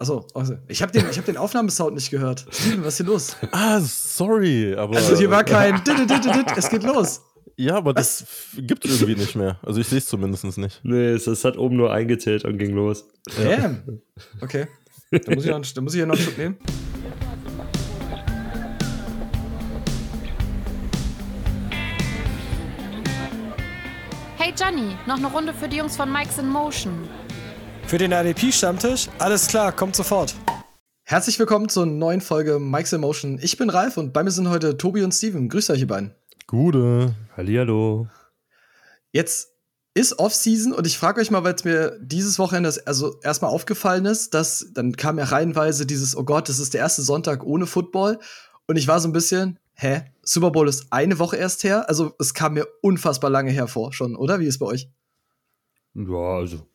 Achso, also, ich habe den, hab den Aufnahmesound nicht gehört. Steven, was ist hier los? Ah, sorry, aber. Also hier war kein dit, dit, dit, dit, es geht los. Ja, aber das gibt es irgendwie nicht mehr. Also ich sehe es zumindest nicht. Nee, es, es, hat oben nur eingezählt und ging los. Ja. Okay. Da muss ich, noch, da muss ich ja noch einen Schluck nehmen. Hey Johnny, noch eine Runde für die Jungs von Mike's in Motion. Für den RDP-Stammtisch? Alles klar, kommt sofort. Herzlich willkommen zur neuen Folge Mike's in Motion. Ich bin Ralf und bei mir sind heute Tobi und Steven. Grüßt euch, ihr beiden. Gute. Hallihallo. Jetzt ist Off-Season und ich frage euch mal, weil es mir dieses Wochenende also erstmal aufgefallen ist, dass dann kam ja reihenweise dieses, oh Gott, das ist der erste Sonntag ohne Football. Und ich war so ein bisschen, hä? Super Bowl ist eine Woche erst her? Also es kam mir unfassbar lange hervor schon, oder? Wie ist es bei euch? Ja, also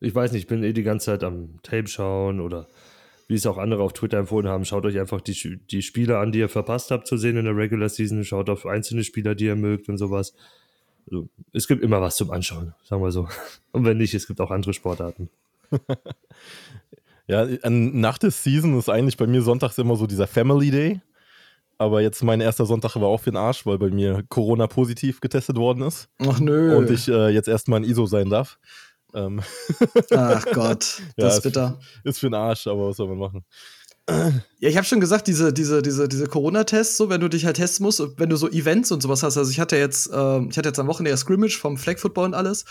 ich weiß nicht, ich bin eh die ganze Zeit am Tape schauen oder wie es auch andere auf Twitter empfohlen haben, schaut euch einfach die, die Spiele an, die ihr verpasst habt zu sehen in der Regular Season, schaut auf einzelne Spieler, die ihr mögt und sowas. Also, es gibt immer was zum Anschauen, sagen wir so. Und wenn nicht, es gibt auch andere Sportarten. ja, nach der Season ist eigentlich bei mir sonntags immer so dieser Family Day. Aber jetzt mein erster Sonntag war auch für den Arsch, weil bei mir Corona positiv getestet worden ist. Ach nö. Und ich äh, jetzt erstmal ein ISO sein darf. Ähm Ach Gott, das ja, ist bitter. Ist für den Arsch, aber was soll man machen? Ja, ich habe schon gesagt, diese, diese, diese, diese Corona-Tests, so, wenn du dich halt testen musst, wenn du so Events und sowas hast. Also ich hatte jetzt, äh, ich hatte jetzt am Wochenende Scrimmage vom Flag Football und alles.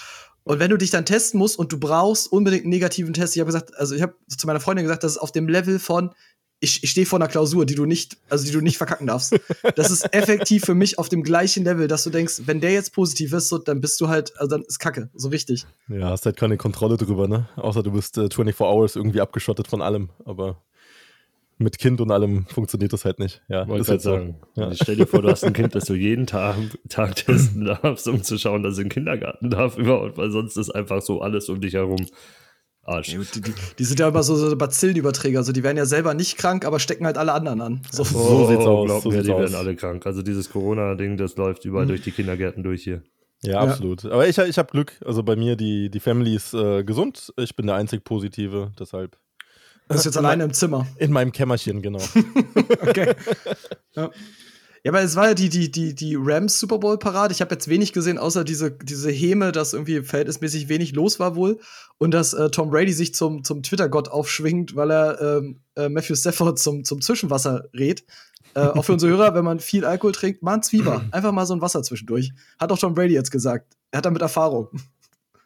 Und wenn du dich dann testen musst und du brauchst unbedingt einen negativen Test, ich habe gesagt, also ich habe zu meiner Freundin gesagt, das ist auf dem Level von, ich, ich stehe vor einer Klausur, die du nicht, also die du nicht verkacken darfst. Das ist effektiv für mich auf dem gleichen Level, dass du denkst, wenn der jetzt positiv ist, so, dann bist du halt, also dann ist Kacke, so richtig. Ja, hast halt keine Kontrolle drüber, ne? Außer du bist äh, 24 Hours irgendwie abgeschottet von allem, aber mit Kind und allem funktioniert das halt nicht. Ja, Wollte das halt sagen. So. Ja. Stell dir vor, du hast ein Kind, das du jeden Tag, Tag testen darfst, um zu schauen, dass es in den Kindergarten darf überhaupt, weil sonst ist einfach so alles um dich herum Arsch. Ja, die, die, die, sind ja immer so, so Bazillenüberträger. Also die werden ja selber nicht krank, aber stecken halt alle anderen an. So, so oh, sieht's aus. Glaub so mir, die aus. werden alle krank. Also dieses Corona-Ding, das läuft überall mhm. durch die Kindergärten durch hier. Ja, absolut. Ja. Aber ich, ich habe Glück. Also bei mir, die, die Family ist äh, gesund. Ich bin der einzig Positive, deshalb. Du bist jetzt alleine im Zimmer. In meinem Kämmerchen, genau. okay. Ja. Ja, aber es war ja die, die, die, die Rams Super Bowl Parade. Ich habe jetzt wenig gesehen, außer diese, diese Häme, dass irgendwie verhältnismäßig wenig los war wohl. Und dass äh, Tom Brady sich zum, zum Twitter-Gott aufschwingt, weil er ähm, äh, Matthew Stafford zum, zum Zwischenwasser rät. Äh, auch für unsere Hörer, wenn man viel Alkohol trinkt, mal ein Zwieber. Einfach mal so ein Wasser zwischendurch. Hat auch Tom Brady jetzt gesagt. Er hat damit Erfahrung.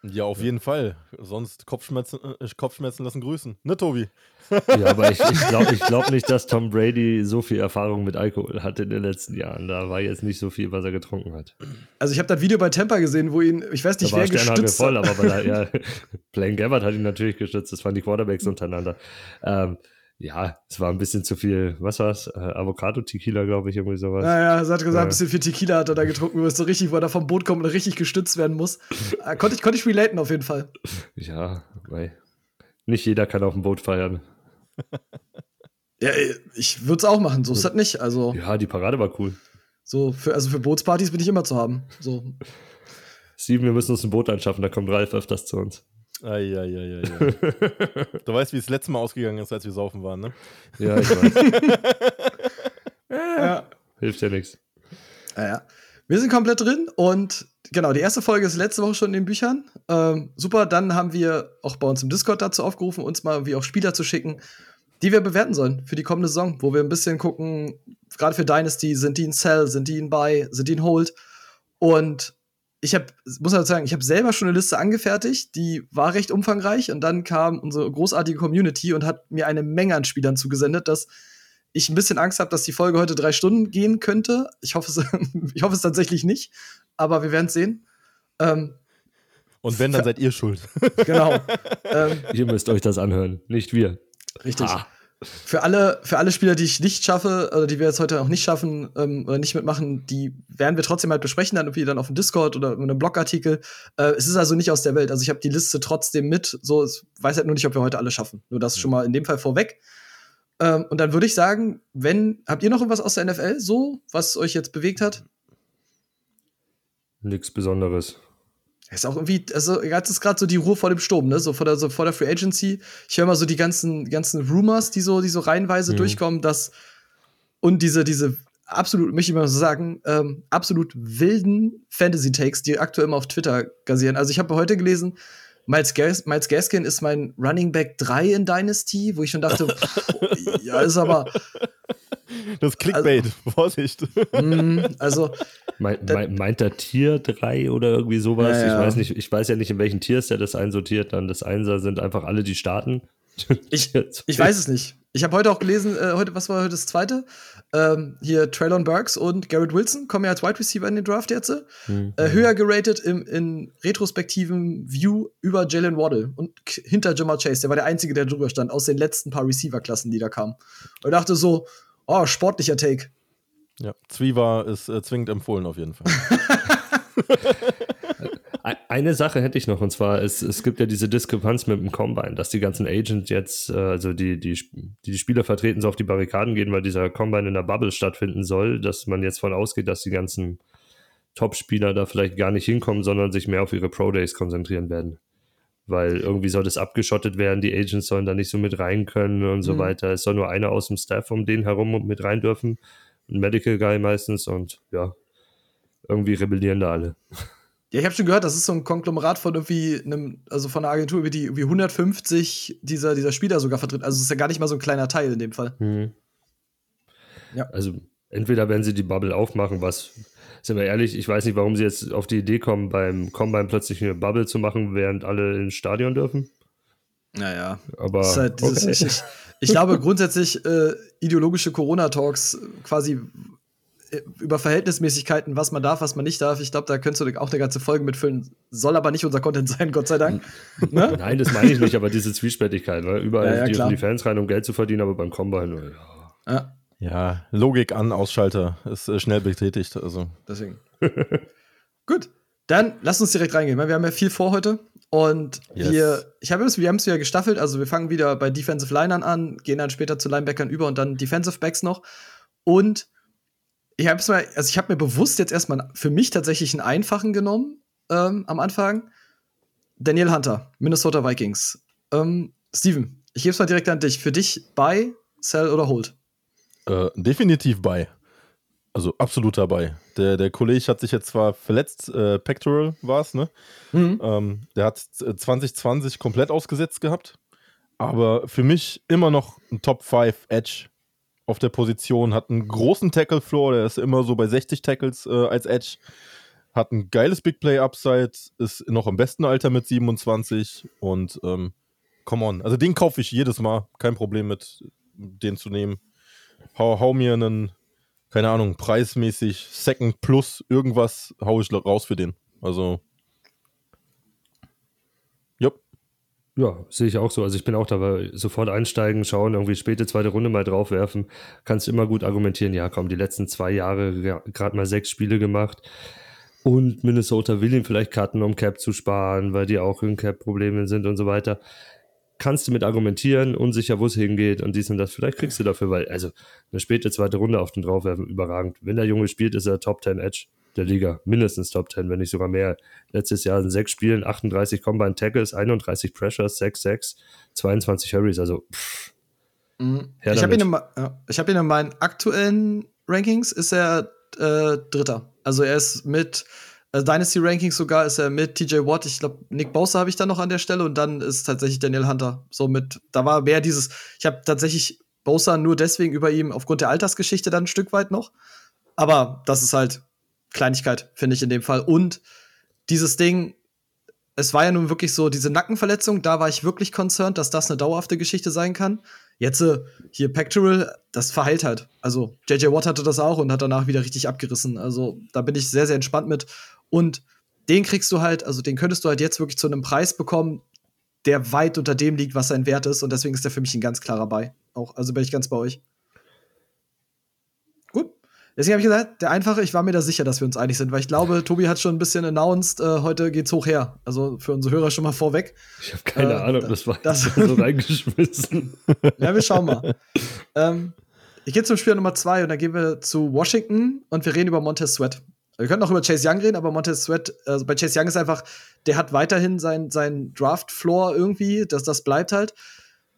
Ja, auf jeden Fall. Sonst Kopfschmerzen, äh, Kopfschmerzen lassen grüßen. Ne, Tobi? Ja, aber ich, ich glaube ich glaub nicht, dass Tom Brady so viel Erfahrung mit Alkohol hatte in den letzten Jahren. Da war jetzt nicht so viel, was er getrunken hat. Also ich habe das Video bei Tampa gesehen, wo ihn, ich weiß nicht, da wer gestützt voll, aber weil er, ja, Blaine Gabbard hat ihn natürlich gestützt. Das waren die Quarterbacks untereinander. Ähm, ja, es war ein bisschen zu viel, was war's? Äh, Avocado-Tequila, glaube ich, irgendwie sowas. Naja, sie hat gesagt, ja. ein bisschen viel Tequila hat er da getrunken, wo es so richtig, wo er da vom Boot kommt und richtig gestützt werden muss. äh, konnte, ich, konnte ich relaten auf jeden Fall. Ja, weil nicht jeder kann auf dem Boot feiern. ja, ich würde es auch machen, so ist das nicht. Also, ja, die Parade war cool. So, für, also für Bootspartys bin ich immer zu haben. So. Steven, wir müssen uns ein Boot anschaffen, da kommt Ralf öfters zu uns. Eieieiei. du weißt, wie es letztes Mal ausgegangen ist, als wir saufen waren, ne? Ja, ich weiß. ja. Hilft ja nichts. Ja, ja. Wir sind komplett drin und genau, die erste Folge ist letzte Woche schon in den Büchern. Ähm, super, dann haben wir auch bei uns im Discord dazu aufgerufen, uns mal wie auch Spieler zu schicken, die wir bewerten sollen für die kommende Saison, wo wir ein bisschen gucken, gerade für Dynasty, sind die in Sell, sind die in Buy, sind die in Hold und ich habe, muss halt sagen, ich habe selber schon eine Liste angefertigt, die war recht umfangreich und dann kam unsere großartige Community und hat mir eine Menge an Spielern zugesendet, dass ich ein bisschen Angst habe, dass die Folge heute drei Stunden gehen könnte. Ich hoffe es, ich hoffe es tatsächlich nicht, aber wir werden es sehen. Ähm, und wenn, dann seid ihr schuld. Genau. ähm, ihr müsst euch das anhören, nicht wir. Richtig. Ah für alle, für alle Spieler, die ich nicht schaffe, oder die wir jetzt heute auch nicht schaffen ähm, oder nicht mitmachen, die werden wir trotzdem halt besprechen, dann irgendwie dann auf dem Discord oder in einem Blogartikel. Äh, es ist also nicht aus der Welt. Also ich habe die Liste trotzdem mit. So, ich weiß halt nur nicht, ob wir heute alle schaffen. Nur das ja. schon mal in dem Fall vorweg. Ähm, und dann würde ich sagen, wenn, habt ihr noch irgendwas aus der NFL so, was euch jetzt bewegt hat? Nichts Besonderes. Ist auch irgendwie, also jetzt ist gerade so die Ruhe vor dem Sturm, ne? So vor der, so vor der Free Agency. Ich höre mal so die ganzen, ganzen Rumors, die so, die so reihenweise Mhm. durchkommen, dass und diese, diese absolut, möchte ich mal so sagen, ähm, absolut wilden Fantasy-Takes, die aktuell immer auf Twitter gasieren. Also ich habe heute gelesen, Miles, Gas Miles Gaskin ist mein Running Back 3 in Dynasty, wo ich schon dachte, ja, ist aber, Das ist Clickbait, Vorsicht. mm, also, Meint, Da- meint, meint er Tier 3 oder irgendwie sowas? Ja, ja. Ich weiß nicht, ich weiß ja nicht, in welchen Tiers der das einsortiert. Dann das Einser sind einfach alle, die starten. Ich-. Ich weiß es nicht. Ich habe heute auch gelesen, äh, heute, was war heute das zweite? Ähm, hier Traylon Burks und Garrett Wilson kommen ja als Wide Receiver in den Draft jetzt. Mhm. Äh, höher geratet im, in retrospektiven View über Jalen Waddle und hinter Jamal Chase. Der war der Einzige, der drüber stand, aus den letzten paar Receiver-Klassen, die da kamen. Und dachte so, oh, sportlicher Take. Ja, Zwiewa ist äh, zwingend empfohlen auf jeden Fall. Ein- Eine Sache hätte ich noch, und zwar, es, es gibt ja diese Diskrepanz mit dem Combine, dass die ganzen Agents jetzt, äh, also die, die, die die Spieler vertreten, so auf die Barrikaden gehen, weil dieser Combine in der Bubble stattfinden soll, dass man jetzt von ausgeht, dass die ganzen Top-Spieler da vielleicht gar nicht hinkommen, sondern sich mehr auf ihre Pro-Days konzentrieren werden. Weil irgendwie soll das abgeschottet werden, die Agents sollen da nicht so mit rein können und so Mhm. weiter. Es soll nur einer aus dem Staff um den herum mit rein dürfen. Ein Medical Guy meistens und ja, irgendwie rebellieren da alle. Ja, ich habe schon gehört, das ist so ein Konglomerat von irgendwie einem, also von einer Agentur, über die irgendwie 150 dieser, dieser Spieler sogar vertritt. Also es ist ja gar nicht mal so ein kleiner Teil in dem Fall. Mhm. Ja. Also entweder werden sie die Bubble aufmachen, was, sind wir ehrlich, ich weiß nicht, warum sie jetzt auf die Idee kommen, beim Combine plötzlich eine Bubble zu machen, während alle ins Stadion dürfen. Naja. Aber halt dieses, okay. ich, ich, glaube grundsätzlich äh, ideologische Corona-Talks quasi äh, über Verhältnismäßigkeiten, was man darf, was man nicht darf. Ich glaube, da könntest du auch eine ganze Folge mitfüllen. Soll aber nicht unser Content sein, Gott sei Dank. ne? Nein, das meine ich nicht, aber diese Zwiespältigkeit, weil überall Ja, ja, dürfen die Fans rein, um Geld zu verdienen, aber beim Combine, ja. Ja, Ja, Logik an, Ausschalter ist äh, schnell betätigt. Also. deswegen. Gut, dann lass uns direkt reingehen, weil wir haben ja viel vor heute. Und Yes. wir, ich habe wir haben es wieder gestaffelt. Also wir fangen wieder bei Defensive Linern an, gehen dann später zu Linebackern über und dann Defensive Backs noch. Und ich habe es mal, also ich habe mir bewusst jetzt erstmal für mich tatsächlich einen einfachen genommen ähm, am Anfang. Daniel Hunter, Minnesota Vikings. Ähm, Steven, ich gebe es mal direkt an dich. Für dich Buy, Sell oder Hold? Äh, definitiv bei. Also absolut dabei. Der, der Kollege hat sich jetzt zwar verletzt, äh, Pectoral war es, ne? Mhm. Ähm, der hat äh, 2020 komplett ausgesetzt gehabt. Aber für mich immer noch ein Top 5 Edge auf der Position. Hat einen großen Tackle-Floor, der ist immer so bei 60 Tackles äh, als Edge. Hat ein geiles Big Play-Upside, ist noch im besten Alter mit 27. Und ähm, come on. Also den kaufe ich jedes Mal. Kein Problem mit, den zu nehmen. Hau, hau mir einen, keine Ahnung, preismäßig Second Plus irgendwas, hau ich raus für den. Also, jupp. Ja, sehe ich auch so. Also ich bin auch dabei, sofort einsteigen, schauen, irgendwie späte zweite Runde mal draufwerfen. Kannst immer gut argumentieren, ja komm, die letzten zwei Jahre gerade mal sechs Spiele gemacht. Und Minnesota will ihn vielleicht cutten, um Cap zu sparen, weil die auch in Cap-Probleme sind und so weiter. Kannst du mit argumentieren, unsicher, wo es hingeht und dies und das. Vielleicht kriegst du dafür, weil, also eine späte zweite Runde auf den draufwerfen, überragend. Wenn der Junge spielt, ist er Top 10 Edge der Liga. Mindestens Top 10, wenn nicht sogar mehr. Letztes Jahr in sechs Spielen 38 Combine Tackles, 31 Pressures, 6 6 22 Hurries. Also, pff, Mhm. Ich habe ihn, in ich hab ihn in meinen aktuellen Rankings, ist er äh, Dritter. Also er ist mit äh, Dynasty Rankings sogar, ist er mit TJ Watt. Ich glaube, Nick Bosa habe ich dann noch an der Stelle und dann ist tatsächlich Daniel Hunter. So mit, da war mehr dieses, ich habe tatsächlich Bosa nur deswegen über ihm aufgrund der Altersgeschichte dann ein Stück weit noch. Aber das ist halt Kleinigkeit, finde ich in dem Fall. Und dieses Ding, es war ja nun wirklich so, diese Nackenverletzung, da war ich wirklich concerned, dass das eine dauerhafte Geschichte sein kann. Jetzt äh, hier Pectoral, das verheilt halt. Also JJ Watt hatte das auch und hat danach wieder richtig abgerissen. Also da bin ich sehr, sehr entspannt mit. Und den kriegst du halt, also den könntest du halt jetzt wirklich zu einem Preis bekommen, der weit unter dem liegt, was sein Wert ist. Und deswegen ist der für mich ein ganz klarer Buy. Auch, also bin ich ganz bei euch. Deswegen habe ich gesagt, der einfache, ich war mir da sicher, dass wir uns einig sind, weil ich glaube, Tobi hat schon ein bisschen announced, äh, heute geht's hoch her. Also für unsere Hörer schon mal vorweg. ich habe keine Äh, Ahnung, das war das- so reingeschmissen. Ja, wir schauen mal. ähm, ich gehe zum Spieler Nummer zwei und dann gehen wir zu Washington und wir reden über Montez Sweat. Wir können noch über Chase Young reden, aber Montez Sweat, also bei Chase Young ist einfach, der hat weiterhin sein, sein Draft-Floor irgendwie, das, das bleibt halt.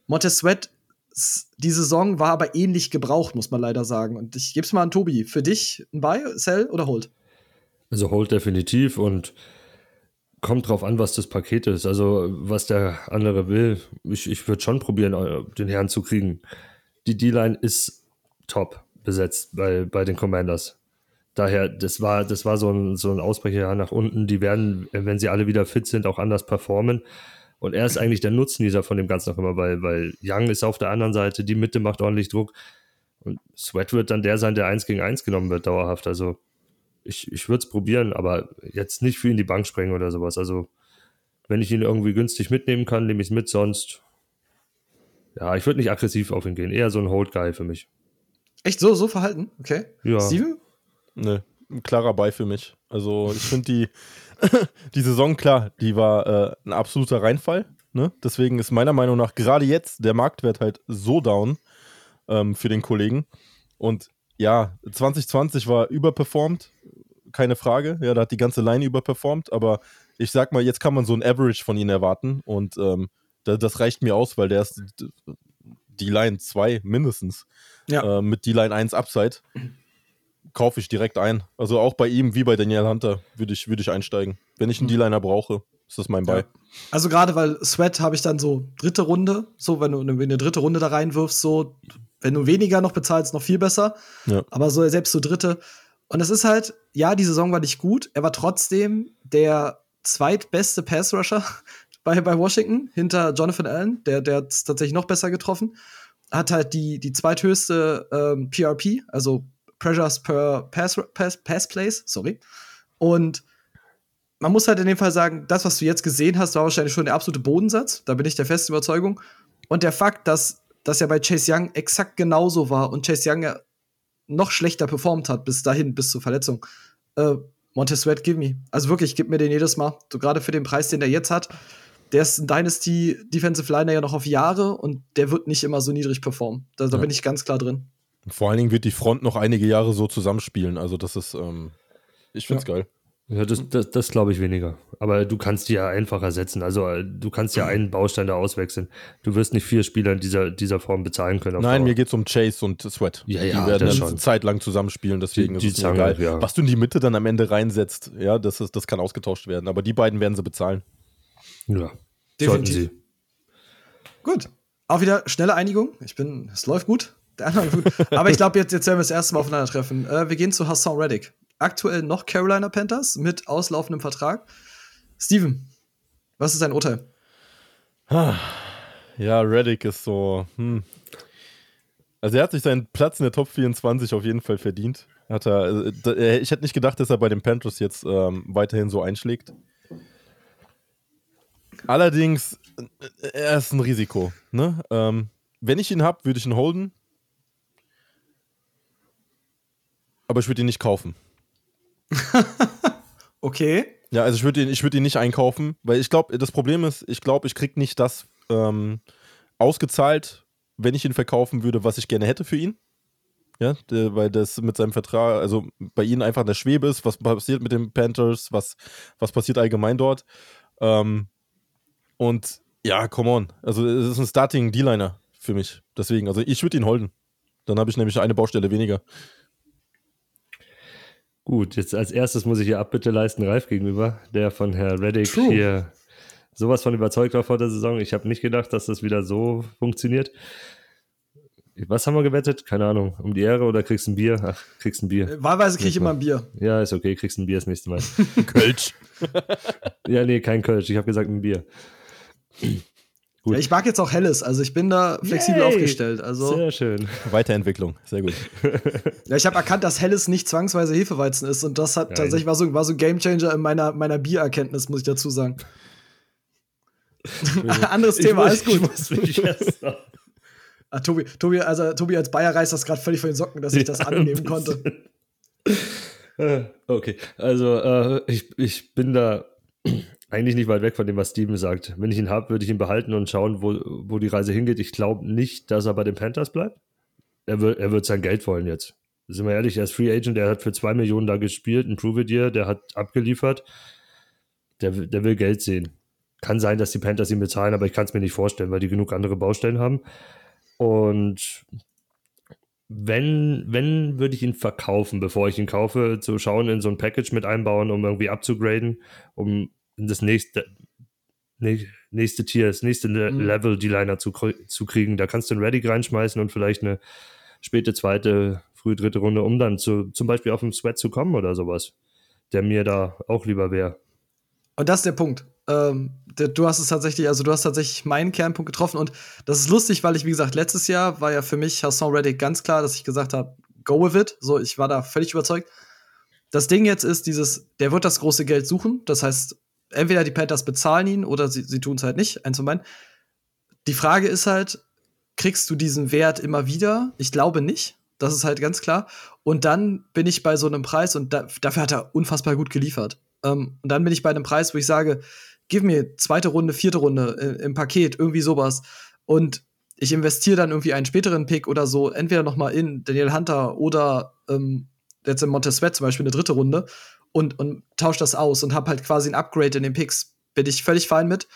Montez Sweat, die Saison war aber ähnlich gebraucht, muss man leider sagen. Und ich gebe es mal an Tobi. Für dich ein Buy, Sell oder Hold? Also Hold definitiv und kommt drauf an, was das Paket ist. Also was der andere will. Ich, ich würde schon probieren, äh, den Herrn zu kriegen. Die D-Line ist top besetzt bei, bei den Commanders. Daher, das war, das war so ein, so ein Ausbrecher nach unten. Die werden, wenn sie alle wieder fit sind, auch anders performen. Und er ist eigentlich der Nutznießer von dem Ganzen noch immer, weil, weil Young ist auf der anderen Seite, die Mitte macht ordentlich Druck. Und Sweat wird dann der sein, der eins gegen eins genommen wird, dauerhaft. Also ich, ich würde es probieren, aber jetzt nicht für ihn die Bank sprengen oder sowas. Also wenn ich ihn irgendwie günstig mitnehmen kann, nehme ich es mit, sonst ja, ich würde nicht aggressiv auf ihn gehen. Eher so ein Hold-Guy für mich. Echt so, so verhalten? Okay. Ja. Steven? Ne, ein klarer Bei für mich. Also ich finde die, die Saison, klar, die war äh, ein absoluter Reinfall. Ne? Deswegen ist meiner Meinung nach gerade jetzt der Marktwert halt so down ähm, für den Kollegen. Und ja, 2020 war überperformt, keine Frage. Ja, da hat die ganze Line überperformt, aber ich sag mal, jetzt kann man so ein Average von ihnen erwarten und ähm, das reicht mir aus, weil der ist die Line 2 mindestens. Ja. Äh, mit die Line 1 Upside kaufe ich direkt ein. Also auch bei ihm wie bei Daniel Hunter würde ich, würd ich einsteigen. Wenn ich einen Mhm. D-Liner brauche, ist das mein Buy. Ja. Also gerade weil Sweat habe ich dann so dritte Runde, so wenn du du eine dritte Runde da reinwirfst, so wenn du weniger noch bezahlst, noch viel besser. Ja. Aber so selbst so dritte. Und es ist halt, ja, die Saison war nicht gut. Er war trotzdem der zweitbeste Pass-Rusher bei, bei Washington hinter Jonathan Allen. Der, der hat es tatsächlich noch besser getroffen. Hat halt die, die zweithöchste ähm, PRP, also Pressures per Pass, Pass, Pass Plays, sorry. Und man muss halt in dem Fall sagen, das, was du jetzt gesehen hast, war wahrscheinlich schon der absolute Bodensatz. Da bin ich der festen Überzeugung. Und der Fakt, dass das ja bei Chase Young exakt genauso war und Chase Young ja noch schlechter performt hat bis dahin, bis zur Verletzung. Äh, Montez Sweat, give me. Also wirklich, gib mir den jedes Mal. So gerade für den Preis, den der jetzt hat. Der ist ein Dynasty Defensive Liner ja noch auf Jahre und der wird nicht immer so niedrig performen. Da, da Ja. bin ich ganz klar drin. Und vor allen Dingen wird die Front noch einige Jahre so zusammenspielen. Also das ist, ähm, ich finde es geil. Ja, das, das, das glaube ich weniger. Aber du kannst die ja einfach ersetzen. Also äh, du kannst ja einen Baustein da auswechseln. Du wirst nicht vier Spieler in dieser, dieser Form bezahlen können. Nein, Dauer. mir geht es um Chase und Sweat. Ja, die ja, werden das eine schon. Zeit lang zusammenspielen, deswegen Die- die ist es egal. ja. Was du in die Mitte dann am Ende reinsetzt, ja, das, ist, das kann ausgetauscht werden. Aber die beiden werden sie bezahlen. Ja, Definitiv. sollten sie. Gut. Auch wieder schnelle Einigung. Ich bin, es läuft gut. Aber ich glaube, jetzt, jetzt werden wir das erste Mal aufeinandertreffen. Äh, wir gehen zu Hassan Reddick. Aktuell noch Carolina Panthers mit auslaufendem Vertrag. Steven, was ist dein Urteil? Ja, Reddick ist so, hm. Also er hat sich seinen Platz in der Top 24 auf jeden Fall verdient. Hat er, äh, äh, ich hätte nicht gedacht, dass er bei den Panthers jetzt ähm, weiterhin so einschlägt. Allerdings, äh, er ist ein Risiko. Ne? Ähm, wenn ich ihn habe, würde ich ihn holden. Aber ich würde ihn nicht kaufen. Okay. Ja, also ich würde ihn, ich würd ihn nicht einkaufen, weil ich glaube, das Problem ist, ich glaube, ich kriege nicht das ähm, ausgezahlt, wenn ich ihn verkaufen würde, was ich gerne hätte für ihn. Ja, der, weil das mit seinem Vertrag, also bei ihnen einfach in der Schwebe ist, was passiert mit den Panthers, was, was passiert allgemein dort. Ähm, und ja, come on. Also es ist ein Starting D-Liner für mich. Deswegen, also ich würde ihn holden. Dann habe ich nämlich eine Baustelle weniger. Gut, jetzt als erstes muss ich hier Abbitte leisten Ralf gegenüber, der von Herr Reddick True. hier sowas von überzeugt war vor der Saison. Ich habe nicht gedacht, dass das wieder so funktioniert. Was haben wir gewettet? Keine Ahnung. Um die Ehre oder kriegst ein Bier? Ach, kriegst ein Bier. Wahlweise kriege ich immer mal. ein Bier. Ja, ist okay, kriegst ein Bier das nächste Mal. Kölsch. ja, nee, kein Kölsch. Ich habe gesagt ein Bier. Gut. Ja, ich mag jetzt auch Helles, also ich bin da flexibel Yay. aufgestellt. Also Sehr schön. Weiterentwicklung. Sehr gut. ja, ich habe erkannt, dass Helles nicht zwangsweise Hefeweizen ist und das hat Nein. tatsächlich war so, war so ein Gamechanger in meiner, meiner Biererkenntnis, muss ich dazu sagen. Anderes Thema, alles gut. Ich muss Ah, Tobi, Tobi, also Tobi als Bayer reißt das gerade völlig von den Socken, dass ich das Ja, annehmen ein konnte. Äh, Okay, also äh, ich, ich bin da eigentlich nicht weit weg von dem, was Steven sagt. Wenn ich ihn habe, würde ich ihn behalten und schauen, wo, wo die Reise hingeht. Ich glaube nicht, dass er bei den Panthers bleibt. Er wird, er wird sein Geld wollen jetzt. sind wir ehrlich, er ist Free Agent, der hat für zwei Millionen da gespielt, ein Prove It der hat abgeliefert. Der, der will Geld sehen. Kann sein, dass die Panthers ihn bezahlen, aber ich kann es mir nicht vorstellen, weil die genug andere Baustellen haben. Und wenn, wenn würde ich ihn verkaufen, bevor ich ihn kaufe, zu schauen, in so ein Package mit einbauen, um irgendwie abzugraden, um das nächste, nächste Tier, das nächste mhm. Level die Liner zu, zu kriegen. Da kannst du einen Reddick reinschmeißen und vielleicht eine späte zweite, frühe dritte Runde, um dann zu, zum Beispiel auf den Sweat zu kommen oder sowas, der mir da auch lieber wäre. Und das ist der Punkt. Ähm, du hast es tatsächlich, also du hast tatsächlich meinen Kernpunkt getroffen und das ist lustig, weil ich, wie gesagt, letztes Jahr war ja für mich Hassan Reddick ganz klar, dass ich gesagt habe, go with it. So, ich war da völlig überzeugt. Das Ding jetzt ist dieses, der wird das große Geld suchen. Das heißt, entweder die Panthers bezahlen ihn oder sie, sie tun es halt nicht, eins von beiden. Die Frage ist halt, kriegst du diesen Wert immer wieder? Ich glaube nicht. Das ist halt ganz klar. Und dann bin ich bei so einem Preis und da, dafür hat er unfassbar gut geliefert. Ähm, und dann bin ich bei einem Preis, wo ich sage, gib mir zweite Runde, vierte Runde äh, im Paket, irgendwie sowas. Und ich investiere dann irgendwie einen späteren Pick oder so, entweder noch mal in Daniel Hunter oder ähm, jetzt in Montesvet zum Beispiel eine dritte Runde und, und tausche das aus und habe halt quasi ein Upgrade in den Picks. Bin ich völlig fein mit.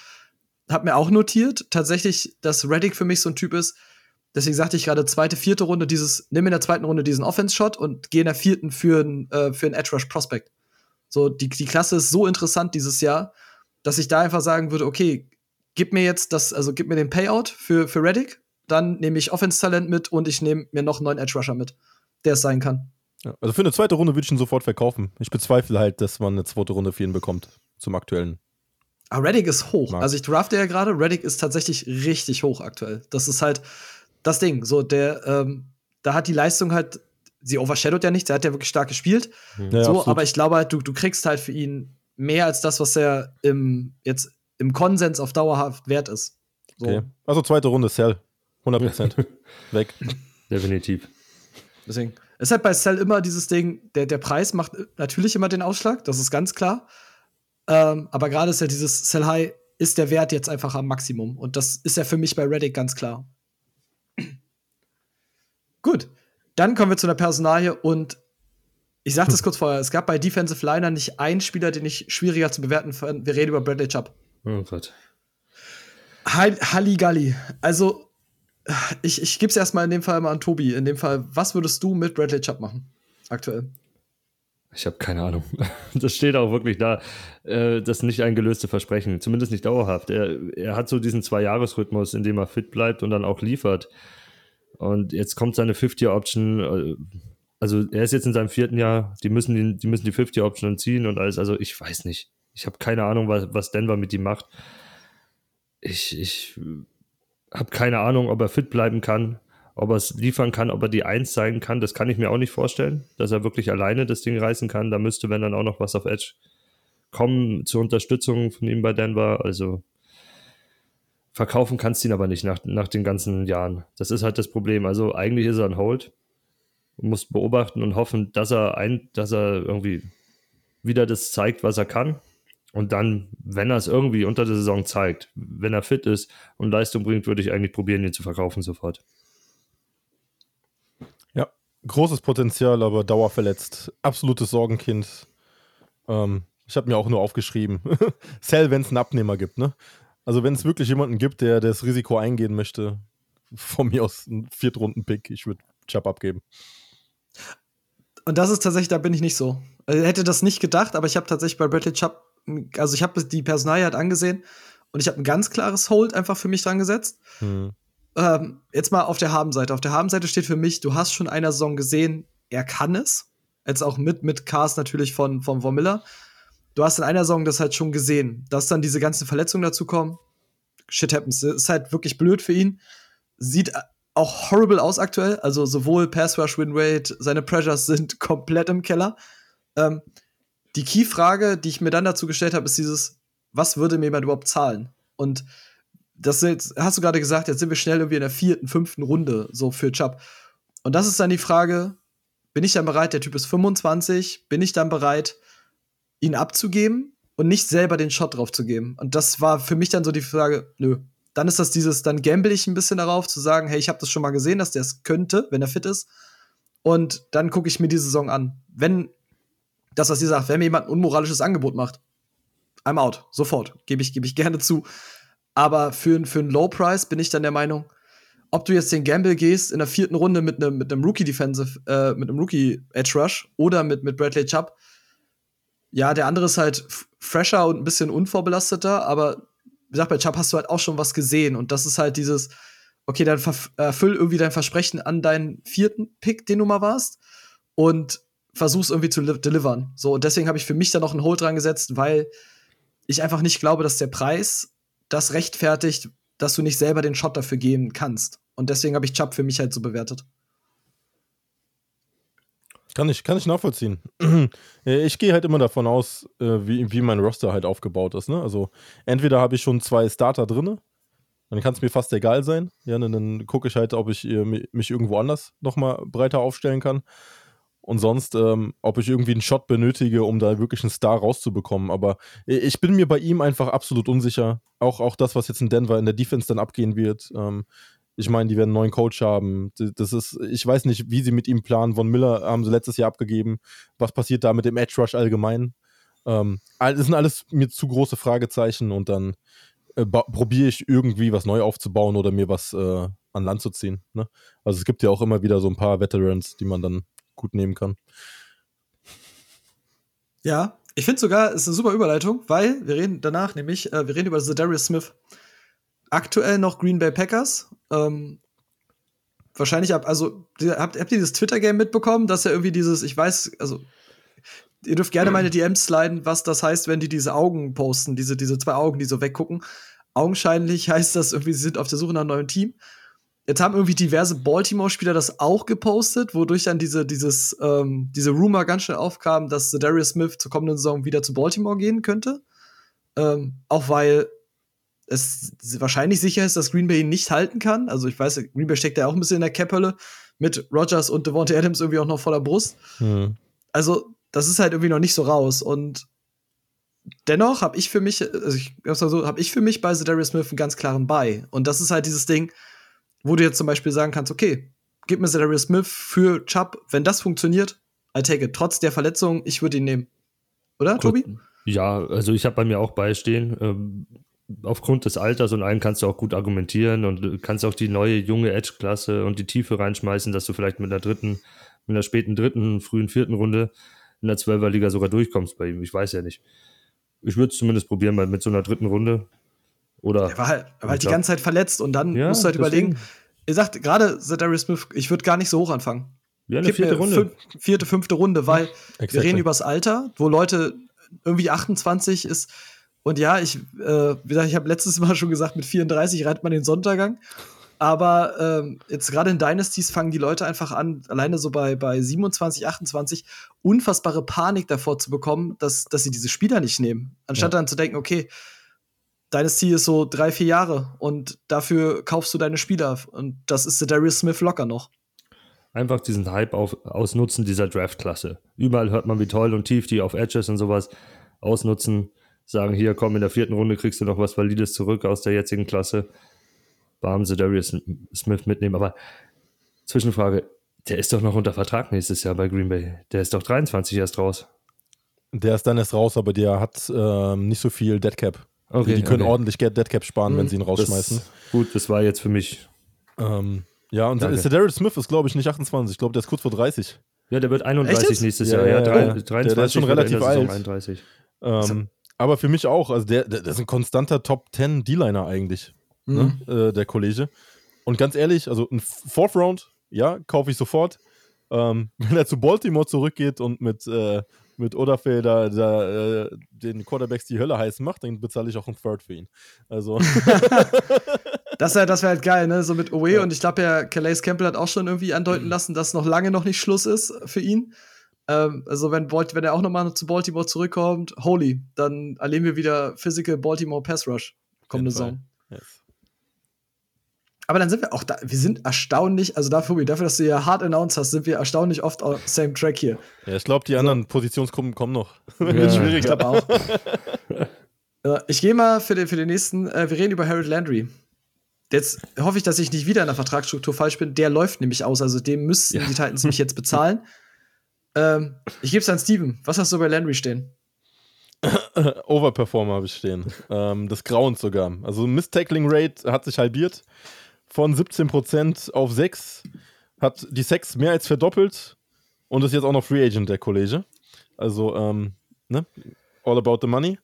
Hab mir auch notiert, tatsächlich, dass Reddick für mich so ein Typ ist. Deswegen sagte ich gerade, zweite, vierte Runde, dieses, nimm in der zweiten Runde diesen Offense-Shot und geh in der vierten für einen äh, für Edge Rush Prospect. So, die, die Klasse ist so interessant dieses Jahr, dass ich da einfach sagen würde, okay, gib mir jetzt das, also gib mir den Payout für, für Reddick, dann nehme ich Offense-Talent mit und ich nehme mir noch einen neuen Edge Rusher mit, der es sein kann. Ja, also für eine zweite Runde würde ich ihn sofort verkaufen. Ich bezweifle halt, dass man eine zweite Runde für ihn bekommt, zum aktuellen. Aber ah, Reddick ist hoch. Markt. Also ich drafte ja gerade, Reddick ist tatsächlich richtig hoch aktuell. Das ist halt das Ding. So, der, ähm, da hat die Leistung halt, sie overshadowt ja nichts, er hat ja wirklich stark gespielt. Mhm. Ja, so, aber ich glaube halt, du, du kriegst halt für ihn mehr als das, was er im, jetzt im Konsens auf dauerhaft wert ist. So. Okay. Also zweite Runde Cell. 100% weg. Definitiv. Deswegen. Es ist halt bei Cell immer dieses Ding, der, der Preis macht natürlich immer den Ausschlag, das ist ganz klar. Ähm, aber gerade ist ja dieses Cell High, ist der Wert jetzt einfach am Maximum. Und das ist ja für mich bei Reddit ganz klar. Gut, dann kommen wir zu einer Personalie und ich sag das kurz vorher, es gab bei Defensive Liner nicht einen Spieler, den ich schwieriger zu bewerten fand. Wir reden über Bradley Chubb. Oh Gott. Halligalli. Also, ich, ich gebe es erstmal in dem Fall mal an Tobi. In dem Fall, was würdest du mit Bradley Chubb machen? Aktuell. Ich habe keine Ahnung. Das steht auch wirklich da. Äh, das ist nicht ein gelöstes Versprechen, zumindest nicht dauerhaft. Er, er hat so diesen Zwei-Jahres-Rhythmus, in dem er fit bleibt und dann auch liefert. Und jetzt kommt seine 50-Option. Äh, also er ist jetzt in seinem vierten Jahr, die müssen die, die müssen die 50-Option ziehen und alles. Also ich weiß nicht. Ich habe keine Ahnung, was, was Denver mit ihm macht. Ich, ich habe keine Ahnung, ob er fit bleiben kann, ob er es liefern kann, ob er die Eins sein kann. Das kann ich mir auch nicht vorstellen, dass er wirklich alleine das Ding reißen kann. Da müsste, wenn dann auch noch was auf Edge kommen zur Unterstützung von ihm bei Denver. Also verkaufen kannst du ihn aber nicht nach, nach den ganzen Jahren. Das ist halt das Problem. Also eigentlich ist er ein Hold. Du musst beobachten und hoffen, dass er ein, dass er irgendwie wieder das zeigt, was er kann. Und dann, wenn er es irgendwie unter der Saison zeigt, wenn er fit ist und Leistung bringt, würde ich eigentlich probieren, ihn zu verkaufen sofort. Ja, großes Potenzial, aber dauerverletzt. Absolutes Sorgenkind. Ähm, ich habe mir auch nur aufgeschrieben, Sell, wenn es einen Abnehmer gibt. Ne? Also wenn es wirklich jemanden gibt, der das Risiko eingehen möchte, von mir aus ein Viertrunden-Pick, ich würde Chubb abgeben. Und das ist tatsächlich, da bin ich nicht so. Also, ich hätte das nicht gedacht, aber ich habe tatsächlich bei Bradley Chubb, also ich habe die Personalie halt angesehen und ich habe ein ganz klares Hold einfach für mich dran gesetzt. Hm. Ähm, jetzt mal auf der Habenseite. Auf der Habenseite steht für mich, du hast schon einer Saison gesehen, er kann es. Jetzt auch mit, mit Cars natürlich von, von Von Miller du hast in einer Saison das halt schon gesehen, dass dann diese ganzen Verletzungen dazu kommen. Shit happens. Ist halt wirklich blöd für ihn. Sieht auch horrible aus aktuell. Also sowohl Pass Rush, Win Rate, seine Pressures sind komplett im Keller. Ähm, die Key-Frage, die ich mir dann dazu gestellt habe, ist dieses, was würde mir jemand überhaupt zahlen? Und das jetzt, hast du gerade gesagt, jetzt sind wir schnell irgendwie in der vierten, fünften Runde so für Chubb. Und das ist dann die Frage, bin ich dann bereit, der Typ ist 25, bin ich dann bereit, ihn abzugeben und nicht selber den Shot drauf zu geben. Und das war für mich dann so die Frage, nö. Dann ist das dieses, dann gamble ich ein bisschen darauf, zu sagen, hey, ich habe das schon mal gesehen, dass der es könnte, wenn er fit ist. und dann gucke ich mir die Saison an. Wenn das, was ihr sagt, wenn mir jemand ein unmoralisches Angebot macht, I'm out, sofort, gebe ich, gebe ich gerne zu. Aber für, für einen Low Price bin ich dann der Meinung, ob du jetzt den Gamble gehst in der vierten Runde mit einem mit Rookie Defensive, äh, mit einem Rookie Edge Rush oder mit, mit Bradley Chubb, ja, der andere ist halt fresher und ein bisschen unvorbelasteter, aber wie gesagt, bei Chubb hast du halt auch schon was gesehen und das ist halt dieses, okay, dann erfüll irgendwie dein Versprechen an deinen vierten Pick, den du mal warst und versuch's irgendwie zu delivern. So, und deswegen habe ich für mich da noch einen Hold dran gesetzt, weil ich einfach nicht glaube, dass der Preis das rechtfertigt, dass du nicht selber den Shot dafür gehen kannst. Und deswegen habe ich Chubb für mich halt so bewertet. Kann ich, kann ich nachvollziehen. ich gehe halt immer davon aus, äh, wie, wie mein Roster halt aufgebaut ist. Ne? Also entweder habe ich schon zwei Starter drin, dann kann es mir fast egal sein. Ja, dann, dann gucke ich halt, ob ich äh, mich irgendwo anders nochmal breiter aufstellen kann. Und sonst, ähm, ob ich irgendwie einen Shot benötige, um da wirklich einen Star rauszubekommen. Aber ich bin mir bei ihm einfach absolut unsicher. Auch, auch das, was jetzt in Denver in der Defense dann abgehen wird. Ähm, ich meine, die werden einen neuen Coach haben. Das ist, ich weiß nicht, wie sie mit ihm planen. Von Miller haben sie letztes Jahr abgegeben. Was passiert da mit dem Edge Rush allgemein? Ähm, das sind alles mir zu große Fragezeichen und dann äh, probiere ich irgendwie was neu aufzubauen oder mir was äh, an Land zu ziehen. Ne? Also es gibt ja auch immer wieder so ein paar Veterans, die man dann gut nehmen kann. Ja, ich finde sogar, es ist eine super Überleitung, weil wir reden danach nämlich, äh, wir reden über Darius Smith. Aktuell noch Green Bay Packers ähm, wahrscheinlich ab, also habt, habt ihr dieses Twitter-Game mitbekommen, dass er irgendwie dieses, ich weiß, also ihr dürft gerne meine DMs sliden, was das heißt, wenn die diese Augen posten, diese, diese zwei Augen, die so weggucken. Augenscheinlich heißt das irgendwie, sie sind auf der Suche nach einem neuen Team. Jetzt haben irgendwie diverse Baltimore-Spieler das auch gepostet, wodurch dann diese, dieses, ähm, diese Rumor ganz schnell aufkam, dass Darius Smith zur kommenden Saison wieder zu Baltimore gehen könnte. Ähm, auch weil es wahrscheinlich sicher ist, dass Green Bay ihn nicht halten kann. Also ich weiß, Green Bay steckt ja auch ein bisschen in der Cap-Hölle mit Rogers und Devontae Adams irgendwie auch noch voller Brust. Mhm. Also das ist halt irgendwie noch nicht so raus. Und dennoch habe ich für mich, also ich so, habe ich für mich bei Darius Smith einen ganz klaren Buy. Und das ist halt dieses Ding, wo du jetzt zum Beispiel sagen kannst, okay, gib mir Darius Smith für Chubb, wenn das funktioniert, I take it. Trotz der Verletzung, ich würde ihn nehmen. Oder, Gut. Tobi? Ja, also ich habe bei mir auch beistehen. Ähm, aufgrund des Alters und allem kannst du auch gut argumentieren und kannst auch die neue junge Edge-Klasse und die Tiefe reinschmeißen, dass du vielleicht mit einer dritten, mit einer späten dritten, frühen vierten Runde in der Zwölferliga sogar durchkommst bei ihm. Ich weiß ja nicht. Ich würde es zumindest probieren, mal mit so einer dritten Runde. Oder. Er war halt, er war halt die ganze Zeit verletzt und dann ja, musst du halt deswegen. überlegen. Ihr sagt gerade, Darius Smith, ich würde gar nicht so hoch anfangen. Ja, eine Gib vierte Runde. Fün vierte, fünfte Runde, weil exactly. wir reden übers Alter, wo Leute irgendwie 28 ist, und ja, ich, äh, wie gesagt, ich habe letztes Mal schon gesagt, mit 34 reitet man den Sonntaggang. Aber ähm, jetzt gerade in Dynasties fangen die Leute einfach an, alleine so bei, bei 27, 28, unfassbare Panik davor zu bekommen, dass, dass sie diese Spieler nicht nehmen. Anstatt ja. dann zu denken, okay, Dynasty ist so drei, vier Jahre und dafür kaufst du deine Spieler. Und das ist der Darius Smith locker noch. Einfach diesen Hype auf, ausnutzen dieser Draft-Klasse. Überall hört man, wie toll und tief die auf Edges und sowas ausnutzen sagen, hier komm, in der vierten Runde kriegst du noch was Valides zurück aus der jetzigen Klasse. Bam, sie Darius Smith mitnehmen. Aber Zwischenfrage, der ist doch noch unter Vertrag nächstes Jahr bei Green Bay. Der ist doch 23 erst raus. Der ist dann erst raus, aber der hat ähm, nicht so viel Deadcap. Okay, die können okay. ordentlich Deadcap sparen, mhm, wenn sie ihn rausschmeißen. Das, gut, das war jetzt für mich. Ähm, ja, und Danke. Darius Smith ist, glaube ich, nicht 28. Ich glaube, der ist kurz vor 30. Ja, der wird 31 nächstes Jahr. Ja, ja, ja, 23 der, der ist schon relativ alt. 31. Ähm, aber für mich auch. Also der, der, der ist ein konstanter Top 10 D-Liner eigentlich, mhm. ne? äh, der Kollege. Und ganz ehrlich, also ein Fourth Round, ja, kaufe ich sofort. Ähm, wenn er zu Baltimore zurückgeht und mit, äh, mit Oderfeld da, da äh, den Quarterbacks die Hölle heiß macht, dann bezahle ich auch einen Third für ihn. Also. das wäre das wär halt geil, ne? So mit Owe. Ja. Und ich glaube ja, Calais Campbell hat auch schon irgendwie andeuten mhm. lassen, dass noch lange noch nicht Schluss ist für ihn. Ähm, also wenn, wenn er auch nochmal zu Baltimore zurückkommt, holy, dann erleben wir wieder Physical Baltimore Pass Rush kommende Saison. Yes. Aber dann sind wir auch da, wir sind erstaunlich, also dafür, dafür, dass du ja hart announced hast, sind wir erstaunlich oft auf same Track hier. Ja, ich glaube, die so. anderen Positionsgruppen kommen noch. Ja, Wird schwierig. Ich glaube auch. ich gehe mal für den, für den nächsten, äh, wir reden über Harold Landry. jetzt hoffe ich, dass ich nicht wieder in der Vertragsstruktur falsch bin. Der läuft nämlich aus, also dem müssten Ja. die Titans mich jetzt bezahlen. ähm, ich gebe es an Steven. Was hast du bei Landry stehen? Overperformer habe ich stehen. ähm, des Grauens sogar. Also Miss-Tackling Rate hat sich halbiert von 17% auf 6. Hat die Sex mehr als verdoppelt und ist jetzt auch noch Free Agent, der Kollege. Also, ähm, ne? All about the money.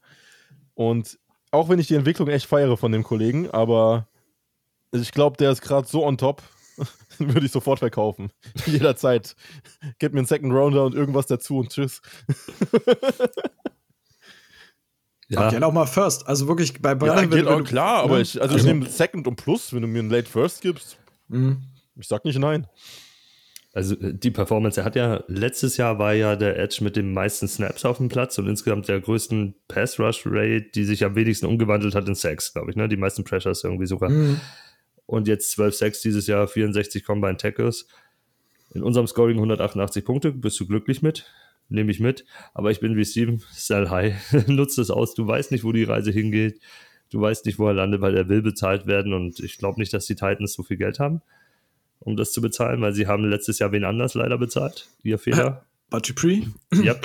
Und auch wenn ich die Entwicklung echt feiere von dem Kollegen, aber ich glaube, der ist gerade so on top, würde ich sofort verkaufen. Jederzeit. Gib mir einen Second Rounder und irgendwas dazu und tschüss. Ja, Okay, auch mal First. Also wirklich bei Ja, Brandon, geht auch du- klar, aber ne? ich, also ich nehme Second und Plus, wenn du mir einen Late First gibst. Mhm. Ich sag nicht nein. Also äh, die Performance, er hat ja, letztes Jahr war ja der Edge mit den meisten Snaps auf dem Platz und insgesamt der größten Pass-Rush-Rate, die sich am wenigsten umgewandelt hat in Sacks, glaube ich, ne? Die meisten Pressures irgendwie sogar. Mhm. Und jetzt 12 Sacks dieses Jahr, 64 Combine Tackles. In unserem Scoring 188 Punkte, bist du glücklich mit? Nehme ich mit. Aber ich bin wie Steven, sell high. Nutzt es aus. Du weißt nicht, wo die Reise hingeht. Du weißt nicht, wo er landet, weil er will bezahlt werden. Und ich glaube nicht, dass die Titans so viel Geld haben, um das zu bezahlen, weil sie haben letztes Jahr wen anders leider bezahlt. Ihr Fehler. Dupree? ja.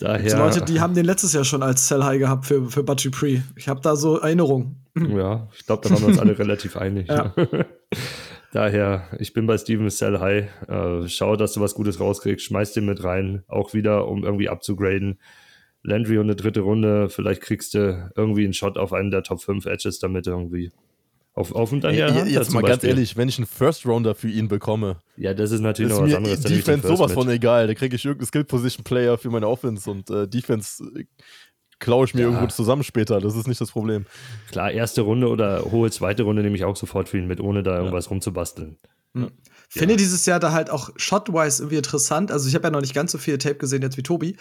Daher. Die Leute, die haben den letztes Jahr schon als Sell High gehabt für, für Bud Dupree. Ich habe da so Erinnerungen. Ja, ich glaube, da waren wir uns alle relativ einig. Ja. Daher, ich bin bei Steven Sell High. Äh, schau, dass du was Gutes rauskriegst. Schmeiß den mit rein. Auch wieder, um irgendwie abzugraden. Landry und eine dritte Runde. Vielleicht kriegst du irgendwie einen Shot auf einen der Top 5 Edges damit irgendwie. Auf, auf und dann ja, jetzt mal ganz ehrlich, wenn ich einen First Rounder für ihn bekomme, Ja, das ist natürlich ist noch was anderes. Defense sowas mit. von egal. Da kriege ich irgendeinen Skill-Position-Player für meine Offense und äh, Defense äh, klaue ich mir Ja. irgendwo zusammen später. Das ist nicht das Problem. Klar, erste Runde oder hohe zweite Runde nehme ich auch sofort für ihn mit, ohne da irgendwas rumzubasteln. Finde dieses Jahr da halt auch shot-wise irgendwie interessant. Also ich habe ja noch nicht ganz so viel Tape gesehen jetzt wie Tobi,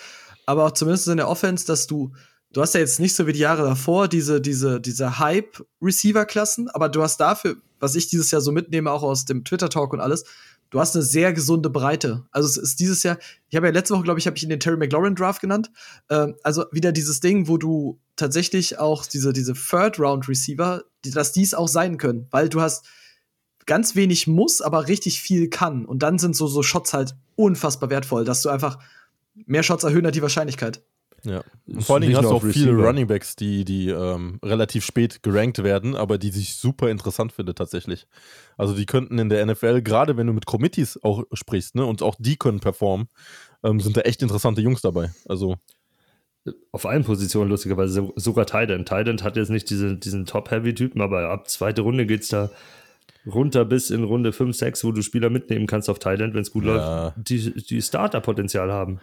aber auch zumindest in der Offense, dass du, du hast ja jetzt nicht so wie die Jahre davor diese, diese, diese Hype-Receiver-Klassen, aber du hast dafür, was ich dieses Jahr so mitnehme, auch aus dem Twitter-Talk und alles, du hast eine sehr gesunde Breite. Also es ist dieses Jahr, ich habe ja letzte Woche, glaube ich, habe ich ihn den Terry McLaurin Draft genannt. Ähm, also wieder dieses Ding, wo du tatsächlich auch diese, diese Third-Round-Receiver, die, dass dies auch sein können, weil du hast ganz wenig muss, aber richtig viel kann. Und dann sind so, so Shots halt unfassbar wertvoll, dass du einfach mehr Shots erhöhen hat die Wahrscheinlichkeit. Ja. Und vor allen Dingen hast du auch viele Receiver. Runningbacks, die, die ähm, relativ spät gerankt werden, aber die sich super interessant finde tatsächlich. Also die könnten in der NFL, gerade wenn du mit Committees auch sprichst, ne, und auch die können performen, ähm, sind da echt interessante Jungs dabei. Also Auf allen Positionen lustigerweise, so- sogar Tident. Tident hat jetzt nicht diese, diesen Top-Heavy-Typen, aber ab zweite Runde geht es da runter bis in Runde 5, 6, wo du Spieler mitnehmen kannst auf Tident, wenn es gut Ja. läuft, die, die Starter-Potenzial haben.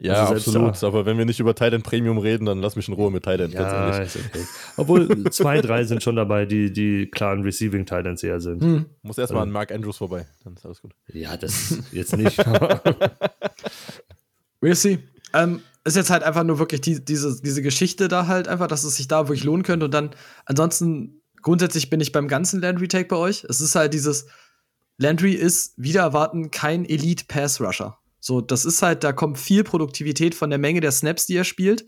Ja, Also absolut. da- Aber wenn wir nicht über Titan Premium reden, dann lass mich in Ruhe mit ganz Ja, ehrlich. ist okay. Obwohl zwei, drei sind schon dabei, die, die klaren Receiving Titans eher sind. Hm. Muss erstmal an Mark Andrews vorbei, dann ist alles gut. Ja, das jetzt nicht. We'll see. Ähm, ist jetzt halt einfach nur wirklich die, diese, diese Geschichte da halt einfach, dass es sich da wirklich lohnen könnte. Und dann, ansonsten, grundsätzlich bin ich beim ganzen Landry-Take bei euch. Es ist halt dieses, Landry ist wieder erwarten kein Elite-Pass-Rusher. So, das ist halt, da kommt viel Produktivität von der Menge der Snaps, die er spielt.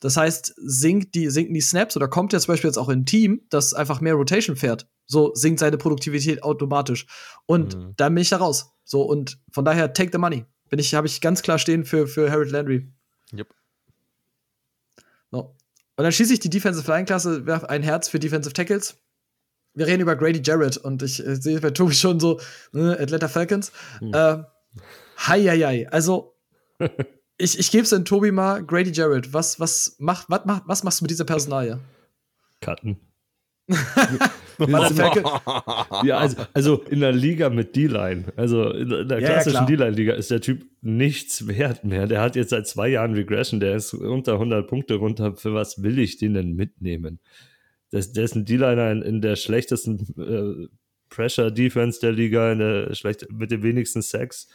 Das heißt, sinkt die, sinken die Snaps oder kommt er zum Beispiel jetzt auch in ein Team, das einfach mehr Rotation fährt. So sinkt seine Produktivität automatisch. Und Mhm. da bin ich da raus. So, und von daher, take the money. Bin ich, habe ich ganz klar stehen für, für Harold Landry. Yep. So. Und dann schließe ich die Defensive Line Klasse, werf ein Herz für Defensive Tackles. Wir reden über Grady Jarrett und ich äh, sehe bei Tobi schon so, ne, Atlanta Falcons. Hm. Äh, hei, hei, hei. Also, ich, ich gebe es an Tobi mal. Grady Jarrett, was, was, mach, was, mach, was machst du mit dieser Personalie? Cutten. Der Ja, also, also in der Liga mit D-Line, also in der Ja, ja, klassischen klar. D-Line-Liga ist der Typ nichts wert mehr. Der hat jetzt seit zwei Jahren Regression, der ist unter 100 Punkte runter. Für was will ich den denn mitnehmen? Das, der ist ein D-Liner in, in der schlechtesten äh, Pressure-Defense der Liga, in der schlecht, mit den wenigsten Sacks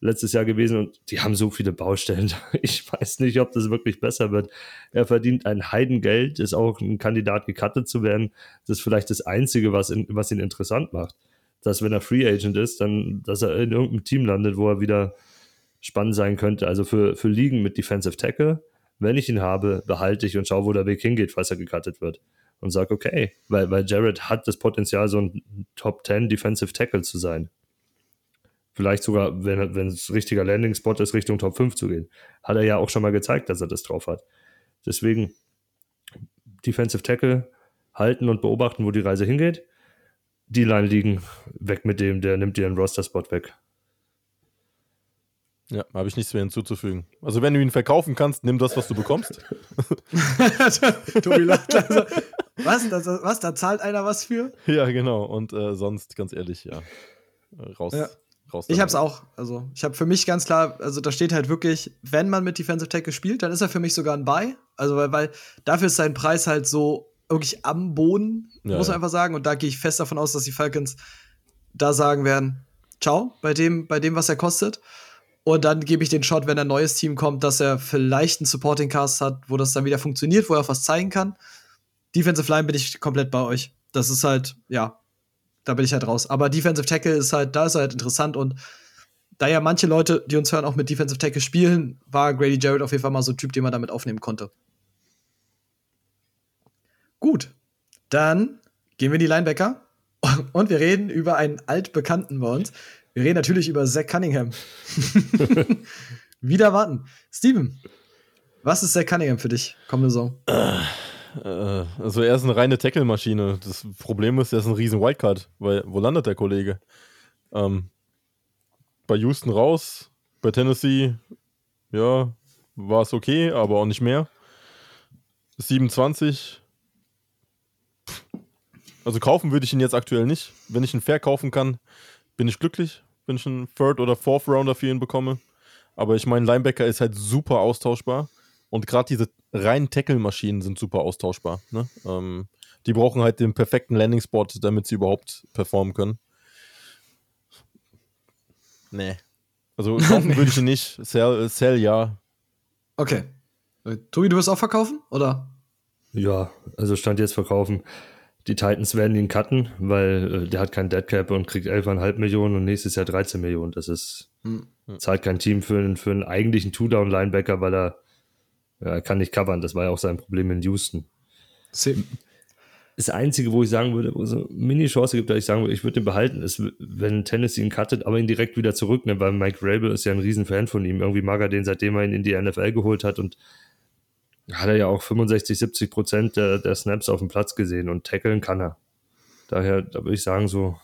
letztes Jahr gewesen und die haben so viele Baustellen. Ich weiß nicht, ob das wirklich besser wird. Er verdient ein Heidengeld, ist auch ein Kandidat, gecuttet zu werden. Das ist vielleicht das Einzige, was, in, was ihn interessant macht. Dass, wenn er Free Agent ist, dann, dass er in irgendeinem Team landet, wo er wieder spannend sein könnte. Also für, für Ligen mit Defensive Tackle, wenn ich ihn habe, behalte ich und schaue, wo der Weg hingeht, falls er gecuttet wird. und sage, okay, weil, weil Jared hat das Potenzial, so ein Top 10 Defensive Tackle zu sein. Vielleicht sogar, wenn, wenn es richtiger Landing-Spot ist, Richtung Top 5 zu gehen. Hat er ja auch schon mal gezeigt, dass er das drauf hat. Deswegen Defensive Tackle halten und beobachten, wo die Reise hingeht. Die Line liegen, weg mit dem, der nimmt dir einen Roster-Spot weg. Ja, habe ich nichts mehr hinzuzufügen. Also, wenn du ihn verkaufen kannst, nimm das, was du bekommst. Tobi lacht also, was, das, was? Da zahlt einer was für? ja, genau. Und äh, sonst, ganz ehrlich, ja. Raus. Ja. Raus Ich damit. hab's auch. Also, ich habe für mich ganz klar, also da steht halt wirklich, wenn man mit Defensive Tackle spielt, dann ist er für mich sogar ein Buy. Also, weil, weil dafür ist sein Preis halt so wirklich am Boden, Ja, muss man ja. einfach sagen. Und da gehe ich fest davon aus, dass die Falcons da sagen werden: Ciao, bei dem, bei dem, was er kostet. Und dann gebe ich den Shot, wenn ein neues Team kommt, dass er vielleicht einen Supporting Cast hat, wo das dann wieder funktioniert, wo er auch was zeigen kann. Defensive Line bin ich komplett bei euch. Das ist halt, ja, da bin ich halt raus. Aber Defensive Tackle ist halt, da ist er halt interessant und da ja manche Leute, die uns hören, auch mit Defensive Tackle spielen, war Grady Jarrett auf jeden Fall mal so ein Typ, den man damit aufnehmen konnte. Gut, dann gehen wir in die Linebacker und wir reden über einen altbekannten bei uns. Wir reden natürlich über Zach Cunningham. Wieder warten. Steven, was ist Zach Cunningham für dich kommende Saison? Äh, also, er ist eine reine Tackle-Maschine. Das Problem ist, er ist ein riesen Wildcard. Weil, wo landet der Kollege? Ähm, bei Houston raus, bei Tennessee, ja, war es okay, aber auch nicht mehr. 27. Also kaufen würde ich ihn jetzt aktuell nicht. Wenn ich ihn verkaufen kann, bin ich glücklich, wenn ich einen Third- oder Fourth Rounder für ihn bekomme. Aber ich meine, Linebacker ist halt super austauschbar. Und gerade diese reinen Tackle-Maschinen sind super austauschbar. Ne? Ähm, die brauchen halt den perfekten Landing-Spot, damit sie überhaupt performen können. Nee. Also kaufen würde ich ihn nicht. Sell, sell ja. Okay. Äh, Tobi, du wirst auch verkaufen? Oder? Ja, also stand jetzt verkaufen. Die Titans werden ihn cutten, weil äh, der hat kein Deadcap und kriegt 11,5 Millionen und nächstes Jahr 13 Millionen. Das ist, Hm. zahlt kein Team für, einen- für einen eigentlichen Two-Down-Linebacker, weil er, ja, er kann nicht covern. Das war ja auch sein Problem in Houston. Das Einzige, wo ich sagen würde, wo es eine Mini-Chance gibt, dass ich sagen würde, ich würde ihn behalten, ist, wenn Tennessee ihn cuttet, aber ihn direkt wieder zurücknimmt, weil Mike Rabel ist ja ein Riesenfan von ihm. Irgendwie mag er den, seitdem er ihn in die NFL geholt hat und hat er ja auch 65, 70 Prozent der, der Snaps auf dem Platz gesehen und tackeln kann er. Daher, da würde ich sagen, so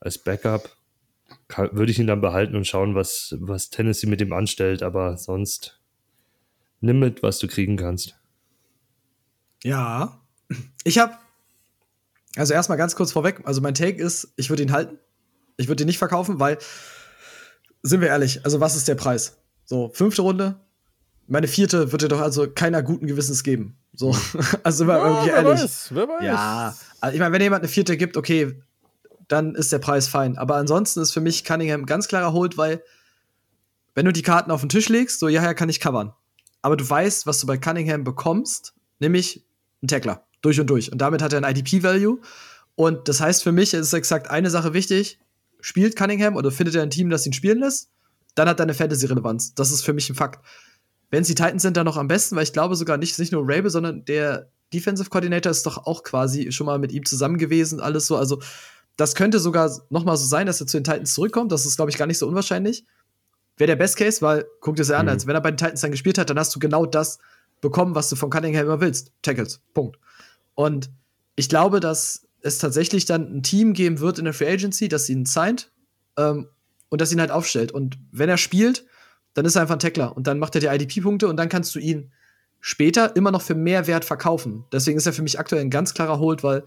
als Backup kann, würde ich ihn dann behalten und schauen, was, was Tennessee mit ihm anstellt, aber sonst nimm mit, was du kriegen kannst. Ja. Ich habe, also erstmal ganz kurz vorweg, also mein Take ist, ich würde ihn halten. Ich würde ihn nicht verkaufen, weil, sind wir ehrlich, also was ist der Preis? So, fünfte Runde, meine vierte wird dir doch also keiner guten Gewissens geben. So, also sind wir irgendwie wer ehrlich. weiß, wer weiß. Ja, also ich meine, wenn jemand eine vierte gibt, okay, dann ist der Preis fein. Aber ansonsten ist für mich Cunningham ganz klarer Holt, weil wenn du die Karten auf den Tisch legst, so ja, ja, kann ich covern. Aber du weißt, was du bei Cunningham bekommst, nämlich einen Tackler. Durch und durch. Und damit hat er ein IDP-Value. Und das heißt für mich, es ist exakt eine Sache wichtig. Spielt Cunningham oder findet er ein Team, das ihn spielen lässt, dann hat er eine Fantasy-Relevanz. Das ist für mich ein Fakt. Wenn es die Titans sind, dann noch am besten, weil ich glaube sogar nicht, nicht nur Rabel, sondern der Defensive Coordinator ist doch auch quasi schon mal mit ihm zusammen gewesen, alles so. Also, das könnte sogar noch mal so sein, dass er zu den Titans zurückkommt. Das ist, glaube ich, gar nicht so unwahrscheinlich. Wäre der Best Case, weil, guck dir das ja an, Mhm. als wenn er bei den Titans dann gespielt hat, dann hast du genau das bekommen, was du von Cunningham immer willst. Tackles. Punkt. Und ich glaube, dass es tatsächlich dann ein Team geben wird in der Free Agency, das ihn signed ähm, und das ihn halt aufstellt. Und wenn er spielt, dann ist er einfach ein Tackler und dann macht er die IDP-Punkte und dann kannst du ihn später immer noch für mehr Wert verkaufen. Deswegen ist er für mich aktuell ein ganz klarer Hold, weil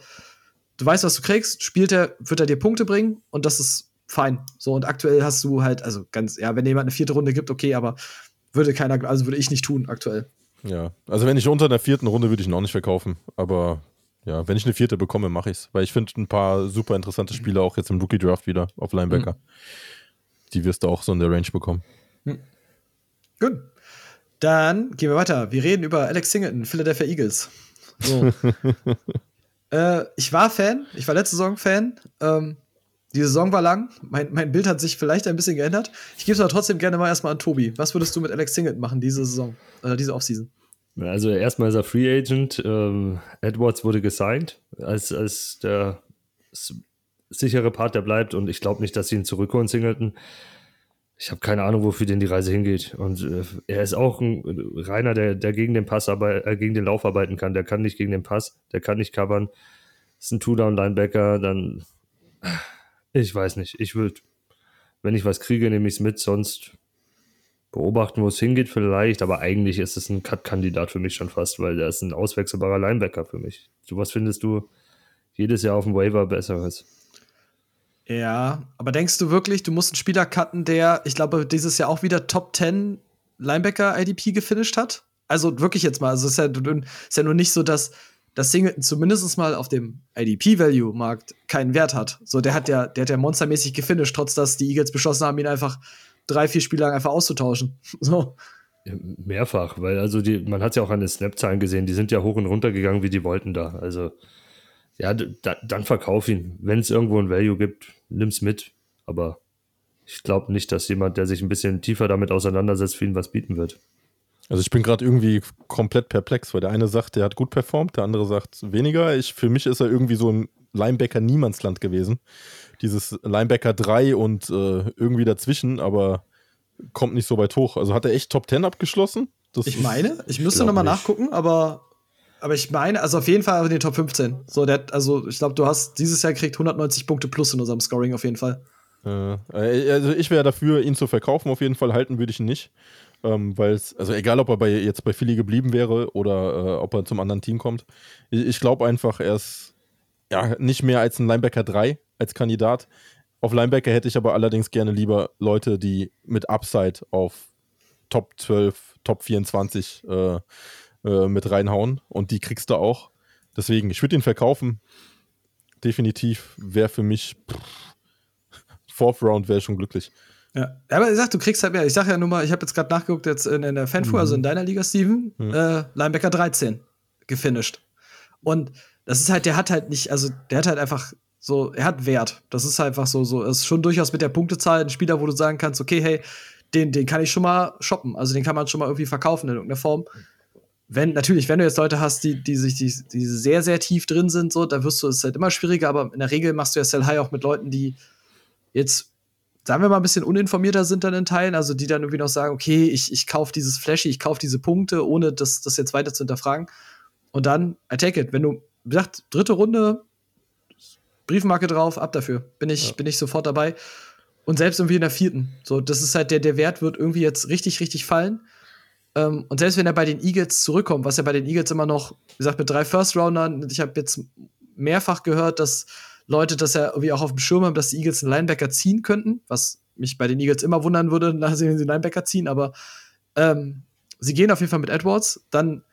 du weißt, was du kriegst, spielt er, wird er dir Punkte bringen und das ist fein. So, und aktuell hast du halt, also ganz, ja, wenn jemand eine vierte Runde gibt, okay, aber würde keiner, also würde ich nicht tun aktuell. Ja, also wenn ich unter der vierten Runde würde ich ihn auch nicht verkaufen. Aber ja, wenn ich eine vierte bekomme, mache ich's. Weil ich finde ein paar super interessante Spieler auch jetzt im Rookie Draft wieder auf Linebacker. Die wirst du auch so in der Range bekommen. Gut. Dann gehen wir weiter. Wir reden über Alex Singleton, Philadelphia Eagles. So. äh, ich war Fan, ich war letzte Saison Fan. Ähm, die Saison war lang. Mein, mein Bild hat sich vielleicht ein bisschen geändert. Ich gebe es aber trotzdem gerne mal erstmal an Tobi. Was würdest du mit Alex Singleton machen diese Saison, äh, diese Offseason? Also erstmal ist er Free Agent. Ähm, Edwards wurde gesigned als, als der sichere Part, der bleibt. Und ich glaube nicht, dass sie ihn zurückholen, Singleton. Ich habe keine Ahnung, wofür denn die Reise hingeht. Und äh, er ist auch ein Reiner, der, der gegen den Pass arbeit, äh, gegen den Lauf arbeiten kann. Der kann nicht gegen den Pass, der kann nicht covern. Ist ein Two-Down-Linebacker, dann ich weiß nicht. Ich würde, wenn ich was kriege, nehme ich es mit, sonst beobachten, wo es hingeht, vielleicht, aber eigentlich ist es ein Cut-Kandidat für mich schon fast, weil der ist ein auswechselbarer Linebacker für mich. Du, was findest du jedes Jahr auf dem Waiver besseres? Ja, aber denkst du wirklich, du musst einen Spieler cutten, der, ich glaube, dieses Jahr auch wieder Top 10 Linebacker IDP gefinisht hat? Also wirklich jetzt mal, also es ist ja, ist ja nur nicht so, dass dass Singleton zumindest mal auf dem IDP-Value-Markt keinen Wert hat. So, der hat ja, der hat ja monstermäßig gefinisht, trotz dass die Eagles beschlossen haben, ihn einfach drei, vier Spiele lang einfach auszutauschen. So. Mehrfach, weil also die, man hat ja auch an den Snap-Zahlen gesehen, die sind ja hoch und runter gegangen, wie die wollten da. Also, ja, da, dann verkauf ihn. Wenn es irgendwo ein Value gibt, nimm's mit. Aber ich glaube nicht, dass jemand, der sich ein bisschen tiefer damit auseinandersetzt, für ihn was bieten wird. Also ich bin gerade irgendwie komplett perplex, weil der eine sagt, der hat gut performt, der andere sagt weniger. Ich, für mich ist er irgendwie so ein Linebacker Niemandsland gewesen. Dieses Linebacker 3 und äh, irgendwie dazwischen, aber kommt nicht so weit hoch. Also hat er echt Top 10 abgeschlossen? Das ich meine, ich müsste nochmal nachgucken, aber, aber ich meine, also auf jeden Fall in den Top 15. So, der, also ich glaube, du hast dieses Jahr kriegt 190 Punkte plus in unserem Scoring auf jeden Fall. Äh, also ich wäre dafür, ihn zu verkaufen, auf jeden Fall halten würde ich ihn nicht. Ähm, Weil es, also egal, ob er bei, jetzt bei Philly geblieben wäre oder äh, ob er zum anderen Team kommt. Ich, ich glaube einfach, er ist ja nicht mehr als ein Linebacker 3 als Kandidat. Auf Linebacker hätte ich aber allerdings gerne lieber Leute, die mit Upside auf Top 12, Top 24 äh, äh, mit reinhauen. Und die kriegst du auch. Deswegen, ich würde ihn verkaufen. Definitiv wäre für mich pff, Fourth Round wäre schon glücklich. Ja, aber ich sag, du kriegst halt mehr. Ich sag ja nur mal, ich habe jetzt gerade nachgeguckt, jetzt in, in der Fanfu, mhm. also in deiner Liga, Steven, mhm. äh, Linebacker 13 gefinisht. Und das ist halt, der hat halt nicht, also der hat halt einfach so, er hat Wert. Das ist halt einfach so, so, ist schon durchaus mit der Punktezahl ein Spieler, wo du sagen kannst, okay, hey, den, den kann ich schon mal shoppen. Also den kann man schon mal irgendwie verkaufen in irgendeiner Form. Wenn, natürlich, wenn du jetzt Leute hast, die, die sich, die, die sehr, sehr tief drin sind, so, da wirst du es halt immer schwieriger, aber in der Regel machst du ja Sell High auch mit Leuten, die jetzt sagen wir mal, ein bisschen uninformierter sind dann in Teilen, also die dann irgendwie noch sagen, okay, ich, ich kaufe dieses Flashy, ich kaufe diese Punkte, ohne das, das jetzt weiter zu hinterfragen. Und dann, I take it. Wenn du, wie gesagt, dritte Runde, Briefmarke drauf, ab dafür. Bin ich, ja. bin ich sofort dabei. Und selbst irgendwie in der vierten. So, das ist halt der, der Wert wird irgendwie jetzt richtig, richtig fallen. Ähm, und selbst wenn er bei den Eagles zurückkommt, was ja bei den Eagles immer noch, wie gesagt, mit drei First-Roundern, ich habe jetzt mehrfach gehört, dass Leute das ja irgendwie auch auf dem Schirm haben, dass die Eagles einen Linebacker ziehen könnten, was mich bei den Eagles immer wundern würde, nachdem sie einen Linebacker ziehen, aber ähm, sie gehen auf jeden Fall mit Edwards. Dann,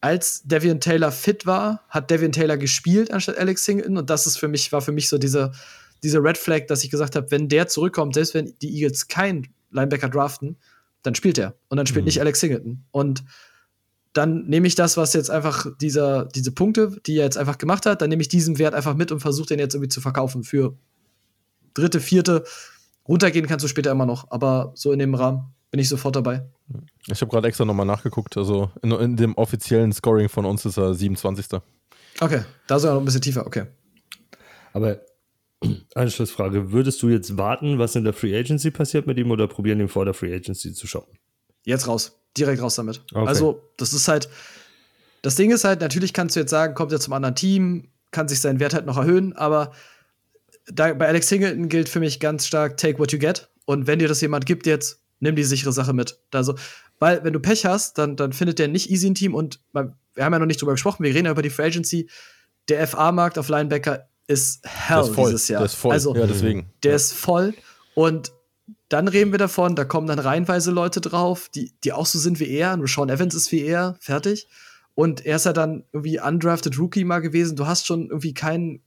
als Devian Taylor fit war, hat Devian Taylor gespielt anstatt Alex Singleton und das ist für mich, war für mich so diese, diese Red Flag, dass ich gesagt habe, wenn der zurückkommt, selbst wenn die Eagles keinen Linebacker draften, dann spielt er und dann spielt mhm. nicht Alex Singleton. Und dann nehme ich das, was jetzt einfach dieser, diese Punkte, die er jetzt einfach gemacht hat, dann nehme ich diesen Wert einfach mit und versuche den jetzt irgendwie zu verkaufen für dritte, vierte. Runtergehen kannst du später immer noch, aber so in dem Rahmen bin ich sofort dabei. Ich habe gerade extra nochmal nachgeguckt. Also in, in, dem offiziellen Scoring von uns ist er 27. Okay, da ist er noch ein bisschen tiefer, okay. Aber Anschlussfrage: Würdest du jetzt warten, was in der Free Agency passiert mit ihm oder probieren, ihn vor der Free Agency zu shoppen? Jetzt raus direkt raus damit. Okay. Also, das ist halt, das Ding ist halt, natürlich kannst du jetzt sagen, kommt er zum anderen Team, kann sich sein Wert halt noch erhöhen, aber da, bei Alex Singleton gilt für mich ganz stark, take what you get. Und wenn dir das jemand gibt jetzt, nimm die sichere Sache mit. Also, weil, wenn du Pech hast, dann, dann findet der nicht easy ein Team und wir haben ja noch nicht drüber gesprochen, wir reden ja über die Free Agency. Der FA-Markt auf Linebacker ist hell dieses Jahr. Der ist voll. Also, ja, deswegen. Der ja. ist voll und dann reden wir davon, da kommen dann reihenweise Leute drauf, die, die auch so sind wie er. Nur Sean Evans ist wie er, fertig. Und er ist ja dann irgendwie undrafted Rookie mal gewesen. Du hast schon irgendwie keinen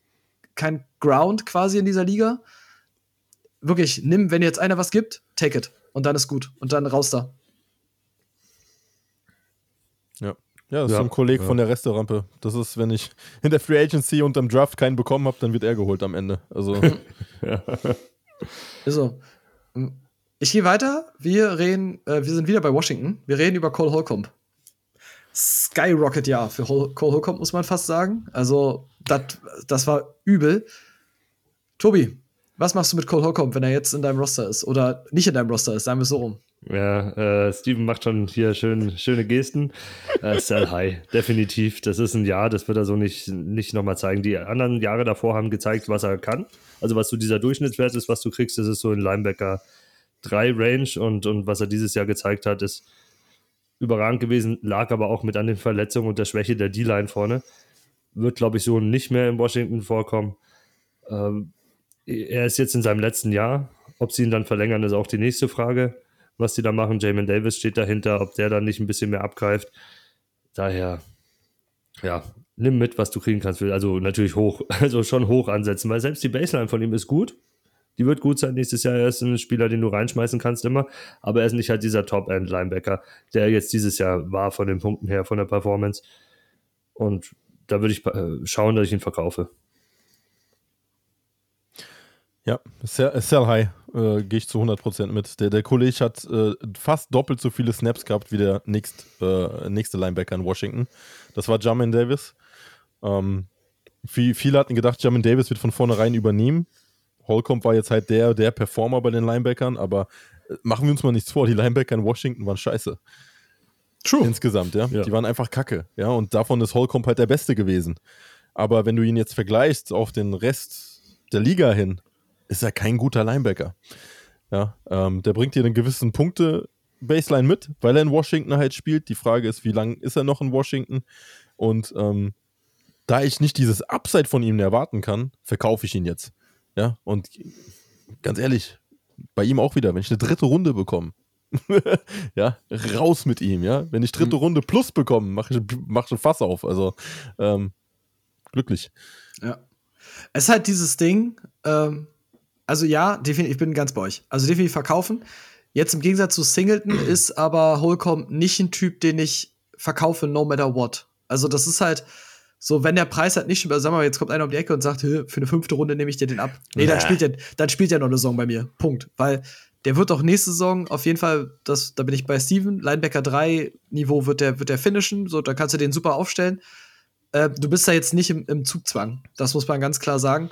kein Ground quasi in dieser Liga. Wirklich, nimm, wenn dir jetzt einer was gibt, take it. Und dann ist gut. Und dann raus da. Ja. Ja, das ja, ist so ein Kollege ja. von der Resterampe. Das ist, wenn ich in der Free Agency unterm Draft keinen bekommen habe, dann wird er geholt am Ende. Also. ja. Ist so. Ich gehe weiter. Wir reden, äh, wir sind wieder bei Washington. Wir reden über Cole Holcomb. Skyrocket-Jahr für Hol Cole Holcomb, muss man fast sagen. Also, dat, das war übel. Tobi, was machst du mit Cole Holcomb, wenn er jetzt in deinem Roster ist? Oder nicht in deinem Roster ist, sagen wir es so rum. Ja, äh, Steven macht schon hier schön, schöne Gesten. Äh, sell high, definitiv. Das ist ein Jahr, das wird er so nicht, nicht nochmal zeigen. Die anderen Jahre davor haben gezeigt, was er kann. Also, was so dieser Durchschnittswert ist, was du kriegst, das ist so ein Linebacker 3 Range und, und was er dieses Jahr gezeigt hat, ist überragend gewesen, lag aber auch mit an den Verletzungen und der Schwäche der D-Line vorne. Wird, glaube ich, so nicht mehr in Washington vorkommen. Ähm, er ist jetzt in seinem letzten Jahr. Ob sie ihn dann verlängern, ist auch die nächste Frage was die da machen. Jamin Davis steht dahinter, ob der dann nicht ein bisschen mehr abgreift. Daher, ja, nimm mit, was du kriegen kannst. Also natürlich hoch, also schon hoch ansetzen, weil selbst die Baseline von ihm ist gut. Die wird gut sein nächstes Jahr. Er ist ein Spieler, den du reinschmeißen kannst immer. Aber er ist nicht halt dieser Top-End-Linebacker, der jetzt dieses Jahr war von den Punkten her, von der Performance. Und da würde ich äh, schauen, dass ich ihn verkaufe. Ja, Sell, sell High äh, gehe ich zu 100% mit. Der, der Kollege hat äh, fast doppelt so viele Snaps gehabt wie der nächst, äh, nächste Linebacker in Washington. Das war Jamin Davis. Ähm, viel, viele hatten gedacht, Jamin Davis wird von vornherein übernehmen. Holcomb war jetzt halt der, der Performer bei den Linebackern, aber äh, machen wir uns mal nichts vor, die Linebacker in Washington waren scheiße. True. Insgesamt, ja? ja. Die waren einfach kacke, ja. Und davon ist Holcomb halt der Beste gewesen. Aber wenn du ihn jetzt vergleichst auf den Rest der Liga hin, ist er kein guter Linebacker. Ja, ähm, der bringt dir einen gewissen Punkte-Baseline mit, weil er in Washington halt spielt. Die Frage ist, wie lange ist er noch in Washington? Und ähm, da ich nicht dieses Upside von ihm erwarten kann, verkaufe ich ihn jetzt. Ja, und ganz ehrlich, bei ihm auch wieder, wenn ich eine dritte Runde bekomme, ja, raus mit ihm, ja. Wenn ich dritte mhm. Runde plus bekomme, mache ich, mach ich ein Fass auf. Also, ähm, glücklich. Ja. Es ist halt dieses Ding, ähm, also ja, definitiv, ich bin ganz bei euch. Also definitiv verkaufen. Jetzt im Gegensatz zu Singleton ist aber Holcomb nicht ein Typ, den ich verkaufe, no matter what. Also das ist halt so, wenn der Preis halt nicht stimmt, also sagen wir mal, jetzt kommt einer um die Ecke und sagt, für eine fünfte Runde nehme ich dir den ab. Nee, dann spielt er, dann spielt er noch eine Saison bei mir. Punkt. Weil der wird auch nächste Saison auf jeden Fall, das, da bin ich bei Steven, Linebacker 3 Niveau wird der, wird der finishen, so, da kannst du den super aufstellen. Äh, du bist da jetzt nicht im, im Zugzwang. Das muss man ganz klar sagen.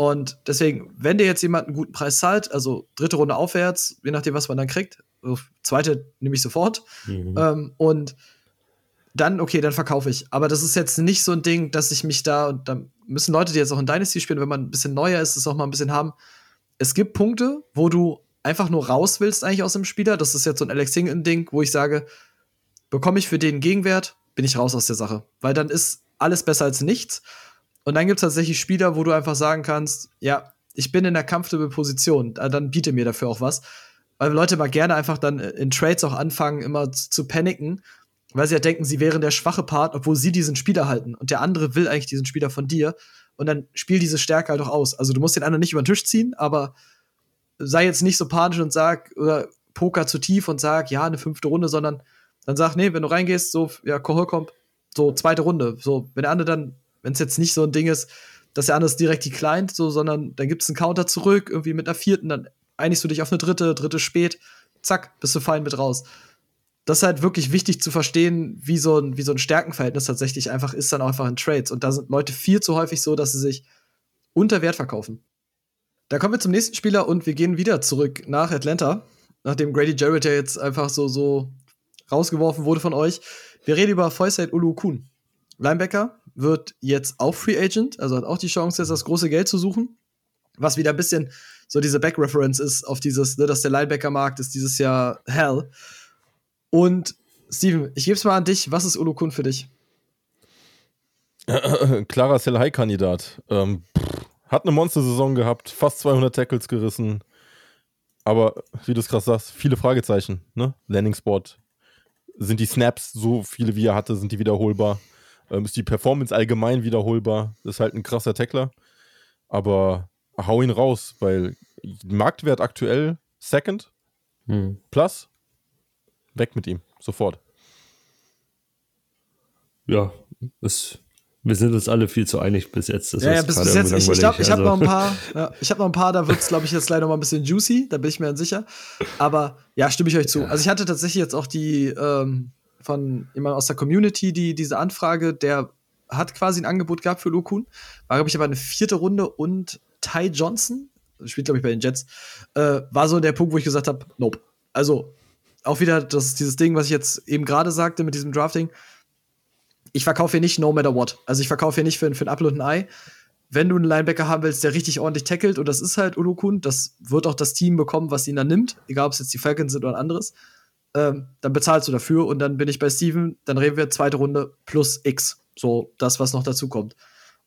Und deswegen, wenn dir jetzt jemand einen guten Preis zahlt, also dritte Runde aufwärts, je nachdem, was man dann kriegt, also zweite nehme ich sofort. Mhm. Ähm, und dann, okay, dann verkaufe ich. Aber das ist jetzt nicht so ein Ding, dass ich mich da, und da müssen Leute, die jetzt auch in Dynasty spielen, wenn man ein bisschen neuer ist, das auch mal ein bisschen haben. Es gibt Punkte, wo du einfach nur raus willst eigentlich aus dem Spieler. Das ist jetzt so ein Alex Singleton-Ding, wo ich sage, bekomme ich für den Gegenwert, bin ich raus aus der Sache. Weil dann ist alles besser als nichts. Und dann gibt es tatsächlich Spieler, wo du einfach sagen kannst, ja, ich bin in der comfortable Position, dann biete mir dafür auch was. Weil Leute mal gerne einfach dann in Trades auch anfangen, immer zu paniken, weil sie ja denken, sie wären der schwache Part, obwohl sie diesen Spieler halten. Und der andere will eigentlich diesen Spieler von dir. Und dann spiel diese Stärke halt auch aus. Also du musst den anderen nicht über den Tisch ziehen, aber sei jetzt nicht so panisch und sag, oder Poker zu tief und sag, ja, eine fünfte Runde, sondern dann sag, nee, wenn du reingehst, so, ja, Kohol kommt, so zweite Runde. So, wenn der andere dann wenn es jetzt nicht so ein Ding ist, dass der andere direkt die Client, so, sondern dann gibt es einen Counter zurück, irgendwie mit einer vierten, dann einigst du dich auf eine dritte, dritte spät, zack, bist du fein mit raus. Das ist halt wirklich wichtig zu verstehen, wie so ein, wie so ein Stärkenverhältnis tatsächlich einfach ist, dann auch einfach in Trades. Und da sind Leute viel zu häufig so, dass sie sich unter Wert verkaufen. Da kommen wir zum nächsten Spieler und wir gehen wieder zurück nach Atlanta, nachdem Grady Jarrett ja jetzt einfach so, so rausgeworfen wurde von euch. Wir reden über Foysaid Ulu Kuhn. Linebacker, wird jetzt auch Free Agent, also hat auch die Chance, jetzt das große Geld zu suchen. Was wieder ein bisschen so diese Back-Reference ist auf dieses, ne, dass der Linebacker-Markt ist dieses Jahr hell. Und Steven, ich gebe es mal an dich. Was ist Ulukun für dich? Klarer Sell-High-Kandidat. Ähm, hat eine Monster-Saison gehabt, fast 200 Tackles gerissen. Aber, wie du es krass sagst, viele Fragezeichen. Ne? Landing-Spot. Sind die Snaps so viele, wie er hatte, sind die wiederholbar? Ähm, ist die Performance allgemein wiederholbar. Das ist halt ein krasser Tackler. Aber hau ihn raus, weil Marktwert aktuell Second hm. plus weg mit ihm, sofort. Ja, es, wir sind uns alle viel zu einig bis jetzt. Das ja, ja bis, bis jetzt. Ich, ich glaube, ich habe also. noch ein paar. Ja, ich habe noch ein paar. Da wird es, glaube ich, jetzt leider noch mal ein bisschen juicy. Da bin ich mir dann sicher. Aber ja, stimme ich euch zu. Also ich hatte tatsächlich jetzt auch die ähm, von jemandem aus der Community die, diese Anfrage, der hat quasi ein Angebot gehabt für Lukun. War, glaube ich, aber eine vierte Runde und Ty Johnson, spielt, glaube ich, bei den Jets, äh, war so der Punkt, wo ich gesagt habe, nope. Also, auch wieder das, dieses Ding, was ich jetzt eben gerade sagte mit diesem Drafting. Ich verkaufe hier nicht no matter what. Also, ich verkaufe hier nicht für, für ein Apfel und ein Ei. Wenn du einen Linebacker haben willst, der richtig ordentlich tackelt, und das ist halt Ulukun, das wird auch das Team bekommen, was ihn dann nimmt, egal ob es jetzt die Falcons sind oder ein anderes, ähm, dann bezahlst du dafür und dann bin ich bei Steven, dann reden wir zweite Runde plus X. So das, was noch dazu kommt.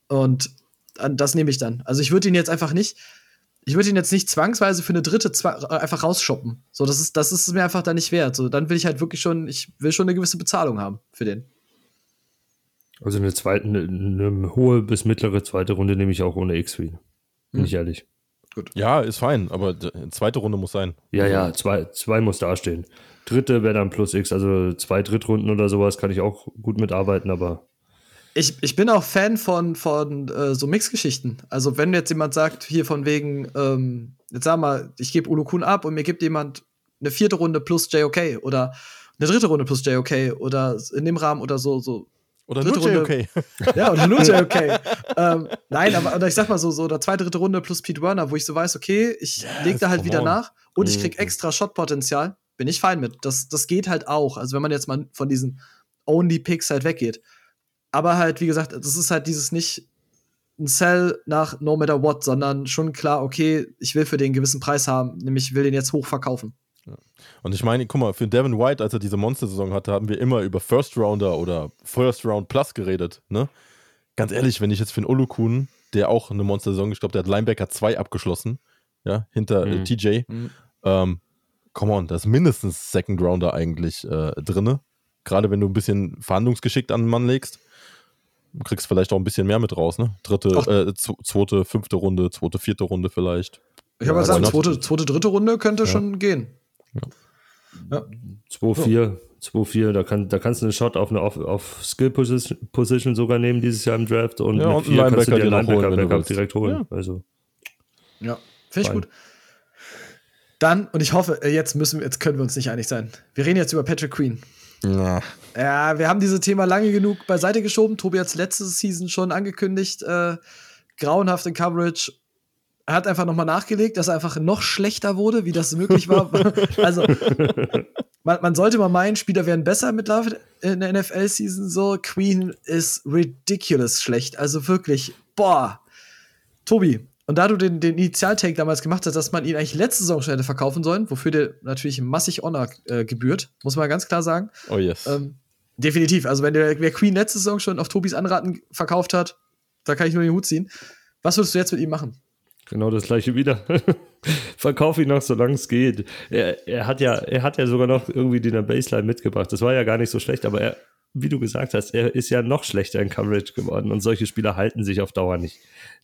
Und das nehme ich dann. Also ich würde ihn jetzt einfach nicht, ich würde ihn jetzt nicht zwangsweise für eine dritte einfach rausshoppen. So, das ist, das ist mir einfach da nicht wert. So, dann will ich halt wirklich schon, ich will schon eine gewisse Bezahlung haben für den. Also eine zweite, eine, eine hohe bis mittlere zweite Runde nehme ich auch ohne X für ihn. Bin hm. ich ehrlich. Gut. Ja, ist fein, aber zweite Runde muss sein. Ja, ja, zwei, zwei muss dastehen. Dritte wäre dann plus X, also zwei Drittrunden oder sowas kann ich auch gut mitarbeiten, aber ich, ich bin auch Fan von, von äh, so Mixgeschichten. Also, wenn jetzt jemand sagt, hier von wegen, ähm, jetzt sag mal, ich gebe Ulukun ab und mir gibt jemand eine vierte Runde plus JOK oder eine dritte Runde plus JOK oder in dem Rahmen oder so, so. Oder nur JOK. Ja, oder nur JOK. ähm, nein, aber oder ich sag mal so, so, oder zweite, dritte Runde plus Pete Werner, wo ich so weiß, okay, ich yes, leg da halt wieder on. nach und ich krieg mhm. extra Shotpotenzial. Bin ich fein mit. Das, das geht halt auch. Also, wenn man jetzt mal von diesen Only-Picks halt weggeht. Aber halt, wie gesagt, das ist halt dieses nicht ein Sell nach no matter what, sondern schon klar, okay, ich will für den einen gewissen Preis haben, nämlich ich will den jetzt hoch verkaufen. Ja. Und ich meine, guck mal, für Devin White, als er diese Monster-Saison hatte, haben wir immer über First Rounder oder First Round Plus geredet, ne? Ganz ehrlich, wenn ich jetzt für einen Olukun, der auch eine Monster-Saison, ich glaube, der hat Linebacker 2 abgeschlossen, ja, hinter äh, mhm. äh, TJ, mhm. ähm, come on, da ist mindestens Second Rounder eigentlich äh, drinne. Gerade wenn du ein bisschen verhandlungsgeschickt an den Mann legst. Du kriegst vielleicht auch ein bisschen mehr mit raus, ne? Dritte, äh, zweite, fünfte Runde, zweite, vierte Runde vielleicht. Ich habe ja, gesagt, zweite, zweite, dritte Runde könnte ja. schon gehen. Ja. ja. 2-4, 2-4, da, kann, da kannst du einen Shot auf eine auf, auf Skill Position, Position sogar nehmen dieses Jahr im Draft und ja, mit 4 kannst du dir Linebacker holen, direkt holen. Ja, also. ja. finde ich gut. Dann, und ich hoffe, äh, jetzt müssen jetzt können wir uns nicht einig sein. Wir reden jetzt über Patrick Queen. Ja. ja, wir haben dieses Thema lange genug beiseite geschoben. Tobi hat es letzte Season schon angekündigt. Äh, grauenhaft in Coverage. Er hat einfach nochmal nachgelegt, dass er einfach noch schlechter wurde, wie das möglich war. also, man, man, sollte mal meinen, Spieler wären besser mit in der NFL-Season so. Queen ist ridiculous schlecht. Also wirklich, boah. Tobi, und da du den, den Initial-Take damals gemacht hast, dass man ihn eigentlich letzte Saison schon hätte verkaufen sollen, wofür der natürlich massig Honor äh, gebührt, muss man ganz klar sagen. Oh yes. Ähm, definitiv. Also, wenn der, wer Queen letzte Saison schon auf Tobis Anraten verkauft hat, da kann ich nur den Hut ziehen. Was würdest du jetzt mit ihm machen? Genau das gleiche wieder. Verkauf ihn noch, solange es geht. Er, er, hat ja, er hat ja sogar noch irgendwie den Baseline mitgebracht. Das war ja gar nicht so schlecht, aber er, wie du gesagt hast, er ist ja noch schlechter in Coverage geworden und solche Spieler halten sich auf Dauer nicht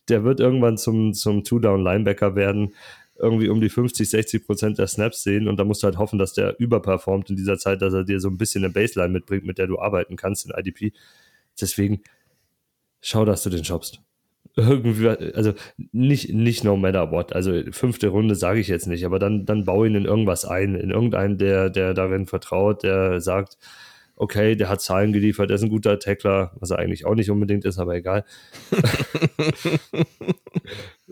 der wird irgendwann zum, zum Two-Down-Linebacker werden, irgendwie um die 50, 60 Prozent der Snaps sehen und da musst du halt hoffen, dass der überperformt in dieser Zeit, dass er dir so ein bisschen eine Baseline mitbringt, mit der du arbeiten kannst in IDP. Deswegen schau, dass du den shoppst. Irgendwie, also nicht, nicht no matter what. Also fünfte Runde sage ich jetzt nicht, aber dann, dann baue ihn in irgendwas ein, in irgendeinen, der, der darin vertraut, der sagt, okay, der hat Zahlen geliefert, der ist ein guter Tackler, was er eigentlich auch nicht unbedingt ist, aber egal.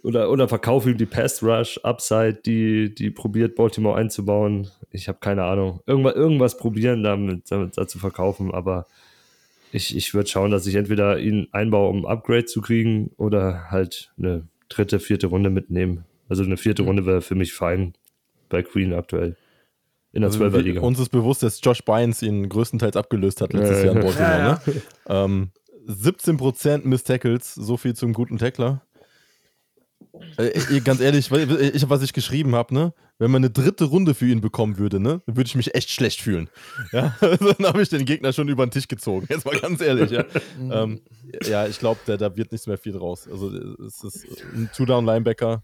oder, oder verkaufe ihm die Pass Rush Upside, die, die probiert Baltimore einzubauen. Ich habe keine Ahnung. Irgendwas, irgendwas probieren damit, damit dazu verkaufen, aber ich, ich würde schauen, dass ich entweder ihn einbaue, um ein Upgrade zu kriegen, oder halt eine dritte, vierte Runde mitnehmen. Also eine vierte mhm. Runde wäre für mich fein bei Queen aktuell in der 12er Liga. Uns ist bewusst, dass Josh Bynes ihn größtenteils abgelöst hat letztes Jahr in Baltimore. Ja, ja. Ne? Ähm, 17% Miss Tackles, so viel zum guten Tackler. Äh, ganz ehrlich, ich, was ich geschrieben habe, ne? Wenn man eine dritte Runde für ihn bekommen würde, ne, würde ich mich echt schlecht fühlen. Ja, dann habe ich den Gegner schon über den Tisch gezogen. Jetzt mal ganz ehrlich, ja. ähm, ja, ich glaube, da, da wird nichts mehr viel draus. Also es ist ein Two-Down-Linebacker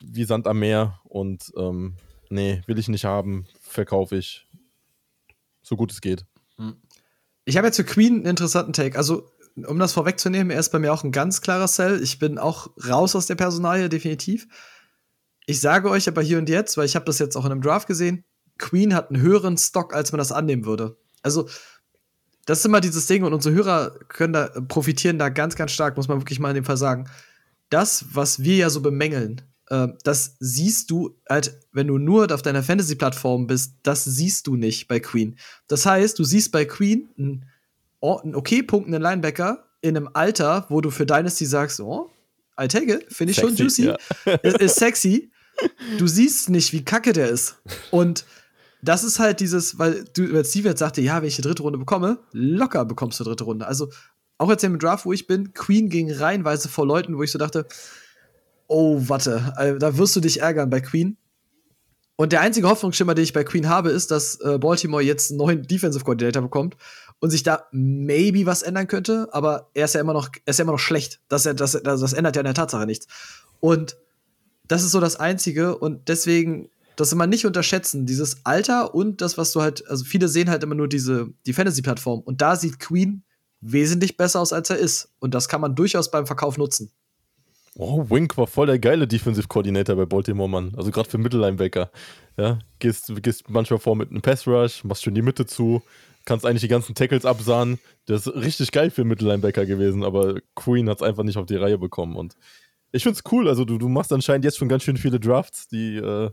wie Sand am Meer und ähm, nee, will ich nicht haben, verkaufe ich. So gut es geht. Hm. Ich habe jetzt für Queen einen interessanten Take. Also, um das vorwegzunehmen, er ist bei mir auch ein ganz klarer Sell. Ich bin auch raus aus der Personalie, definitiv. Ich sage euch aber hier und jetzt, weil ich habe das jetzt auch in einem Draft gesehen, Queen hat einen höheren Stock, als man das annehmen würde. Also, das ist immer dieses Ding und unsere Hörer können da profitieren da ganz, ganz stark, muss man wirklich mal in dem Fall sagen. Das, was wir ja so bemängeln, äh, das siehst du halt, wenn du nur auf deiner Fantasy-Plattform bist, das siehst du nicht bei Queen. Das heißt, du siehst bei Queen einen, einen okay punktenden Linebacker in einem Alter, wo du für Dynasty sagst, oh, I take it, finde ich schon juicy, ja. ist, ist sexy. Du siehst nicht, wie kacke der ist. Und das ist halt dieses, weil du, weil Steve jetzt sagte, ja, wenn ich die dritte Runde bekomme, locker bekommst du dritte Runde. Also auch jetzt im Draft, wo ich bin, Queen ging reihenweise vor Leuten, wo ich so dachte, oh, warte, äh, da wirst du dich ärgern bei Queen. Und der einzige Hoffnungsschimmer, den ich bei Queen habe, ist, dass äh, Baltimore jetzt einen neuen Defensive Coordinator bekommt und sich da maybe was ändern könnte, aber er ist ja immer noch, er ist ja immer noch schlecht. Das, das, das, das ändert ja in der Tatsache nichts. Und das ist so das Einzige und deswegen das immer nicht unterschätzen, dieses Alter und das, was du halt, also viele sehen halt immer nur diese, die Fantasy-Plattform und da sieht Queen wesentlich besser aus, als er ist. Und das kann man durchaus beim Verkauf nutzen. Oh, Wink war voll der geile Defensive Coordinator bei Baltimore, Mann. Also gerade für Mittellinebacker. Ja, gehst, gehst manchmal vor mit einem Pass Rush, machst schon die Mitte zu, kannst eigentlich die ganzen Tackles absahen. Das ist richtig geil für Mittellinebacker gewesen, aber Queen hat es einfach nicht auf die Reihe bekommen. Und ich finde es cool. Also du, du machst anscheinend jetzt schon ganz schön viele Drafts, die äh,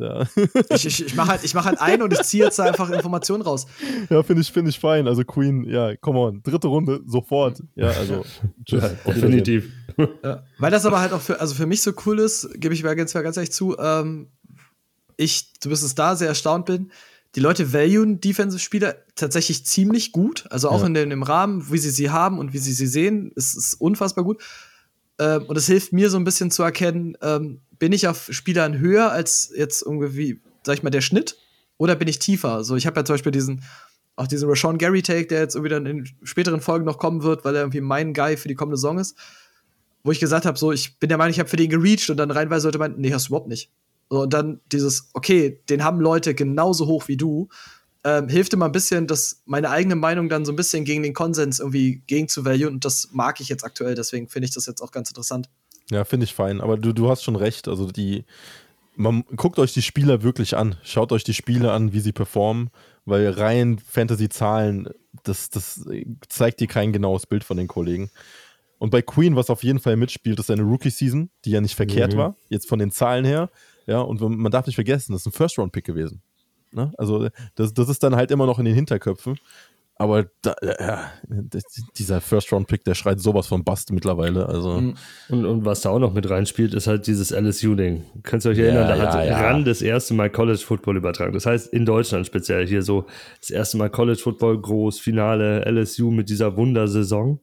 ja. Ich, ich, ich mache halt, mach halt ein und ich ziehe jetzt einfach Informationen raus. Ja, finde ich, find ich fein. Also Queen, ja, come on. Dritte Runde, sofort. Ja, also. ja, definitiv. Ja, weil das aber halt auch für, also für mich so cool ist, gebe ich mir ganz, ganz ehrlich zu, ähm, ich, du bist es da, sehr erstaunt bin. Die Leute valuen Defensive-Spieler tatsächlich ziemlich gut. Also auch ja. in dem, Rahmen, wie sie sie haben und wie sie sie sehen, ist es unfassbar gut. Ähm, und es hilft mir so ein bisschen zu erkennen, ähm, bin ich auf Spielern höher als jetzt irgendwie, sag ich mal, der Schnitt? Oder bin ich tiefer? Also ich habe ja zum Beispiel diesen, auch diesen Rashawn Gary Take, der jetzt irgendwie dann in späteren Folgen noch kommen wird, weil er irgendwie mein Guy für die kommende Saison ist. Wo ich gesagt habe, so, ich bin der Meinung, ich habe für den gereached und dann reinweise sollte man, nee, hast du überhaupt nicht. So, und dann dieses, okay, den haben Leute genauso hoch wie du, ähm, hilft immer ein bisschen, dass meine eigene Meinung dann so ein bisschen gegen den Konsens irgendwie gegen zu value und das mag ich jetzt aktuell, deswegen finde ich das jetzt auch ganz interessant. Ja, finde ich fein. Aber du, du hast schon recht. Also die, man guckt euch die Spieler wirklich an. Schaut euch die Spiele an, wie sie performen, weil rein Fantasy-Zahlen, das, das zeigt dir kein genaues Bild von den Kollegen. Und bei Queen, was auf jeden Fall mitspielt, ist eine Rookie-Season, die ja nicht verkehrt mhm. war, jetzt von den Zahlen her. Ja, und man darf nicht vergessen, das ist ein First-Round-Pick gewesen. Ne? Also, das, das ist dann halt immer noch in den Hinterköpfen. Aber da, ja, dieser First-Round-Pick, der schreit sowas von Bast mittlerweile. Also. Mhm. Und, und was da auch noch mit reinspielt, ist halt dieses LSU-Ding. Könnt ihr euch erinnern, ja, da ja, hat ja. RAN das erste Mal College-Football übertragen. Das heißt, in Deutschland speziell hier so das erste Mal College-Football groß, Finale, LSU mit dieser Wundersaison.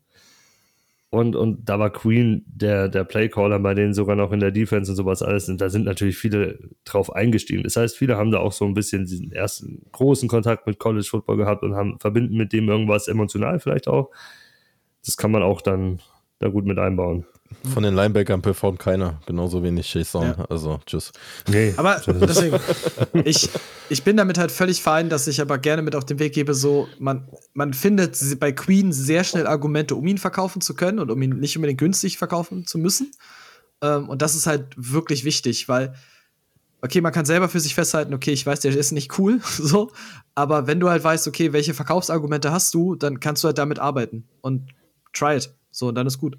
Und, und da war Queen der, der Playcaller bei denen sogar noch in der Defense und sowas alles. Und da sind natürlich viele drauf eingestiegen. Das heißt, viele haben da auch so ein bisschen diesen ersten großen Kontakt mit College Football gehabt und haben verbinden mit dem irgendwas emotional vielleicht auch. Das kann man auch dann da gut mit einbauen. Von den Linebackern performt keiner, genauso wenig Jason. Ja. Also, tschüss. Nee. Aber deswegen, ich, ich bin damit halt völlig fein, dass ich aber gerne mit auf den Weg gebe, so, man, man findet bei Queen sehr schnell Argumente, um ihn verkaufen zu können und um ihn nicht unbedingt günstig verkaufen zu müssen. Ähm, und das ist halt wirklich wichtig, weil, okay, man kann selber für sich festhalten, okay, ich weiß, der ist nicht cool, so, aber wenn du halt weißt, okay, welche Verkaufsargumente hast du, dann kannst du halt damit arbeiten und try it. So, und dann ist gut.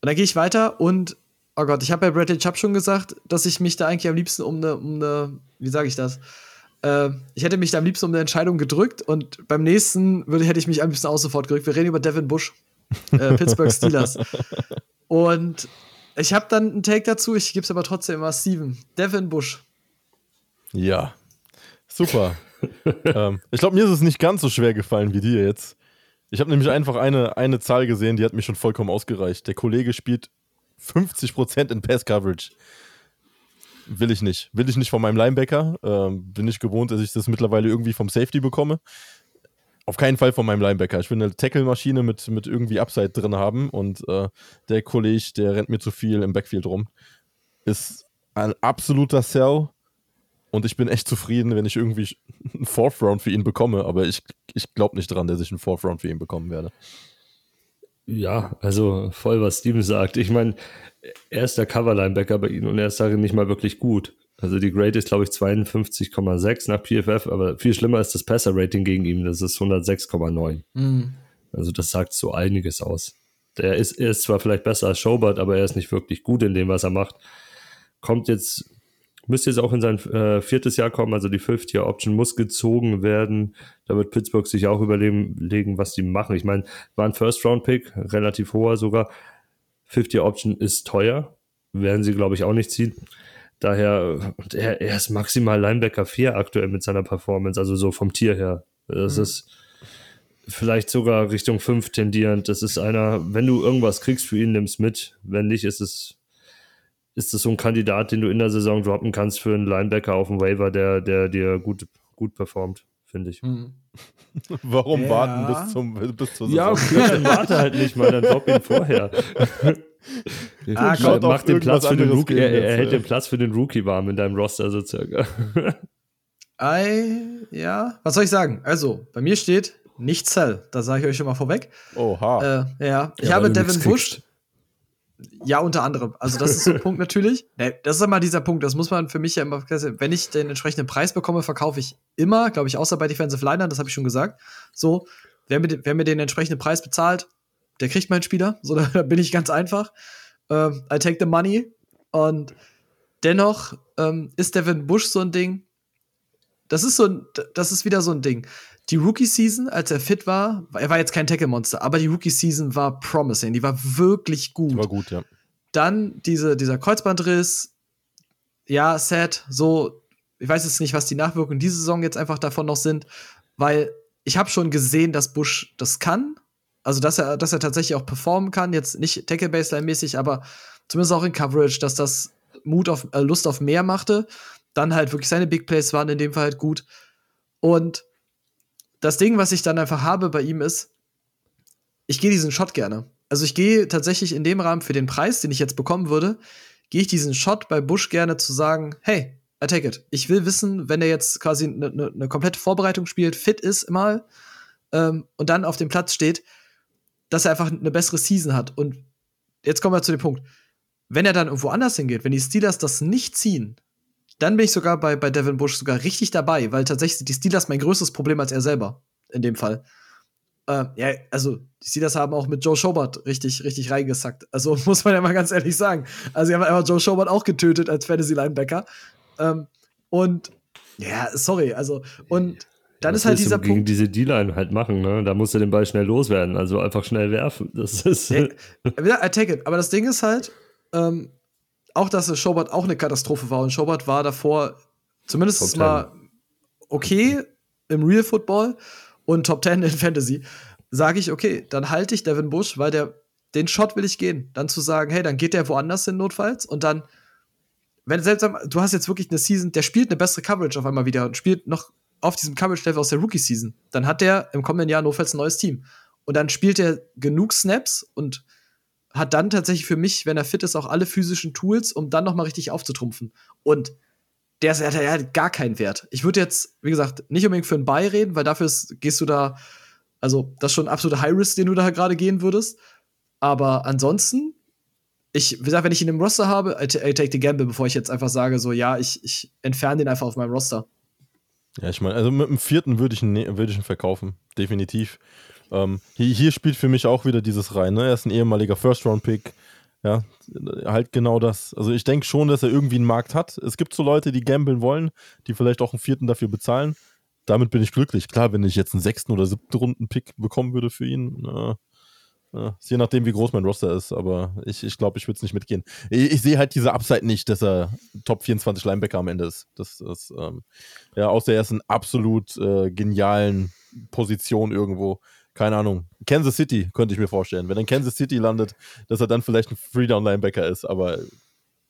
Und dann gehe ich weiter und, oh Gott, ich habe bei Bradley Chubb schon gesagt, dass ich mich da eigentlich am liebsten um eine, um eine wie sage ich das? Äh, ich hätte mich da am liebsten um eine Entscheidung gedrückt und beim nächsten würde, hätte ich mich am liebsten auch sofort gedrückt. Wir reden über Devin Bush, äh, Pittsburgh Steelers. und ich habe dann einen Take dazu, ich gebe es aber trotzdem immer Steven. Devin Bush. Ja, super. ähm, ich glaube, mir ist es nicht ganz so schwer gefallen wie dir jetzt. Ich habe nämlich einfach eine, eine Zahl gesehen, die hat mich schon vollkommen ausgereicht. Der Kollege spielt 50% in Pass Coverage. Will ich nicht. Will ich nicht von meinem Linebacker. Ähm, bin ich gewohnt, dass ich das mittlerweile irgendwie vom Safety bekomme. Auf keinen Fall von meinem Linebacker. Ich will eine Tackle-Maschine mit, mit irgendwie Upside drin haben und äh, der Kollege, der rennt mir zu viel im Backfield rum. Ist ein absoluter Sell und ich bin echt zufrieden, wenn ich irgendwie einen Fourth Round für ihn bekomme, aber ich, ich glaube nicht dran, dass ich einen Fourth Round für ihn bekommen werde. Ja, also voll, was Steven sagt. Ich meine, er ist der Cover-Linebacker bei ihnen und er ist darin nicht mal wirklich gut. Also die Grade ist, glaube ich, 52,6 nach PFF, aber viel schlimmer ist das Passer-Rating gegen ihn. Das ist 106,9. Mhm. Also das sagt so einiges aus. Der ist, er ist zwar vielleicht besser als Schobert, aber er ist nicht wirklich gut in dem, was er macht. Kommt jetzt, müsste jetzt auch in sein äh, viertes Jahr kommen, also die Fifth-Year-Option muss gezogen werden. Da wird Pittsburgh sich auch überlegen, was die machen. Ich meine, war ein First-Round-Pick, relativ hoher sogar. Fifth-Year-Option ist teuer, werden sie, glaube ich, auch nicht ziehen. Daher, er, er ist maximal Linebacker 4 aktuell mit seiner Performance, also so vom Tier her. Das Mhm. ist vielleicht sogar Richtung 5 tendierend. Das ist einer, wenn du irgendwas kriegst für ihn, nimm's mit. Wenn nicht, ist es, ist es so ein Kandidat, den du in der Saison droppen kannst für einen Linebacker auf dem Waiver, der, der dir gut, gut performt, finde ich. Mhm. Warum Ja. warten bis, zum, bis zur Saison? Ja, okay, dann warte halt nicht mal, dann drop ihn vorher. Ah, Mach den Platz für den Rookie, er, er jetzt, hält ja. den Platz für den Rookie warm in deinem Roster so circa. Ei, ja. Was soll ich sagen? Also, bei mir steht nicht Cell. Da sage ich euch schon mal vorweg. Oha. Äh, ja, ich Ja, habe Devin Bush. Ja, unter anderem. Also, das ist so ein Punkt natürlich. Das ist immer dieser Punkt. Das muss man für mich ja immer. Wenn ich den entsprechenden Preis bekomme, verkaufe ich immer, glaube ich, außer bei Defensive Linern, das habe ich schon gesagt. So, wer mir, den- wer mir den entsprechenden Preis bezahlt, der kriegt meinen Spieler. So, da bin ich ganz einfach. Ähm, I take the money. Und dennoch ähm, ist Devin Bush so ein Ding. Das ist so ein, das ist wieder so ein Ding. Die Rookie-Season, als er fit war, er war jetzt kein Tackle-Monster, aber die Rookie-Season war promising, die war wirklich gut. War gut, ja. Dann diese, dieser Kreuzbandriss, ja, sad, so, ich weiß jetzt nicht, was die Nachwirkungen diese Saison jetzt einfach davon noch sind, weil ich habe schon gesehen, dass Bush das kann. Also, dass er, dass er tatsächlich auch performen kann, jetzt nicht Tackle-Baseline-mäßig, aber zumindest auch in Coverage, dass das Mut auf, äh, Lust auf mehr machte. Dann halt wirklich seine Big Plays waren in dem Fall halt gut. Und das Ding, was ich dann einfach habe bei ihm ist, ich gehe diesen Shot gerne. Also ich gehe tatsächlich in dem Rahmen für den Preis, den ich jetzt bekommen würde, gehe ich diesen Shot bei Bush gerne zu sagen, hey, I take it. Ich will wissen, wenn er jetzt quasi eine ne, ne komplette Vorbereitung spielt, fit ist immer ähm, und dann auf dem Platz steht, dass er einfach eine bessere Season hat. Und jetzt kommen wir zu dem Punkt. Wenn er dann irgendwo anders hingeht, wenn die Steelers das nicht ziehen, dann bin ich sogar bei, bei Devin Bush sogar richtig dabei, weil tatsächlich sind die Steelers mein größtes Problem als er selber in dem Fall. Äh, ja, also die Steelers haben auch mit Joe Schobert richtig, richtig reingesackt. Also muss man ja mal ganz ehrlich sagen. Also sie haben einfach Joe Schobert auch getötet als Fantasy-Linebacker. Ähm, und ja, sorry, also und dann ist halt dieser gegen Punkt. diese D-Line halt machen, ne? Da musst du den Ball schnell loswerden, also einfach schnell werfen. Das ist. Ja, Ja, I take it. Aber das Ding ist halt, ähm, auch dass Schobert auch eine Katastrophe war und Schobert war davor zumindest Top mal okay im Real Football und Top 10 in Fantasy, sage ich, okay, dann halte ich Devin Bush, weil der den Shot will ich gehen. Dann zu sagen, hey, dann geht der woanders hin notfalls und dann wenn seltsam, du hast jetzt wirklich eine Season, der spielt eine bessere Coverage auf einmal wieder und spielt noch auf diesem Coverage-Level aus der Rookie-Season, dann hat der im kommenden Jahr notfalls ein neues Team. Und dann spielt er genug Snaps und hat dann tatsächlich für mich, wenn er fit ist, auch alle physischen Tools, um dann noch mal richtig aufzutrumpfen. Und der ist, der hat gar keinen Wert. Ich würde jetzt, wie gesagt, nicht unbedingt für einen Buy reden, weil dafür ist, gehst du da, also das ist schon ein absoluter High-Risk, den du da gerade gehen würdest. Aber ansonsten, ich, wie gesagt, wenn ich ihn im Roster habe, I, I take the gamble, bevor ich jetzt einfach sage, so, ja, ich, ich entferne den einfach auf meinem Roster. Ja, ich meine, also mit dem vierten würde ich, ne- würde ich ihn verkaufen, definitiv. Ähm, hier, hier spielt für mich auch wieder dieses rein, ne? Er ist ein ehemaliger First-Round-Pick. Ja, halt genau das. Also ich denke schon, dass er irgendwie einen Markt hat. Es gibt so Leute, die gamblen wollen, die vielleicht auch einen vierten dafür bezahlen. Damit bin ich glücklich. Klar, wenn ich jetzt einen sechsten oder siebten Runden-Pick bekommen würde für ihn, äh, ist je nachdem, wie groß mein Roster ist, aber ich glaube, ich, glaub, ich würde es nicht mitgehen. Ich, ich sehe halt diese Upside nicht, dass er Top 24 Linebacker am Ende ist. Das ist, ähm, ja, außer er ist in absolut äh, genialen Position irgendwo. Keine Ahnung. Kansas City könnte ich mir vorstellen. Wenn er in Kansas City landet, dass er dann vielleicht ein Freedown-Linebacker ist, aber.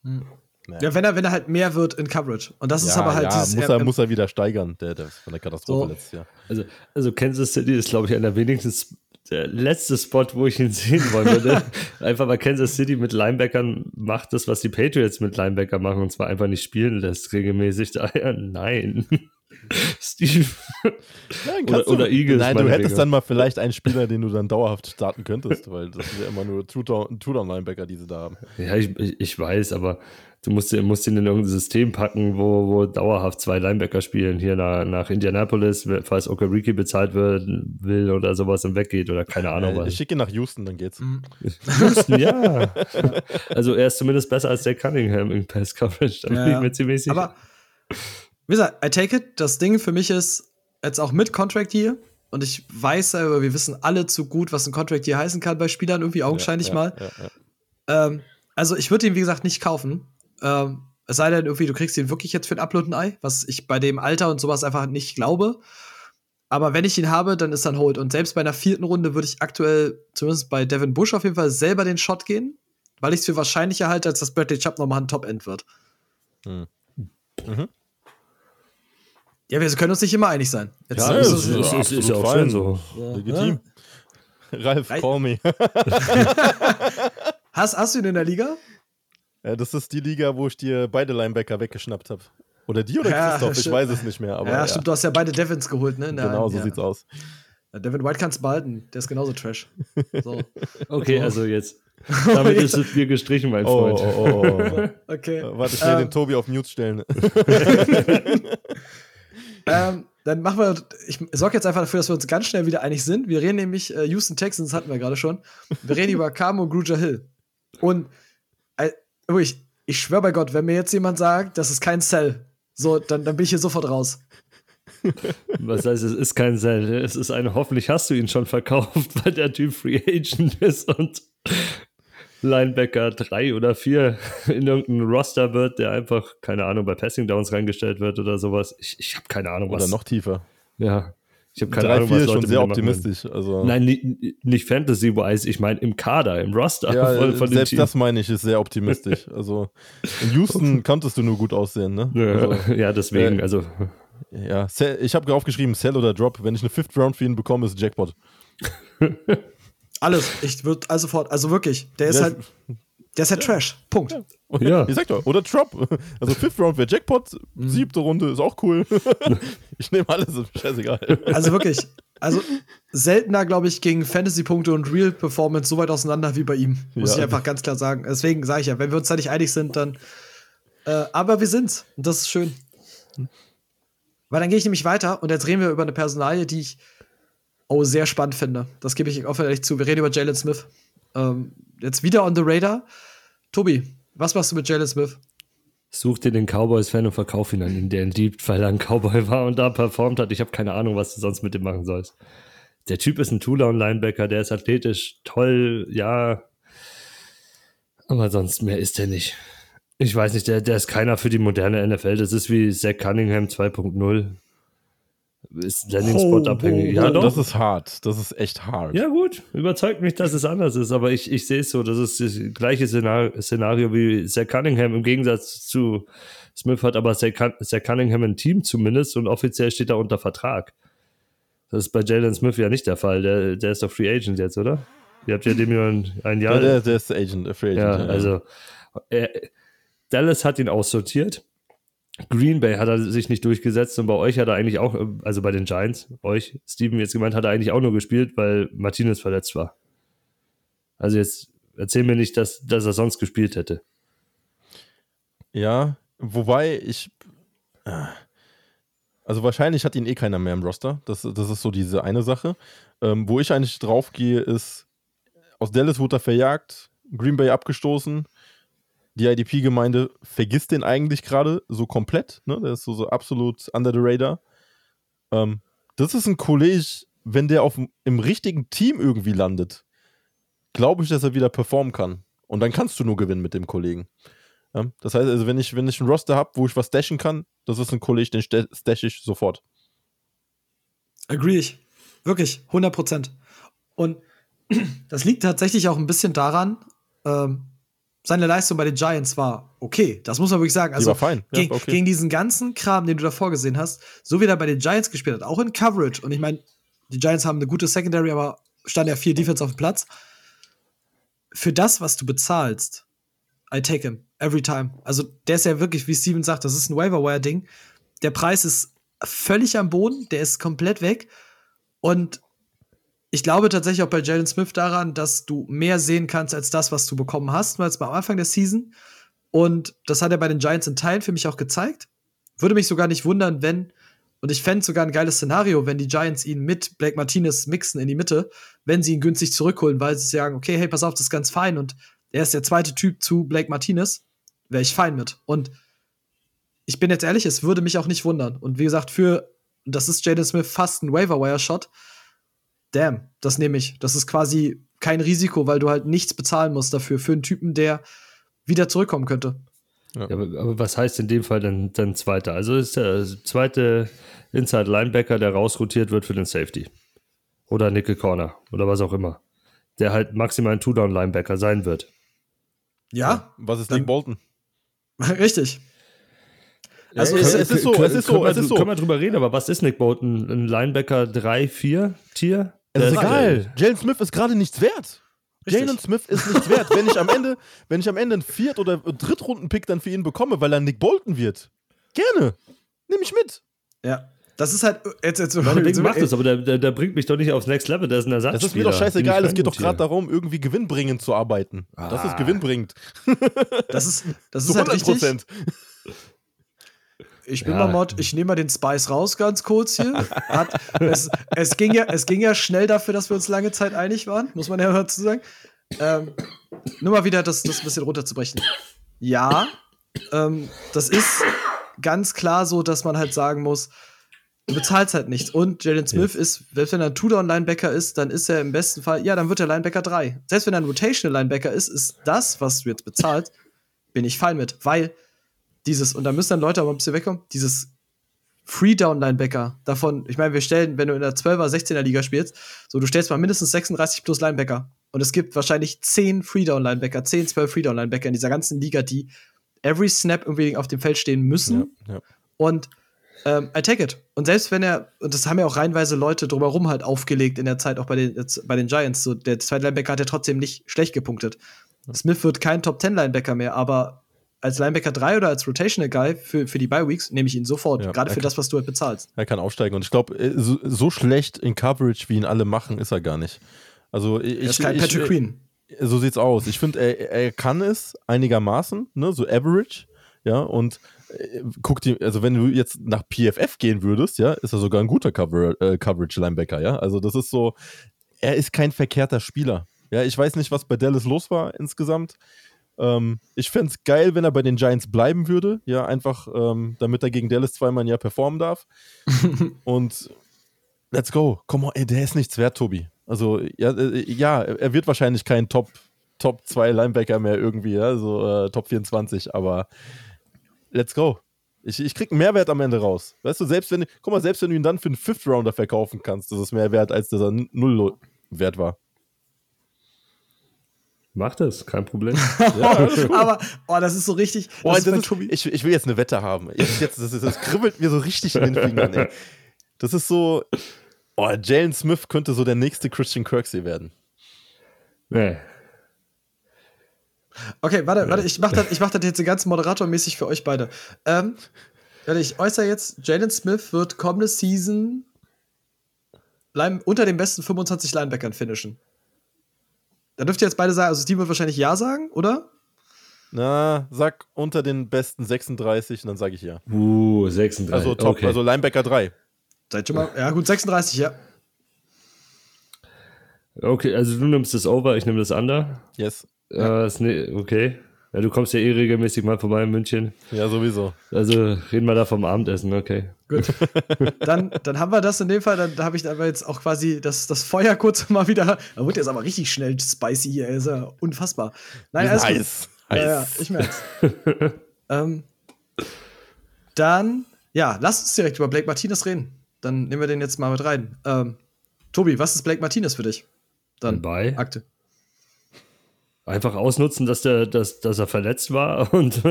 Hm. naja. Ja, wenn er, wenn er halt mehr wird in Coverage. Und das ist aber halt ja, dieses muss, er, muss er wieder steigern, der, der von der Katastrophe So. letztes Jahr. Also, also Kansas City ist, glaube ich, einer wenigstens der letzte Spot, wo ich ihn sehen wollen würde. einfach weil Kansas City mit Linebackern macht das, was die Patriots mit Linebacker machen, und zwar einfach nicht spielen lässt regelmäßig. Daher nein. Steve. Nein, Oder- kannst du- oder Eagles, Nein, du hättest dann mal vielleicht einen Spieler, den du dann dauerhaft starten könntest, weil das sind ja immer nur Two-Down-Linebacker, die sie da haben. Ja, ich, ich, ich weiß, aber du musst, ihn- musst ihn in irgendein System packen, wo, wo dauerhaft zwei Linebacker spielen. Hier nach, nach Indianapolis, falls Okariki bezahlt wird, will oder sowas und weggeht oder keine Ahnung was. ich schicke ihn nach Houston, dann geht's. Houston, ja. Also er ist zumindest besser als der Cunningham im Pass Coverage. Da bin Ja, ich ja. mir ziemlich sicher. Aber, wie gesagt, I take it. Das Ding für mich ist jetzt auch mit Contract hier. Und ich weiß, aber wir wissen alle zu gut, was ein Contract hier heißen kann bei Spielern, irgendwie augenscheinlich ja, mal. Ja, ja. Ähm, also ich würde ihn, wie gesagt, nicht kaufen. Ähm, es sei denn, irgendwie, du kriegst ihn wirklich jetzt für ein Upload ein Ei, was ich bei dem Alter und sowas einfach nicht glaube. Aber wenn ich ihn habe, dann ist dann Hold. Und selbst bei einer vierten Runde würde ich aktuell, zumindest bei Devin Bush auf jeden Fall, selber den Shot gehen, weil ich es für wahrscheinlicher halte, als dass Bradley Chubb nochmal ein Top-End wird. Hm. Mhm. Ja, wir können uns nicht immer einig sein. Jetzt ja, ist das es- ist, ist, ist, ist ja auch fein. schön so. Legitim. Ralf, call me. hast, hast du ihn in der Liga? Ja, das ist die Liga, wo ich dir beide Linebacker weggeschnappt habe. Oder die oder Ja, Christoph, ich stimmt. weiß es nicht mehr. Aber ja, ja, stimmt, du hast ja beide Devins geholt, ne? der- Genau, so ja. sieht's aus. Ja, Devin White kannst du behalten, der ist genauso Trash. So. Okay, also jetzt. Damit ist das Bier gestrichen, mein Oh, Freund. oh, oh, oh. Okay. Warte, ich will Ähm. den Tobi auf Mute stellen. Ähm, dann machen wir, ich sorge jetzt einfach dafür, dass wir uns ganz schnell wieder einig sind. Wir reden nämlich, äh, Houston Texans hatten wir gerade schon. Wir reden über Camo Gruja Hill. Und äh, wirklich, ich schwöre bei Gott, wenn mir jetzt jemand sagt, das ist kein Cell, so, dann, dann bin ich hier sofort raus. Was heißt, es ist kein Sell. Es ist eine, hoffentlich hast du ihn schon verkauft, weil der Typ Free Agent ist und Linebacker 3 oder 4 in irgendeinem Roster wird, der einfach, keine Ahnung, bei Passing Downs reingestellt wird oder sowas. Ich, ich habe keine Ahnung, was. Oder noch tiefer. Ja. Ich habe keine 3-4 Ahnung, was ist Leute schon sehr optimistisch. Also. Nein, ni- nicht Fantasy-wise, ich meine im Kader, im Roster ja, von, von selbst das meine ich, ist sehr optimistisch. Also in Houston konntest du nur gut aussehen, ne? ja, Also, ja, deswegen, äh, also ja, ich habe aufgeschrieben, Sell oder Drop. Wenn ich eine Fifth Round für ihn bekomme, ist Jackpot. Alles. Ich würde also sofort, also wirklich, der ist Ja, halt, der ist halt Trash. Punkt. Ja. Ich sag doch, oder Drop. Also Fifth Round wäre Jackpot, Mhm. siebte Runde ist auch cool. ich nehme alles, ist scheißegal. Also wirklich, also seltener, glaube ich, gegen Fantasy-Punkte und Real Performance so weit auseinander wie bei ihm. Muss Ja. ich einfach ganz klar sagen. Deswegen sage ich ja, wenn wir uns da nicht einig sind, dann. Äh, aber wir sind's. Und das ist schön. Weil dann gehe ich nämlich weiter und jetzt reden wir über eine Personalie, die ich oh, sehr spannend finde. Das gebe ich offen ehrlich zu. Wir reden über Jalen Smith. Ähm, jetzt wieder on the radar. Tobi, was machst du mit Jalen Smith? Such dir den Cowboys-Fan und verkauf ihn an ihn, der ihn liebt, weil er ein Cowboy war und da performt hat. Ich habe keine Ahnung, was du sonst mit dem machen sollst. Der Typ ist ein Two-Down-Linebacker, der ist athletisch, toll, ja. Aber sonst mehr ist er nicht. Ich weiß nicht, der, der ist keiner für die moderne NFL. Das ist wie Zach Cunningham 2.0. Ist Landing-Spot abhängig. ja, doch. Das ist hart. Das ist echt hart. Ja, gut, überzeugt mich, dass es anders ist, aber ich, ich sehe es so, das ist das gleiche Szenario, Szenario wie Zach Cunningham im Gegensatz zu Smith hat aber Zach, Cun- Zach Cunningham ein Team zumindest und offiziell steht er unter Vertrag. Das ist bei Jalen Smith ja nicht der Fall, der, der ist doch Free Agent jetzt, oder? Ihr habt ja dem ja ein, ein Jahr. Ja, der, der ist Agent, der Free Ja, Agent. also er, Dallas hat ihn aussortiert. Green Bay hat er sich nicht durchgesetzt und bei euch hat er eigentlich auch, also bei den Giants, euch, Steven jetzt gemeint, hat er eigentlich auch nur gespielt, weil Martinez verletzt war. Also jetzt erzähl mir nicht, dass, dass er sonst gespielt hätte. Ja, wobei ich. äh, Also wahrscheinlich hat ihn eh keiner mehr im Roster. Das, das ist so diese eine Sache. Ähm, wo ich eigentlich drauf gehe, ist, aus Dallas wurde er verjagt, Green Bay abgestoßen. Die IDP-Gemeinde vergisst den eigentlich gerade so komplett. Ne? Der ist so, so absolut under the radar. Ähm, das ist ein Kollege, wenn der auf, im richtigen Team irgendwie landet, glaube ich, dass er wieder performen kann. Und dann kannst du nur gewinnen mit dem Kollegen. Ja, das heißt, also wenn ich, wenn ich einen Roster habe, wo ich was dashen kann, das ist ein Kollege, den stash ich sofort. Agree ich. Wirklich, 100 Prozent. Und das liegt tatsächlich auch ein bisschen daran, ähm, seine Leistung bei den Giants war okay. Das muss man wirklich sagen. Also war fein. Ja, gegen, okay. gegen diesen ganzen Kram, den du davor gesehen hast, so wie er bei den Giants gespielt hat, auch in Coverage. Und ich meine, die Giants haben eine gute Secondary, aber stand ja vier Defense auf dem Platz. Für das, was du bezahlst, I take him every time. Also der ist ja wirklich, wie Steven sagt, das ist ein Waiver-Wire-Ding. Der Preis ist völlig am Boden, der ist komplett weg. Und ich glaube tatsächlich auch bei Jalen Smith daran, dass du mehr sehen kannst als das, was du bekommen hast, weil es am Anfang der Season. Und das hat er bei den Giants in Teilen für mich auch gezeigt. Würde mich sogar nicht wundern, wenn, und ich fände sogar ein geiles Szenario, wenn die Giants ihn mit Blake Martinez mixen in die Mitte, wenn sie ihn günstig zurückholen, weil sie sagen, okay, hey, pass auf, das ist ganz fein und er ist der zweite Typ zu Blake Martinez, wäre ich fein mit. Und ich bin jetzt ehrlich, es würde mich auch nicht wundern. Und wie gesagt, für, das ist Jaden Smith fast ein Waiver-Wire-Shot. Damn, das nehme ich. Das ist quasi kein Risiko, weil du halt nichts bezahlen musst dafür, für einen Typen, der wieder zurückkommen könnte. Ja. aber, aber, was heißt in dem Fall dann, dann zweiter? Also ist der zweite Inside Linebacker, der rausrotiert wird für den Safety. Oder Nickel Corner oder was auch immer. Der halt maximal ein Two-Down-Linebacker sein wird. Ja. Was ist Nick Bolton? Richtig. Also ja, es, es, ist so, es ist so, es ist so. Können wir drüber reden, aber was ist Nick Bolton? Ein Linebacker 3, 4 Tier? Es ist egal. Jalen Smith ist gerade nichts wert. Jalen Smith ist nichts wert. wenn ich am Ende, wenn ich am Ende einen Viert- oder Drittrunden-Pick dann für ihn bekomme, weil er Nick Bolton wird, gerne. Nehme ich mit. Ja. Das ist halt jetzt jetzt. Meinetwegen macht das, aber der, der, der, bringt mich doch nicht aufs Next Level, der ist ein Ersatz. Das ist mir doch scheißegal, es geht doch gerade darum, irgendwie gewinnbringend zu arbeiten. Ah. Das ist gewinnbringend. Das ist, das ist halt richtig. Ich bin ja. mal Mod, ich nehme mal den Spice raus, ganz kurz hier. Hat, es, es, ging ja, es ging ja schnell dafür, dass wir uns lange Zeit einig waren, muss man ja dazu sagen. Ähm, nur mal wieder das, das ein bisschen runterzubrechen. Ja, ähm, das ist ganz klar so, dass man halt sagen muss, du bezahlst halt nichts. Und Jalen Smith ja. ist, selbst wenn er ein Two-Down-Linebacker ist, dann ist er im besten Fall, ja, dann wird er Linebacker 3. Selbst wenn er ein Rotational-Linebacker ist, ist das, was du jetzt bezahlst, bin ich fein mit. Weil dieses, und da müssen dann Leute aber ein bisschen wegkommen, dieses Free-Down-Linebacker davon, ich meine, wir stellen, wenn du in der 12er, 16er Liga spielst, so du stellst mal mindestens 36 plus Linebacker. Und es gibt wahrscheinlich 10 Free-Down-Linebacker, 10, 12 Free-Down-Linebacker in dieser ganzen Liga, die every Snap irgendwie auf dem Feld stehen müssen. Ja, ja. Und ähm, I take it. Und selbst wenn er, und das haben ja auch reihenweise Leute drumherum halt aufgelegt in der Zeit, auch bei den, bei den Giants, so der zweite Linebacker hat ja trotzdem nicht schlecht gepunktet. Smith wird kein Top 10 Linebacker mehr, aber als Linebacker 3 oder als Rotational Guy für, für die Bye Weeks nehme ich ihn sofort, ja, gerade für kann, das, was du halt bezahlst. Er kann aufsteigen und ich glaube, äh, so, so, schlecht in Coverage, wie ihn alle machen, ist er gar nicht. Also ich, er ist kein ich, Patrick ich, Queen. So sieht's aus. Ich finde, er, er kann es einigermaßen, ne, so average, ja, und äh, guck dir, also wenn du jetzt nach PFF gehen würdest, ja, ist er sogar ein guter Cover, äh, Coverage-Linebacker, ja. Also das ist so, er ist kein verkehrter Spieler. Ja, ich weiß nicht, was bei Dallas los war insgesamt. Ähm, ich fände es geil, wenn er bei den Giants bleiben würde. Ja, einfach, ähm, damit er gegen Dallas zweimal ein Jahr performen darf. Und let's go. Komm on, ey, der ist nichts wert, Tobi. Also, ja, äh, ja er wird wahrscheinlich kein Top, Top 2 Linebacker mehr irgendwie, ja, so äh, Top 24, aber let's go. Ich, ich krieg einen Mehrwert am Ende raus. Weißt du, selbst wenn, guck mal, selbst wenn du ihn dann für einen Fifth Rounder verkaufen kannst, das ist mehr wert, als dass er null wert war. Mach das, kein Problem. ja, Aber, oh, das ist so richtig. Oh, das ist, ich, ich, will jetzt eine Wette haben. Jetzt, jetzt, das, das, kribbelt mir so richtig in den Fingern, ey. Das ist so. Oh, Jalen Smith könnte so der nächste Christian Kirksey werden. Nee. Okay, warte, warte, ich mach das, ich mach das jetzt ganz moderatormäßig für euch beide. Ähm, ich äußere jetzt, Jalen Smith wird kommende Season unter den besten 25 Linebackern finishen. Da dürft ihr jetzt beide sagen, also Steve wird wahrscheinlich Ja sagen, oder? Na, sag unter den besten 36 und dann sage ich ja. Uh, 36. Also top, okay. also Linebacker 3. Seid schon mal, ja gut, 36, ja. Okay, also du nimmst das Over, ich nehme das Under. Yes. Äh, ne, okay. Ja, du kommst ja eh regelmäßig mal vorbei in München. Ja, sowieso. Also reden wir da vom Abendessen, okay. Gut. Dann, dann haben wir das in dem Fall, dann habe ich aber jetzt auch quasi das, das Feuer kurz mal wieder. Da wird jetzt aber richtig schnell spicy hier, ist ja unfassbar. Nein, alles heiß. Gut. Ja, ja, ich merk's. ähm, dann, ja, lass uns direkt über Blake Martinez reden. Dann nehmen wir den jetzt mal mit rein. Ähm, Tobi, was ist Blake Martinez für dich? Dann bei Akte einfach ausnutzen, dass, der, dass, dass er verletzt war und,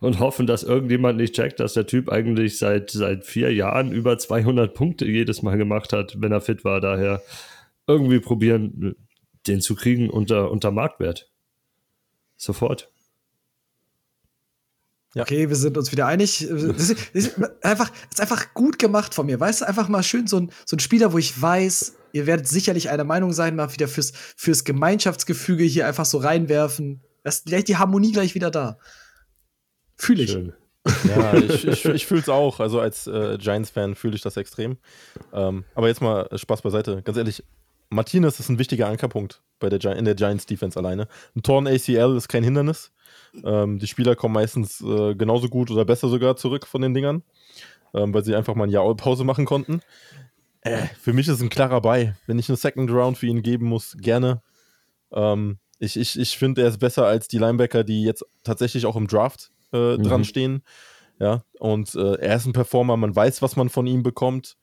und hoffen, dass irgendjemand nicht checkt, dass der Typ eigentlich seit, seit vier Jahren über 200 Punkte jedes Mal gemacht hat, wenn er fit war. Daher irgendwie probieren, den zu kriegen unter, unter Marktwert. Sofort. Ja. Okay, wir sind uns wieder einig. Das ist, das ist einfach, das ist einfach gut gemacht von mir. Weißt du, einfach mal schön so ein, so ein Spieler, wo ich weiß, ihr werdet sicherlich einer Meinung sein, mal wieder fürs, fürs Gemeinschaftsgefüge hier einfach so reinwerfen. Das ist gleich die Harmonie gleich wieder da. Fühle ich. Schön. Ja, ich, ich, ich fühle es auch. Also als äh, Giants-Fan fühle ich das extrem. Ähm, aber jetzt mal Spaß beiseite. Ganz ehrlich, Martinez ist ein wichtiger Ankerpunkt bei der, Gi- in der Giants-Defense alleine. Ein Torn ACL ist kein Hindernis. Ähm, die Spieler kommen meistens äh, genauso gut oder besser sogar zurück von den Dingern, ähm, weil sie einfach mal ein Jahr Pause machen konnten. Äh, für mich ist ein klarer Bei. Wenn ich eine Second Round für ihn geben muss, gerne. Ähm, ich ich, ich finde, er ist besser als die Linebacker, die jetzt tatsächlich auch im Draft äh, dran Mhm. stehen. Ja, und äh, er ist ein Performer, man weiß, was man von ihm bekommt.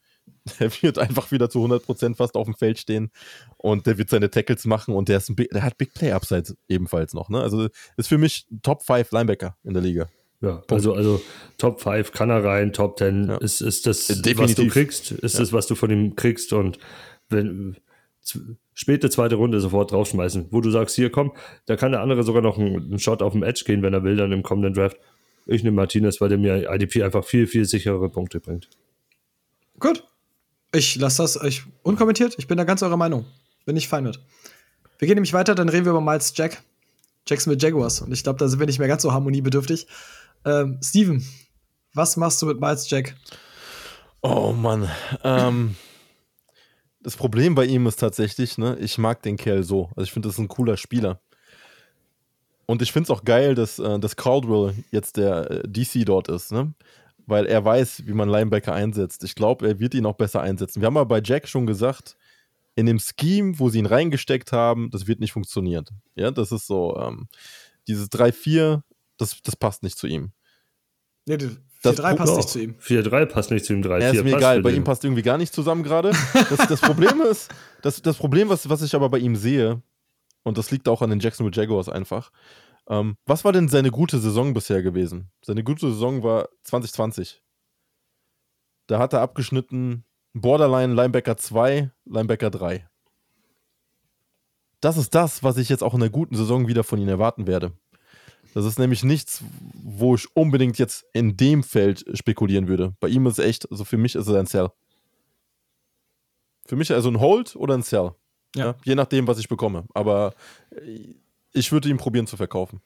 Er wird einfach wieder zu 100% fast auf dem Feld stehen und der wird seine Tackles machen und der, ist ein Big, der hat Big Play Upside ebenfalls noch. Ne? Also ist für mich Top 5 Linebacker in der Liga. Ja, also, also Top 5 kann er rein, Top 10 Ja. ist, ist das, Äh, was du definitiv. kriegst, ist das, was du von ihm kriegst und wenn späte zweite Runde sofort draufschmeißen, wo du sagst, hier komm, da kann der andere sogar noch einen, einen Shot auf dem Edge gehen, wenn er will, dann im kommenden Draft. Ich nehme Martinez, weil der mir IDP einfach viel, viel sicherere Punkte bringt. Gut. Ich lasse das ich, unkommentiert. Ich bin da ganz eurer Meinung. Bin ich fein mit. Wir gehen nämlich weiter, dann reden wir über Miles Jack. Jackson mit Jaguars. Und ich glaube, da sind wir nicht mehr ganz so harmoniebedürftig. Ähm, Steven, was machst du mit Miles Jack? Oh Mann. Ähm, das Problem bei ihm ist tatsächlich, ne, ich mag den Kerl so. Also ich finde, das ist ein cooler Spieler. Und ich finde es auch geil, dass, äh, dass Caldwell jetzt der äh, DC dort ist, ne? Weil er weiß, wie man Linebacker einsetzt. Ich glaube, er wird ihn auch besser einsetzen. Wir haben aber bei Jack schon gesagt, in dem Scheme, wo sie ihn reingesteckt haben, das wird nicht funktionieren. Ja, das ist so, ähm, dieses 3-4, das, das passt nicht zu ihm. Nee, die Das 4-3 passt nicht zu ihm. 4-3 passt nicht zu ihm, 3-4 Ja, ist mir passt egal, bei den. ihm passt irgendwie gar nicht zusammen gerade. Das, das Problem ist, das, das Problem, was, was ich aber bei ihm sehe, und das liegt auch an den Jacksonville Jaguars einfach, ähm, was war denn seine gute Saison bisher gewesen? Seine gute Saison war 2020. Da hat er abgeschnitten Borderline Linebacker 2, Linebacker 3. Das ist das, was ich jetzt auch in der guten Saison wieder von ihm erwarten werde. Das ist nämlich nichts, wo ich unbedingt jetzt in dem Feld spekulieren würde. Bei ihm ist es echt, also für mich ist es ein Sell. Für mich also ein Hold oder ein Sell. Ja. Ja. je nachdem, was ich bekomme. Aber ich würde ihn probieren zu verkaufen.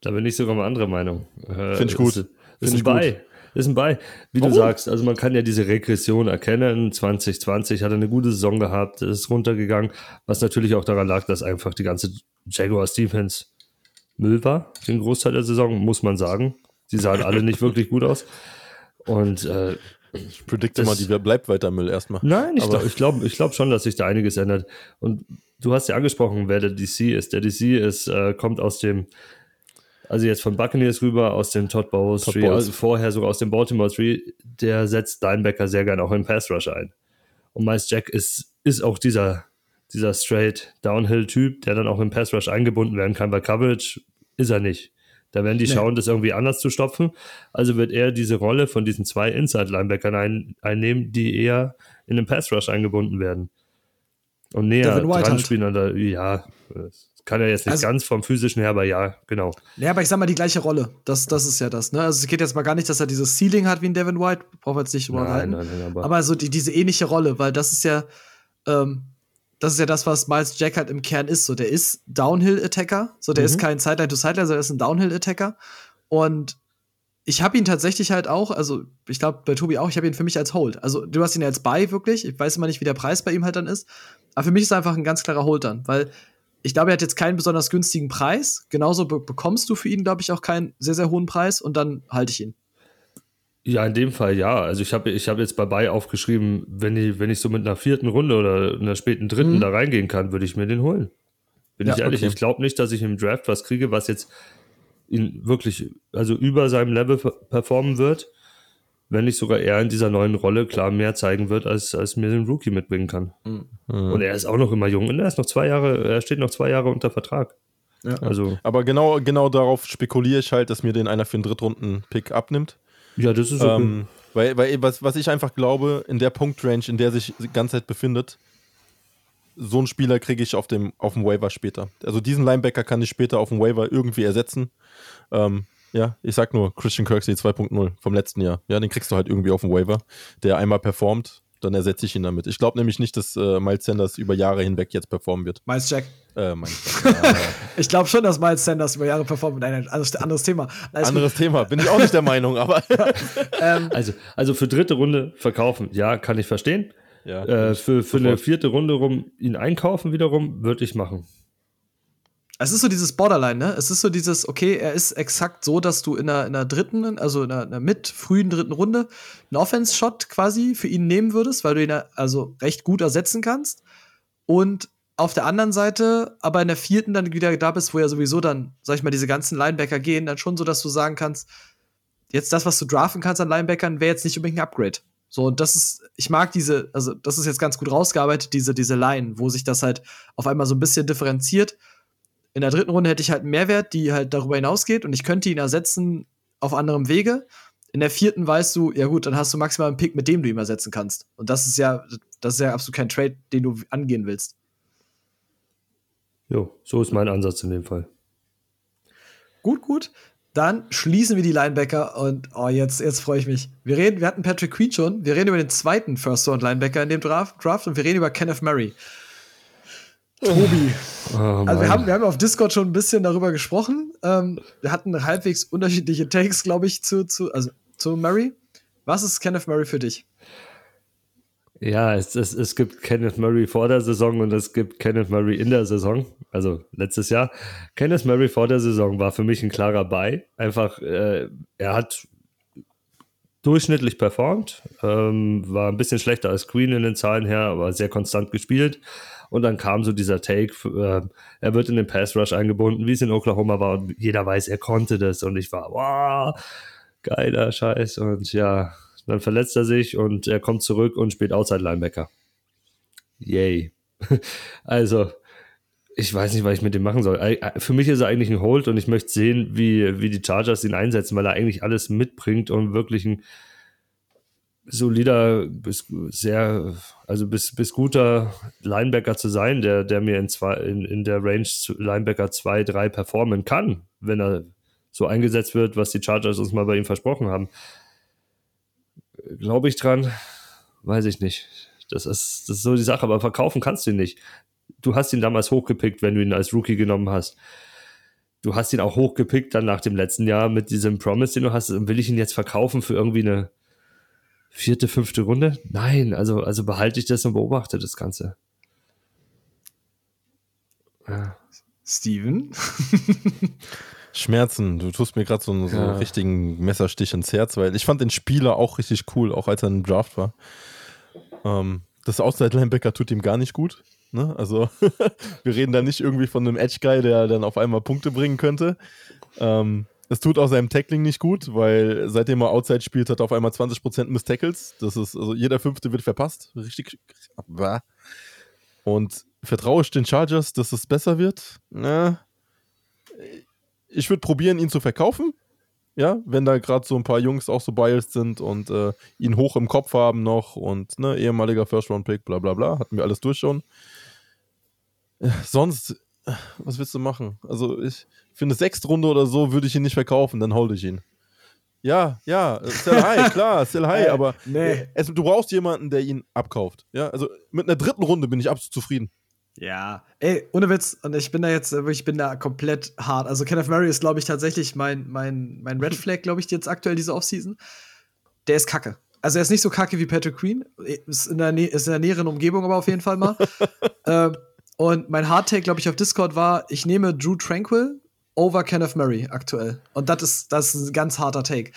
Da bin ich sogar mal anderer Meinung. Äh, Find ich gut. Ist, ist ein. Bei. Ist ein Bei. Wie Warum? du sagst, also man kann ja diese Regression erkennen. 2020 hat er eine gute Saison gehabt, ist runtergegangen, was natürlich auch daran lag, dass einfach die ganze Jaguars Defense Müll war, den Großteil der Saison, muss man sagen. Sie sahen alle nicht wirklich gut aus. Und äh, Ich predikte mal, die bleibt weiter Müll erstmal. Nein, ich glaube ich glaub, ich glaub schon, dass sich da einiges ändert. Und du hast ja angesprochen, wer der DC ist. Der DC ist, äh, kommt aus dem, also jetzt von Buccaneers rüber, aus dem Todd Bowles Todd Tree, Bowles. also vorher sogar aus dem Baltimore Tree. Der setzt Linebacker sehr gerne auch im Pass Rush ein. Und Miles Jack ist, ist auch dieser, dieser straight Downhill-Typ, der dann auch im Pass Rush eingebunden werden kann. Bei Coverage ist er nicht. Da werden die Nee. schauen, das irgendwie anders zu stopfen. Also wird er diese Rolle von diesen zwei Inside-Linebackern ein, einnehmen, die eher in den Pass-Rush eingebunden werden. Und näher dran halt. spielen an der, ja, das kann er jetzt nicht Also- ganz vom physischen her, aber ja, genau. Ja, aber ich sag mal die gleiche Rolle. Das, das ist ja das. Ne? Also es geht jetzt mal gar nicht, dass er dieses Ceiling hat wie ein Devin White. Brauchen wir jetzt nicht drüber Nein, nein, nein, aber, Aber so die, diese ähnliche Rolle, weil das ist ja, ähm, das ist ja das, was Miles Jack halt im Kern ist. So, der ist Downhill-Attacker. So, der Mhm. ist kein Sideline-to-Sideline, sondern er ist ein Downhill-Attacker. Und ich habe ihn tatsächlich halt auch, also ich glaube bei Tobi auch, ich habe ihn für mich als Hold. Also du hast ihn ja als Buy wirklich. Ich weiß immer nicht, wie der Preis bei ihm halt dann ist. Aber für mich ist er einfach ein ganz klarer Hold dann, weil ich glaube, er hat jetzt keinen besonders günstigen Preis. Genauso be bekommst du für ihn, glaube ich, auch keinen sehr, sehr hohen Preis und dann halte ich ihn. Ja, in dem Fall ja. Also ich habe ich hab jetzt bei Bay aufgeschrieben, wenn ich, wenn ich so mit einer vierten Runde oder einer späten dritten Mhm. da reingehen kann, würde ich mir den holen. Bin Ja, ich ehrlich, okay. ich glaube nicht, dass ich im Draft was kriege, was jetzt ihn wirklich, also über seinem Level per- performen wird, wenn nicht sogar eher in dieser neuen Rolle klar mehr zeigen wird, als, als mir den Rookie mitbringen kann. Mhm. Und er ist auch noch immer jung und er ist noch zwei Jahre, er steht noch zwei Jahre unter Vertrag. Ja. Also, Aber genau, genau darauf spekuliere ich halt, dass mir den einer für einen Drittrunden-Pick abnimmt. Ja, das ist okay. Ähm, weil, weil was, was ich einfach glaube, in der Punktrange, in der sich die ganze Zeit befindet, so einen Spieler kriege ich auf dem, auf dem Waiver später. Also diesen Linebacker kann ich später auf dem Waiver irgendwie ersetzen. Ähm, Ja, ich sag nur Christian Kirksey 2.0 vom letzten Jahr. Ja, den kriegst du halt irgendwie auf dem Waiver, der einmal performt, dann ersetze ich ihn damit. Ich glaube nämlich nicht, dass äh, Miles Sanders über Jahre hinweg jetzt performen wird. Miles Jack. Äh, Miles Jack. Ja, ich glaube schon, dass Miles Sanders über Jahre performt. Nein, also anderes Thema. Alles anderes gut. Thema, bin ich auch nicht der Meinung, aber. ähm, also, also für dritte Runde verkaufen, ja, kann ich verstehen. Ja, äh, für für eine vierte Runde rum ihn einkaufen wiederum, würde ich machen. Es ist so dieses Borderline, ne? Es ist so dieses, okay, er ist exakt so, dass du in einer, in einer dritten, also in einer, in einer mit frühen dritten Runde einen Offense-Shot quasi für ihn nehmen würdest, weil du ihn also recht gut ersetzen kannst. Und auf der anderen Seite, aber in der vierten dann wieder da bist, wo ja sowieso dann, sag ich mal, diese ganzen Linebacker gehen, dann schon so, dass du sagen kannst, jetzt das, was du draften kannst an Linebackern, wäre jetzt nicht unbedingt ein Upgrade. So, und das ist, ich mag diese, also das ist jetzt ganz gut rausgearbeitet, diese, diese Line, wo sich das halt auf einmal so ein bisschen differenziert in der dritten Runde hätte ich halt einen Mehrwert, die halt darüber hinausgeht und ich könnte ihn ersetzen auf anderem Wege. In der vierten weißt du, ja gut, dann hast du maximal einen Pick, mit dem du ihn ersetzen kannst. Und das ist ja, das ist ja absolut kein Trade, den du angehen willst. Jo, so ist mein Ansatz in dem Fall. Gut, gut. Dann schließen wir die Linebacker und oh, jetzt, jetzt freue ich mich. Wir reden, wir hatten Patrick Queen schon, wir reden über den zweiten First Round Linebacker in dem Draft, Draft und wir reden über Kenneth Murray. Tobi. Oh, also wir haben, wir haben auf Discord schon ein bisschen darüber gesprochen. Ähm, wir hatten halbwegs unterschiedliche Takes, glaube ich, zu, zu, also, zu Murray. Was ist Kenneth Murray für dich? Ja, es, es, es gibt Kenneth Murray vor der Saison und es gibt Kenneth Murray in der Saison, also letztes Jahr. Kenneth Murray vor der Saison war für mich ein klarer Buy. Einfach, äh, er hat durchschnittlich performt, ähm, war ein bisschen schlechter als Queen in den Zahlen her, aber sehr konstant gespielt. Und dann kam so dieser Take, äh, er wird in den Pass Rush eingebunden, wie es in Oklahoma war. Und jeder weiß, er konnte das. Und ich war, wow, geiler Scheiß. Und ja, dann verletzt er sich und er kommt zurück und spielt Outside Linebacker. Yay. also, ich weiß nicht, was ich mit dem machen soll. Für mich ist er eigentlich ein Hold und ich möchte sehen, wie, wie die Chargers ihn einsetzen, weil er eigentlich alles mitbringt und wirklich ein solider, bis sehr, also bis, bis guter Linebacker zu sein, der, der mir in, zwei, in, in der Range Linebacker 2, 3 performen kann, wenn er so eingesetzt wird, was die Chargers uns mal bei ihm versprochen haben. Glaube ich dran? Weiß ich nicht. Das ist, das ist so die Sache, aber verkaufen kannst du ihn nicht. Du hast ihn damals hochgepickt, wenn du ihn als Rookie genommen hast. Du hast ihn auch hochgepickt dann nach dem letzten Jahr mit diesem Promise, den du hast. Will ich ihn jetzt verkaufen für irgendwie eine vierte, fünfte Runde? Nein, also, also behalte ich das und beobachte das Ganze. Ja. Steven? Schmerzen. Du tust mir gerade so einen ja. richtigen Messerstich ins Herz, weil ich fand den Spieler auch richtig cool, auch als er im Draft war. Ähm, das Outside-Linebacker tut ihm gar nicht gut. Ne? Also, wir reden da nicht irgendwie von einem Edge-Guy, der dann auf einmal Punkte bringen könnte. Ähm, es tut auch seinem Tackling nicht gut, weil seitdem er Outside spielt, hat er auf einmal 20% Miss Tackles. Das ist, also jeder fünfte wird verpasst. Richtig. Und vertraue ich den Chargers, dass es besser wird? Na, ich würde probieren, ihn zu verkaufen. Ja, wenn da gerade so ein paar Jungs auch so biased sind und äh, ihn hoch im Kopf haben noch und ne, ehemaliger First-Round-Pick, bla bla bla, hatten wir alles durch schon. Sonst, was willst du machen? Also ich, für eine Sechstrunde oder so würde ich ihn nicht verkaufen, dann hol ich ihn. Ja, ja, sell high, klar, sell high, äh, aber nee. es, du brauchst jemanden, der ihn abkauft. Ja, also mit einer dritten Runde bin ich absolut zufrieden. Ja, ey, ohne Witz, und ich bin da jetzt, ich bin da komplett hart. Also Kenneth Murray ist, glaube ich, tatsächlich mein, mein, mein Red Flag, glaube ich, jetzt aktuell diese Offseason. Der ist kacke. Also er ist nicht so kacke wie Patrick Queen, ist in der, ist in der näheren Umgebung aber auf jeden Fall mal. ähm, und mein Hard-Take, glaube ich, auf Discord war, ich nehme Drew Tranquil over Kenneth Murray aktuell. Und das ist, das ist ein ganz harter Take.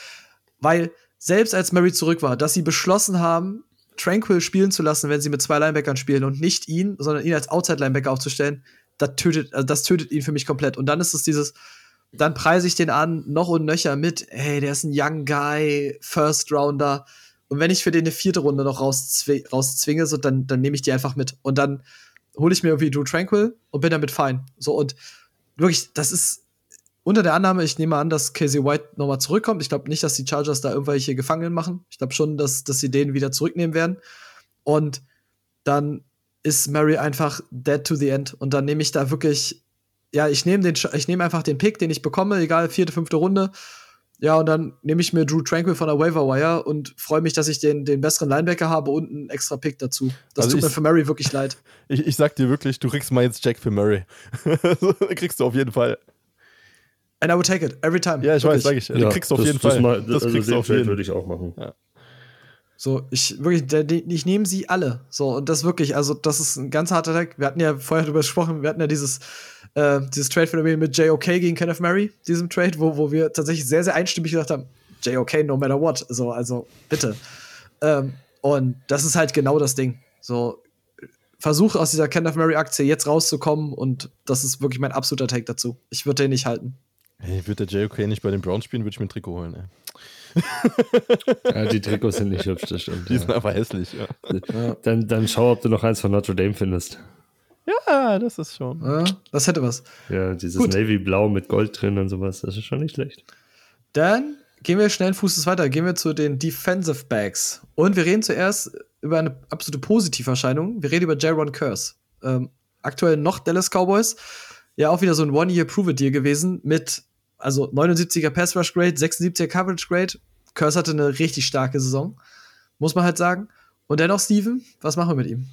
Weil selbst als Murray zurück war, dass sie beschlossen haben, Tranquil spielen zu lassen, wenn sie mit zwei Linebackern spielen und nicht ihn, sondern ihn als Outside-Linebacker aufzustellen, das tötet, also das tötet ihn für mich komplett. Und dann ist es dieses, dann preise ich den an, noch und nöcher mit, hey, der ist ein Young Guy, First Rounder. Und wenn ich für den eine vierte Runde noch rauszwinge, rauszwinge so, dann, dann nehme ich die einfach mit. Und dann hole ich mir irgendwie Drew Tranquil und bin damit fein. So, und wirklich, das ist, unter der Annahme, ich nehme an, dass Casey White nochmal zurückkommt. Ich glaube nicht, dass die Chargers da irgendwelche Gefangenen machen. Ich glaube schon, dass, dass sie den wieder zurücknehmen werden. Und dann ist Mary einfach dead to the end. Und dann nehme ich da wirklich, ja, ich nehme den, ich nehme einfach den Pick, den ich bekomme, egal, vierte, fünfte Runde. Ja, und dann nehme ich mir Drew Tranquil von der Waiver Wire und freue mich, dass ich den, den besseren Linebacker habe und einen extra Pick dazu. Das Also tut mir ich- für Murray wirklich leid. Ich, ich sag dir wirklich, du kriegst mal jetzt Jack für Murray. kriegst du auf jeden Fall. And I would take it, every time. Ja, ich weiß, Wirklich. sag ich. Du kriegst du auf das, jeden das Fall. Mal, das also kriegst du den auf Trade jeden würde ich auch machen. So, ich wirklich, der, ich nehme sie alle. So, und das wirklich, also das ist ein ganz harter Tag. Wir hatten ja vorher darüber gesprochen, wir hatten ja dieses, äh, dieses Trade-Phänomen mit JOK gegen Kenneth Murray, diesem Trade, wo, wo wir tatsächlich sehr, sehr einstimmig gesagt haben, JOK no matter what. So, also bitte. ähm, und das ist halt genau das Ding. So, versuche aus dieser Kenneth Murray-Aktie jetzt rauszukommen und das ist wirklich mein absoluter Take dazu. Ich würde den nicht halten. Hey, würde der JOK nicht bei den Browns spielen, würde ich mir ein Trikot holen. Ey. Ja, die Trikots sind nicht hübsch, das stimmt. Die Ja. sind aber hässlich. Ja. Dann, dann schau, ob du noch eins von Notre Dame findest. ja, das ist schon. Ja, das hätte was. Ja, dieses Gut. Navy-Blau mit Gold drin und sowas, das ist schon nicht schlecht. Dann gehen wir schnellen Fußes weiter. Gehen wir zu den Defensive Backs. Und wir reden zuerst über eine absolute Positiverscheinung. Wir reden über Jaron Curse. Ähm, aktuell noch Dallas Cowboys. Ja, auch wieder so ein One-Year-Prove-It-Deal gewesen mit also 79er Pass-Rush-Grade, 76er Coverage-Grade. Curse hatte eine richtig starke Saison. Muss man halt sagen. Und dennoch, Steven, was machen wir mit ihm?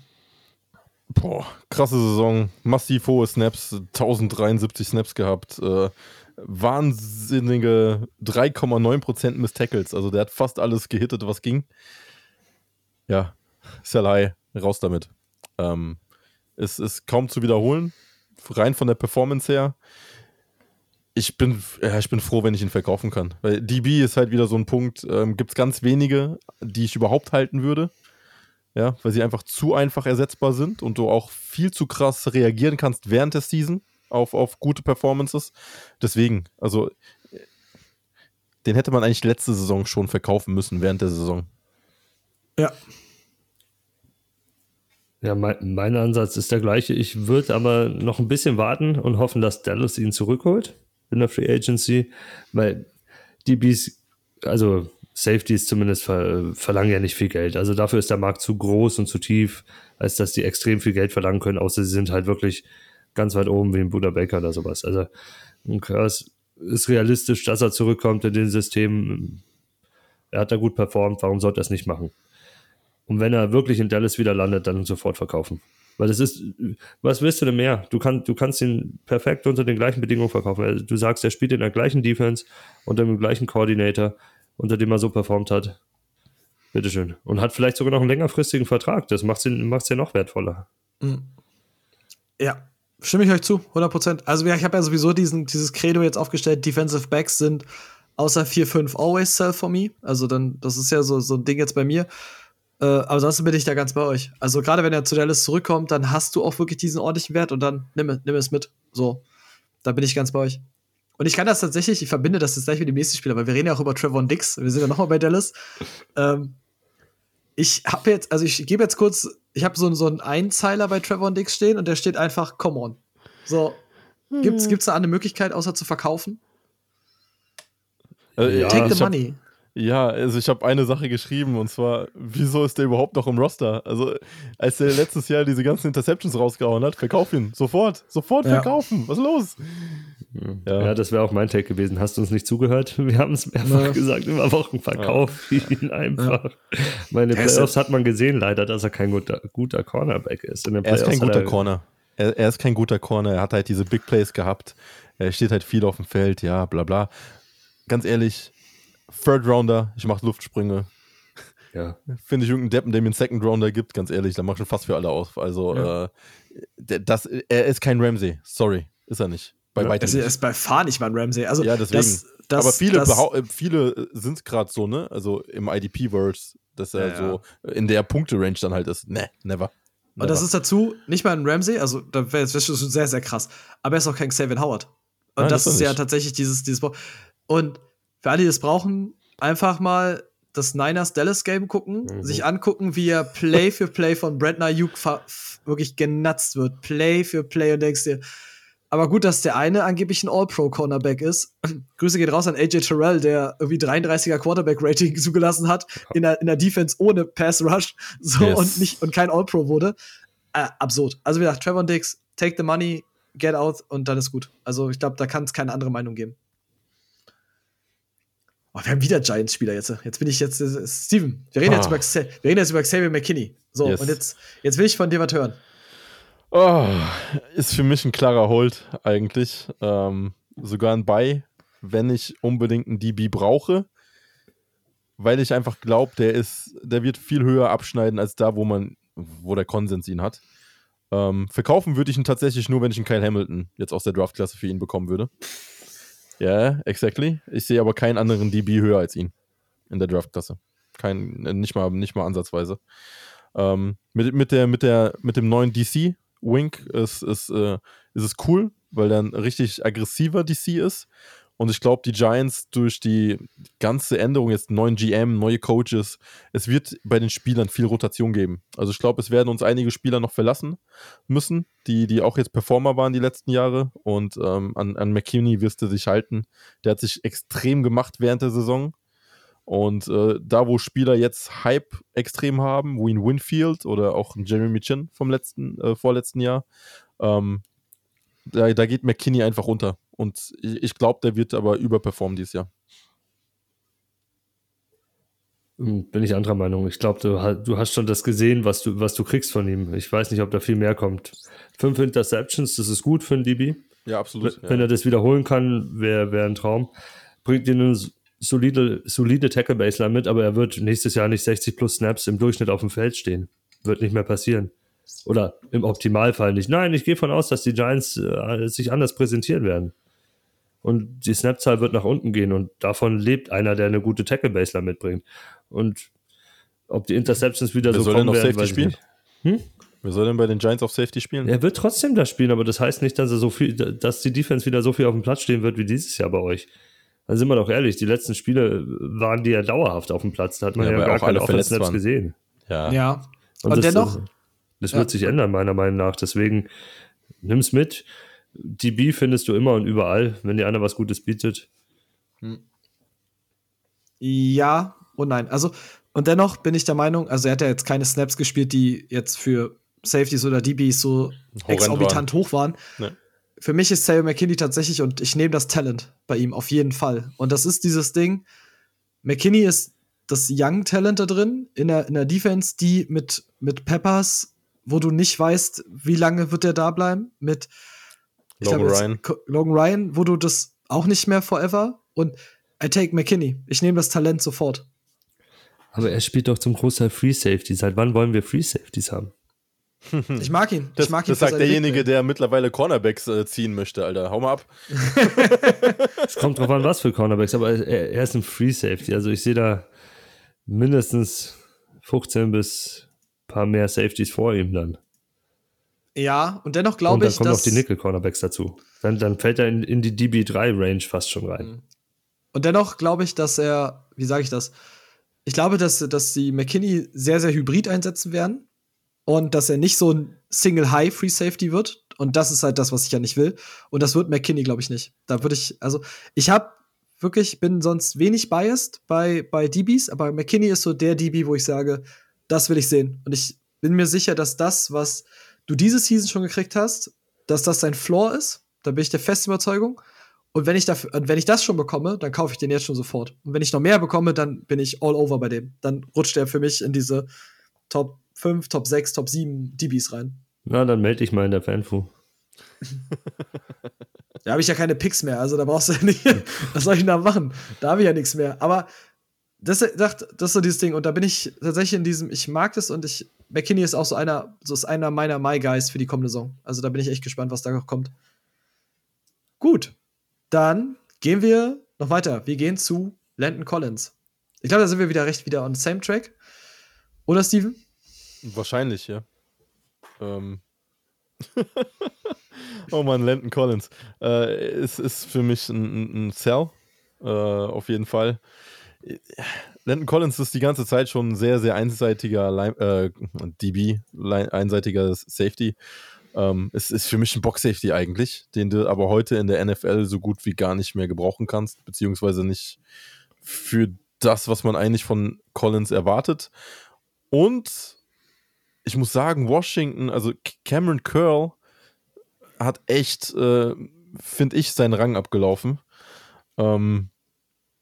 Boah, krasse Saison. Massiv hohe Snaps, 1073 Snaps gehabt. Äh, wahnsinnige 3,9% Miss Tackles. Also der hat fast alles gehittet, was ging. Ja, Salai, raus damit. Ähm, es ist kaum zu wiederholen. Rein von der Performance her. Ich bin, ja, ich bin froh, wenn ich ihn verkaufen kann. Weil DB ist halt wieder so ein Punkt. Ähm, Gibt es ganz wenige, die ich überhaupt halten würde. Ja, weil sie einfach zu einfach ersetzbar sind und du auch viel zu krass reagieren kannst während der Season auf, auf gute Performances. Deswegen, also den hätte man eigentlich letzte Saison schon verkaufen müssen während der Saison. Ja. Ja, mein, mein Ansatz ist der gleiche. Ich würde aber noch ein bisschen warten und hoffen, dass Dallas ihn zurückholt in der Free Agency, weil Bees, also Safeties zumindest ver, verlangen ja nicht viel Geld. Also dafür ist der Markt zu groß und zu tief, als dass die extrem viel Geld verlangen können, außer sie sind halt wirklich ganz weit oben wie ein Buda Baker oder sowas. Also ein Curse ist realistisch, dass er zurückkommt in den System. Er hat da gut performt, warum sollte er es nicht machen? Und wenn er wirklich in Dallas wieder landet, dann sofort verkaufen. Weil das ist, was willst du denn mehr? Du, kann, du kannst ihn perfekt unter den gleichen Bedingungen verkaufen. Also Du sagst, er spielt in der gleichen Defense, unter dem gleichen Coordinator, unter dem er so performt hat. Bitteschön. Und hat vielleicht sogar noch einen längerfristigen Vertrag. Das macht es ja noch wertvoller. Ja, stimme ich euch zu, 100%. Also, ja, ich habe ja sowieso diesen, dieses Credo jetzt aufgestellt: Defensive Backs sind außer 4, 5 always sell for me. Also, dann, das ist ja so, so ein Ding jetzt bei mir. Äh, aber ansonsten bin ich da ganz bei euch. Also, gerade wenn er zu Dallas zurückkommt, dann hast du auch wirklich diesen ordentlichen Wert und dann nimm, nimm es mit. So, da bin ich ganz bei euch. Und ich kann das tatsächlich, ich verbinde das jetzt gleich mit dem nächsten Spieler, weil wir reden ja auch über Trevor Dix. Wir sind ja nochmal bei Dallas. Ähm, ich habe jetzt, also ich gebe jetzt kurz, ich habe so, so einen Einzeiler bei Trevor Dix stehen und der steht einfach, come on. So, gibt's, gibt's da eine Möglichkeit, außer zu verkaufen? Äh, Ja, Take the hab- money. Ja, also ich habe eine Sache geschrieben und zwar, wieso ist der überhaupt noch im Roster? Also, als der letztes Jahr diese ganzen Interceptions rausgehauen hat, verkauf ihn. Sofort, sofort Ja. verkaufen. Was ist los? Ja, Ja. das wäre auch mein Take gewesen. Hast du uns nicht zugehört? Wir haben es mehrfach Ja. gesagt, über Wochen verkauf ihn einfach. Meine Playoffs hat man gesehen leider, dass er kein guter, guter Cornerback ist. In den Er ist kein Playoffs guter er- Corner. Er, er ist kein guter Corner. Er hat halt diese Big Plays gehabt. Er steht halt viel auf dem Feld, ja, bla bla. Ganz ehrlich, Third Rounder, ich mache Luftsprünge. Ja. Finde ich irgendeinen Deppen, der mir einen Second Rounder gibt, ganz ehrlich, dann mach schon fast für alle aus. Also, Ja. äh, das, er ist kein Ramsey. Sorry, ist er nicht. Bei Ja, weitem Also, er nicht. ist bei Fahr nicht mal ein Ramsey. Also, Ja, deswegen. Das, das, Aber viele, das, äh, viele sind es gerade so, ne? Also im IDP-Verse, dass er Ja, ja. so in der Punkte-Range dann halt ist. Ne, never. Und das ist dazu nicht mal ein Ramsey, also da wäre es schon sehr, sehr krass. Aber er ist auch kein Xavier Howard. Und Nein, das ist ja tatsächlich dieses, dieses. Bo- Und für alle, die das brauchen, einfach mal das Niners Dallas Game gucken, Mhm. sich angucken, wie er Play für Play von Brandon Ayuk fa- f- wirklich genutzt wird. Play für Play und denkst dir, aber gut, dass der eine angeblich ein All-Pro-Cornerback ist. Grüße geht raus an AJ Terrell, der irgendwie 33er Quarterback-Rating zugelassen hat in der, in der Defense ohne Pass-Rush so, Yes. und, nicht, und kein All-Pro wurde. Äh, absurd. Also wie gesagt, Trevor Dix, take the money, get out und dann ist gut. Also ich glaube, da kann es keine andere Meinung geben. Oh, wir haben wieder Giants-Spieler jetzt. Jetzt bin ich jetzt, äh, Steven, wir reden, Ah. jetzt über, Xa- wir reden jetzt über Xavier McKinney. So, Yes. und jetzt, jetzt will ich von dir was hören. Oh, ist für mich ein klarer Hold eigentlich. Ähm, sogar ein Buy, wenn ich unbedingt einen DB brauche. Weil ich einfach glaube, der ist, der wird viel höher abschneiden als da, wo man, wo der Konsens ihn hat. Ähm, verkaufen würde ich ihn tatsächlich nur, wenn ich einen Kyle Hamilton jetzt aus der Draftklasse für ihn bekommen würde. Ja, exactly. Ich sehe aber keinen anderen DB höher als ihn in der Draftklasse. Kein, äh, nicht mal, nicht mal ansatzweise. Ähm, mit, mit, der, mit, der, mit dem neuen DC Wink ist, ist, äh, ist es cool, weil er ein richtig aggressiver DC ist. Und ich glaube, die Giants durch die ganze Änderung, jetzt neuen GM, neue Coaches, es wird bei den Spielern viel Rotation geben. Also ich glaube, es werden uns einige Spieler noch verlassen müssen, die, die auch jetzt Performer waren die letzten Jahre. Und ähm, an, an McKinney wirst du dich halten. Der hat sich extrem gemacht während der Saison. Und äh, da, wo Spieler jetzt Hype extrem haben, wie ein Winfield oder auch ein Jeremy Chin vom letzten, äh, vorletzten Jahr, ähm, da, da geht McKinney einfach runter. Und ich, ich glaube, der wird aber überperformen dieses Jahr. Hm, Bin ich anderer Meinung. Ich glaube, du, du hast schon das gesehen, was du, was du kriegst von ihm. Ich weiß nicht, ob da viel mehr kommt. Fünf Interceptions, das ist gut für einen DB. Ja, Wenn- Wenn er das wiederholen kann, wäre wär ein Traum. Bringt dir eine solide, solide Tackle-Baseline mit, aber er wird nächstes Jahr nicht 60 plus Snaps im Durchschnitt auf dem Feld stehen. Wird nicht mehr passieren. Oder im Optimalfall nicht. Nein, ich gehe von aus, dass die Giants äh, sich anders präsentieren werden. Und die Snap-Zahl wird nach unten gehen und davon lebt einer, der eine gute Tackle-Baseline mitbringt. Und ob die Interceptions wieder Wer so soll denn kommen auf werden, Safety weiß ich spielen? nicht. Wer soll denn bei den Giants auf Safety spielen? Er wird trotzdem das spielen, aber das heißt nicht, dass er so viel, dass die Defense wieder so viel auf dem Platz stehen wird wie dieses Jahr bei euch. Da sind wir doch ehrlich, die letzten Spiele waren die ja dauerhaft auf dem Platz. Da hat man Ja, ja, gar auch alle keine Offense-Snaps waren. gesehen. Ja. Ja. Und, das, dennoch, äh, Das Ja. wird sich ändern, meiner Meinung nach. Deswegen nimm's mit. DB findest du immer und überall, wenn dir einer was Gutes bietet. ja und nein. Also, und dennoch bin ich der Meinung, also er hat ja jetzt keine Snaps gespielt, die jetzt für Safeties oder DBs so exorbitant hoch waren. Ne. Für mich ist Samuel McKinney tatsächlich, und ich nehme das Talent bei ihm auf jeden Fall. Und das ist dieses Ding, McKinney ist das Young Talent da drin, in der, in der Defense, die mit, mit Peppers, wo du nicht weißt, wie lange wird der da bleiben, mit Logan glaub, Ryan. Logan Ryan, wo du das auch nicht mehr forever und I take McKinney. Ich nehme das Talent sofort. Aber er spielt doch zum Großteil Free Safety. Seit wann wollen wir Free Safeties haben? Ich mag ihn. Das, ich mag ihn das sagt derjenige, der mittlerweile Cornerbacks äh, ziehen möchte, Alter. Hau mal ab. Es kommt drauf an, was für Cornerbacks, aber er, er ist ein Free Safety. Also ich sehe da mindestens 15 bis paar mehr Safeties vor ihm dann. Ja, und dennoch Und glaube dann ich, kommen noch dass. die Nickel-Cornerbacks dazu. Dann, dann fällt er in, in die DB3-Range fast schon rein. Und dennoch glaube ich, dass er, wie sage ich das? Ich glaube, dass, dass die McKinney sehr, sehr hybrid einsetzen werden und dass er nicht so ein Single High Free Safety wird. Und das ist halt das, was ich ja nicht will. Und das wird McKinney, glaube ich, nicht. Da würde ich, also ich habe wirklich, bin sonst wenig biased bei, bei DBs, aber McKinney ist so der DB, wo ich sage, das will ich sehen. Und ich bin mir sicher, dass das, was du diese Season schon gekriegt hast, dass das sein Floor ist. Da bin ich der festen Überzeugung. Und wenn ich, dafür, wenn ich das schon bekomme, dann kaufe ich den jetzt schon sofort. Und wenn ich noch mehr bekomme, dann bin ich all over bei dem. Dann rutscht er für mich in diese Top 5, Top 6, Top 7 DBs rein. Na, dann melde ich mal in der Fanfu. Da habe ich ja keine Picks mehr, also da brauchst du ja nicht. Was soll ich denn da machen? Da habe ich ja nichts mehr. Aber das, das, das ist so dieses Ding. Und da bin ich tatsächlich in diesem, ich mag das und ich, McKinney ist auch so einer, so ist einer meiner My Guys für die kommende Saison. Also da bin ich echt gespannt, was da noch kommt. Gut. Dann gehen wir noch weiter. Wir gehen zu Landon Collins. Ich glaube, da sind wir wieder recht wieder on same track. Oder, Steven? Wahrscheinlich, ja. Ähm. oh man, Landon Collins. Äh, es ist für mich ein, ein- ein Sell. Äh, auf jeden Fall. Landon Collins ist die ganze Zeit schon ein sehr, sehr einseitiger Line, äh, DB, Line, einseitiger Safety. Ähm, es ist für mich ein Box-Safety eigentlich, den du aber heute in der NFL so gut wie gar nicht mehr gebrauchen kannst, beziehungsweise nicht für das, was man eigentlich von Collins erwartet. Und ich muss sagen, Washington, also Cameron Curl hat echt, äh, finde ich, seinen Rang abgelaufen. Ähm,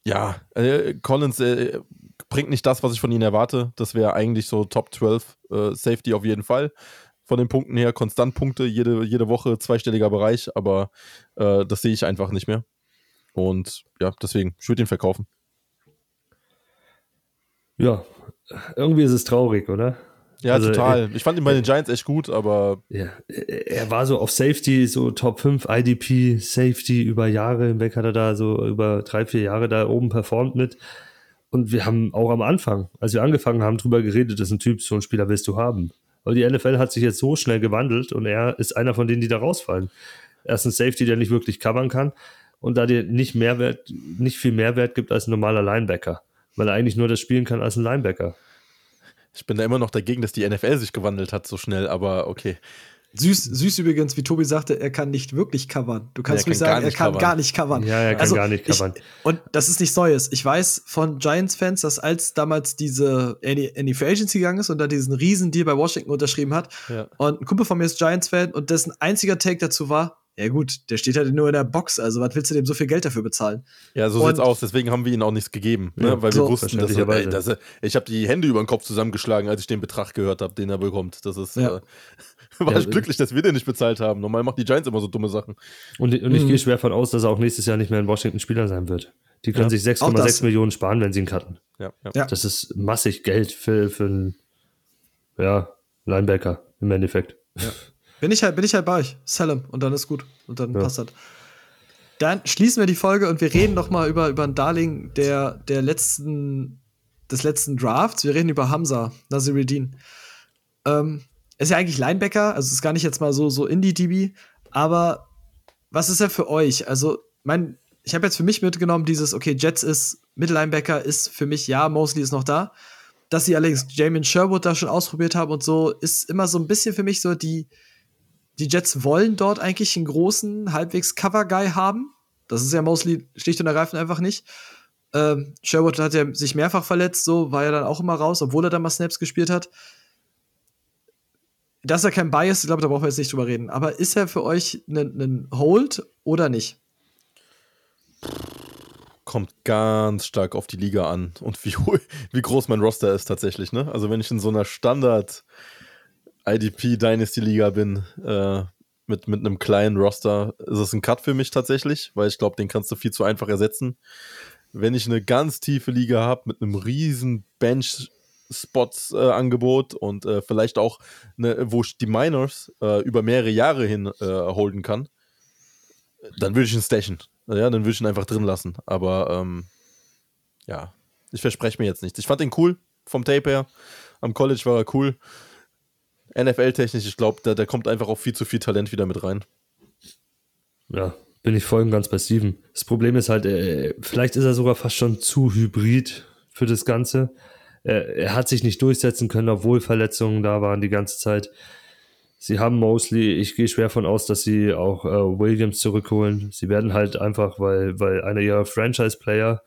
Ja, äh, Collins äh, bringt nicht das, was ich von ihm erwarte. Das wäre eigentlich so Top 12 äh, Safety auf jeden Fall. Von den Punkten her, konstant Punkte, jede, jede Woche zweistelliger Bereich, aber äh, das sehe ich einfach nicht mehr. Und ja, deswegen, ich würde ihn verkaufen. Ja, irgendwie ist es traurig, oder? Ja, Also, total. ich fand ihn bei den Giants echt gut, aber Ja, er war so auf Safety, so Top 5 IDP Safety über Jahre hinweg hat er da so über drei, vier Jahre da oben performt mit. Und wir haben auch am Anfang, als wir angefangen haben, drüber geredet, dass ein Typ, so ein Spieler willst du haben. Aber die NFL hat sich jetzt so schnell gewandelt und er ist einer von denen, die da rausfallen. Er ist ein Safety, der nicht wirklich covern kann und da dir nicht Mehrwert, nicht viel Mehrwert gibt als ein normaler Linebacker, weil er eigentlich nur das spielen kann als ein Linebacker. Ich bin da immer noch dagegen, dass die NFL sich gewandelt hat so schnell, aber okay. Süß, süß übrigens, wie Tobi sagte, er kann nicht wirklich covern. Du kannst Er ruhig kann sagen, er kann covern. gar nicht covern. Ja, er kann Also, gar nicht ich- covern. Und das ist nichts Neues. Ich weiß von Giants-Fans, dass als damals diese die Free Agency gegangen ist und da diesen riesen Deal bei Washington unterschrieben hat Ja. und ein Kumpel von mir ist Giants-Fan und dessen einziger Take dazu war, ja gut, der steht halt nur in der Box, also was willst du dem so viel Geld dafür bezahlen? Ja, so Und- sieht's aus. Deswegen haben wir ihnen auch nichts gegeben, ne? Ja, weil so, wir wussten, dass, er, ey, dass er, ich habe die Hände über den Kopf zusammengeschlagen, als ich den Betrag gehört habe, den er bekommt. Das ist Ja. äh, war Ja, ich glücklich, dass wir den nicht bezahlt haben. Normal machen die Giants immer so dumme Sachen. Und, und ich Mhm. gehe schwer davon aus, dass er auch nächstes Jahr nicht mehr in Washington Spieler sein wird. Die können Ja. sich Auch das. 6,6 Millionen sparen, wenn sie ihn cutten. Ja, ja. Ja. Das ist massig Geld für, für einen ja, Linebacker im Endeffekt. Bin ich halt, bin ich halt bei euch. Salem und dann ist gut. Und dann Ja. passt das. Dann schließen wir die Folge und wir reden noch mal über, über ein Darling der, der letzten, des letzten Drafts. Wir reden über Hamza, Nasiruddin. Ähm, ist ja eigentlich Linebacker, also ist gar nicht jetzt mal so, so Indie-DB, aber was ist er für euch? Also, mein, ich habe jetzt für mich mitgenommen, dieses, okay, Jets ist Mittellinebacker, ist für mich, ja, Mosley ist noch da. Dass sie allerdings Jamin Sherwood da schon ausprobiert haben und so, ist immer so ein bisschen für mich so die, die Jets wollen dort eigentlich einen großen, halbwegs Cover-Guy haben. Das ist ja mostly schlicht und ergreifend einfach nicht. Ähm, Sherwood hat ja sich mehrfach verletzt, so war er dann auch immer raus, obwohl er dann mal Snaps gespielt hat. Dass er kein Bias, ich glaube, da brauchen wir jetzt nicht drüber reden. Aber ist er für euch ein Hold oder nicht? Kommt ganz stark auf die Liga an und wie, wie groß mein Roster ist tatsächlich. Ne? Also wenn ich in so einer Standard IDP Dynasty Liga bin, äh, mit, mit einem kleinen Roster, ist es ein Cut für mich tatsächlich, weil ich glaube, den kannst du viel zu einfach ersetzen. Wenn ich eine ganz tiefe Liga habe mit einem riesen Bench-Spots-Angebot und äh, vielleicht auch, eine, wo ich die Minors äh, über mehrere Jahre hin äh, holden kann, dann würde ich ihn stashen. Ja, dann würde ich ihn einfach drin lassen. Aber ähm, ja, ich verspreche mir jetzt nichts. Ich fand ihn cool vom Tape her. Am College war er cool. NFL-technisch, ich glaube, da, da kommt einfach auch viel zu viel Talent wieder mit rein. Ja, bin ich voll und ganz bei Steven. Das Problem ist halt, äh, vielleicht ist er sogar fast schon zu hybrid für das Ganze. Er, er hat sich nicht durchsetzen können, obwohl Verletzungen da waren die ganze Zeit. Sie haben Mosley, ich gehe schwer von aus, dass sie auch äh, Williams zurückholen. Sie werden halt einfach, weil, weil einer ihrer Franchise-Player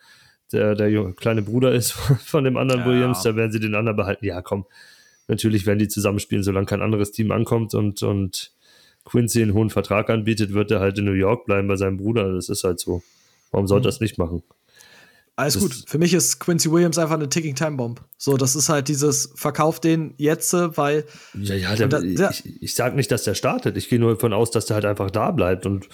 der, der junge, kleine Bruder ist von dem anderen Ja. Williams, da werden sie den anderen behalten. Ja, komm, natürlich werden die zusammenspielen, solange kein anderes Team ankommt und, und Quincy einen hohen Vertrag anbietet, wird er halt in New York bleiben bei seinem Bruder. Das ist halt so. Warum sollte er das nicht machen? Alles Das- gut. Für mich ist Quincy Williams einfach eine Ticking Time Bomb. So, das ist halt dieses Verkauf den jetzt, weil Ja, ja, der, da- ja. ich, ich sage nicht, dass der startet. Ich gehe nur davon aus, dass der halt einfach da bleibt und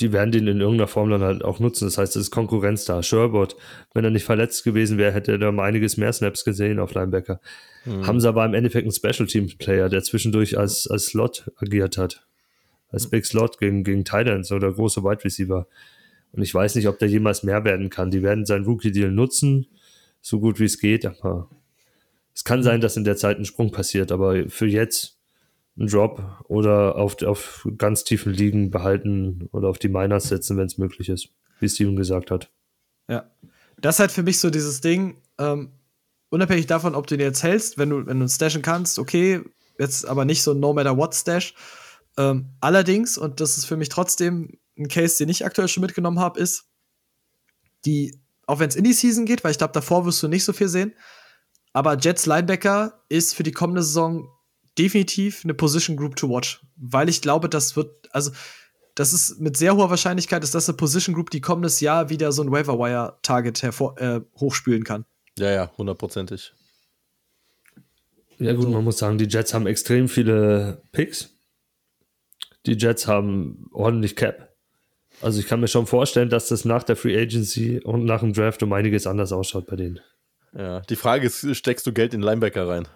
die werden den in irgendeiner Form dann halt auch nutzen. Das heißt, es ist Konkurrenz da. Sherbert, wenn er nicht verletzt gewesen wäre, hätte er da um einiges mehr Snaps gesehen auf Linebacker. Hamza war im Endeffekt ein Special Team Player, der zwischendurch als, als Slot agiert hat. Als Big Slot gegen, gegen Titans oder große Wide Receiver. Und ich weiß nicht, ob der jemals mehr werden kann. Die werden seinen Rookie-Deal nutzen, so gut wie es geht, aber es kann sein, dass in der Zeit ein Sprung passiert, aber für jetzt ein Drop oder auf, auf ganz tiefen Ligen behalten oder auf die Miners setzen, wenn es möglich ist, wie Steven gesagt hat. Ja. Das ist halt für mich so dieses Ding, ähm, unabhängig davon, ob du ihn jetzt hältst, wenn du, wenn du stashen kannst, okay, jetzt aber nicht so ein No Matter What Stash. Ähm, allerdings, und das ist für mich trotzdem ein Case, den ich aktuell schon mitgenommen habe, ist, die, auch wenn es in die Season geht, weil ich glaube, davor wirst du nicht so viel sehen, aber Jets Linebacker ist für die kommende Saison definitiv eine Position Group to watch, weil ich glaube, das wird, also das ist mit sehr hoher Wahrscheinlichkeit, ist das eine Position Group, die kommendes Jahr wieder so ein Waiver Wire Target hervor, äh, hochspülen kann. Ja, ja, hundertprozentig. Ja, gut, man muss sagen, die Jets haben extrem viele Picks. Die Jets haben ordentlich Cap. Also ich kann mir schon vorstellen, dass das nach der Free Agency und nach dem Draft um einiges anders ausschaut bei denen. Ja, die Frage ist, steckst du Geld in Linebacker rein?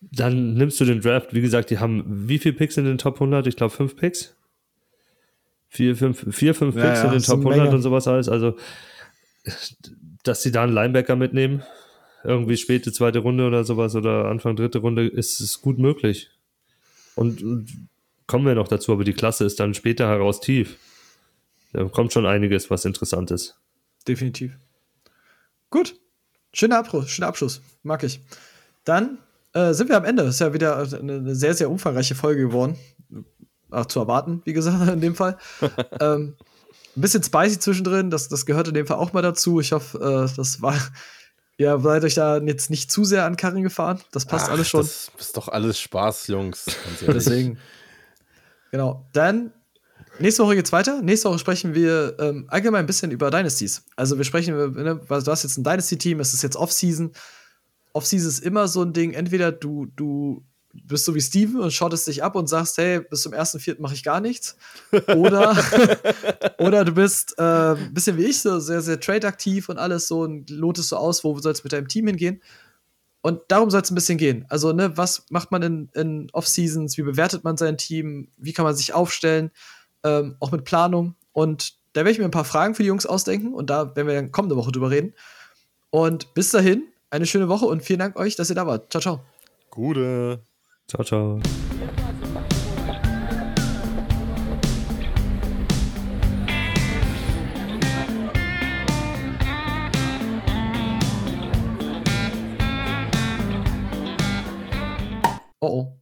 Dann nimmst du den Draft. Wie gesagt, die haben wie viele Picks in den Top 100? Ich glaube fünf Picks. Vier, fünf, vier, fünf Ja, Picks ja, in den ist Top 100 Menge. und sowas alles. Also, dass sie da einen Linebacker mitnehmen, irgendwie späte zweite Runde oder sowas oder Anfang dritte Runde, ist es gut möglich. Und, und kommen wir noch dazu, aber die Klasse ist dann später heraus tief. Da kommt schon einiges, was interessant ist. Definitiv. Gut. Schöner Abschluss, schöner Abschluss. Mag ich. Dann äh, sind wir am Ende. Ist ja wieder eine, eine sehr, sehr umfangreiche Folge geworden. Ach, zu erwarten, wie gesagt, in dem Fall. ähm, ein bisschen spicy zwischendrin, das, das gehört in dem Fall auch mal dazu. Ich hoffe, äh, das war. Ihr seid euch da jetzt nicht zu sehr an Karren gefahren. Das passt Ach, alles schon. Das ist doch alles Spaß, Jungs. Deswegen. Genau. Dann, nächste Woche geht's weiter. Nächste Woche sprechen wir ähm, allgemein ein bisschen über Dynasties. Also wir sprechen, ne, du hast jetzt ein Dynasty-Team, es ist jetzt Off-Season. Off-Season ist immer so ein Ding, entweder du, du bist so wie Steven und schottest dich ab und sagst, hey, bis zum 1.4. mache ich gar nichts. Oder, oder du bist äh, ein bisschen wie ich, so sehr, sehr trade-aktiv und alles so und lotest so aus, wo soll es mit deinem Team hingehen. Und darum soll es ein bisschen gehen. Also, ne, was macht man in, in Off-Seasons? Wie bewertet man sein Team? Wie kann man sich aufstellen? Ähm, auch mit Planung. Und da werde ich mir ein paar Fragen für die Jungs ausdenken und da werden wir dann kommende Woche drüber reden. Und bis dahin, eine schöne Woche und vielen Dank euch, dass ihr da wart. Ciao, ciao. Gute. Ciao, ciao. Oh oh.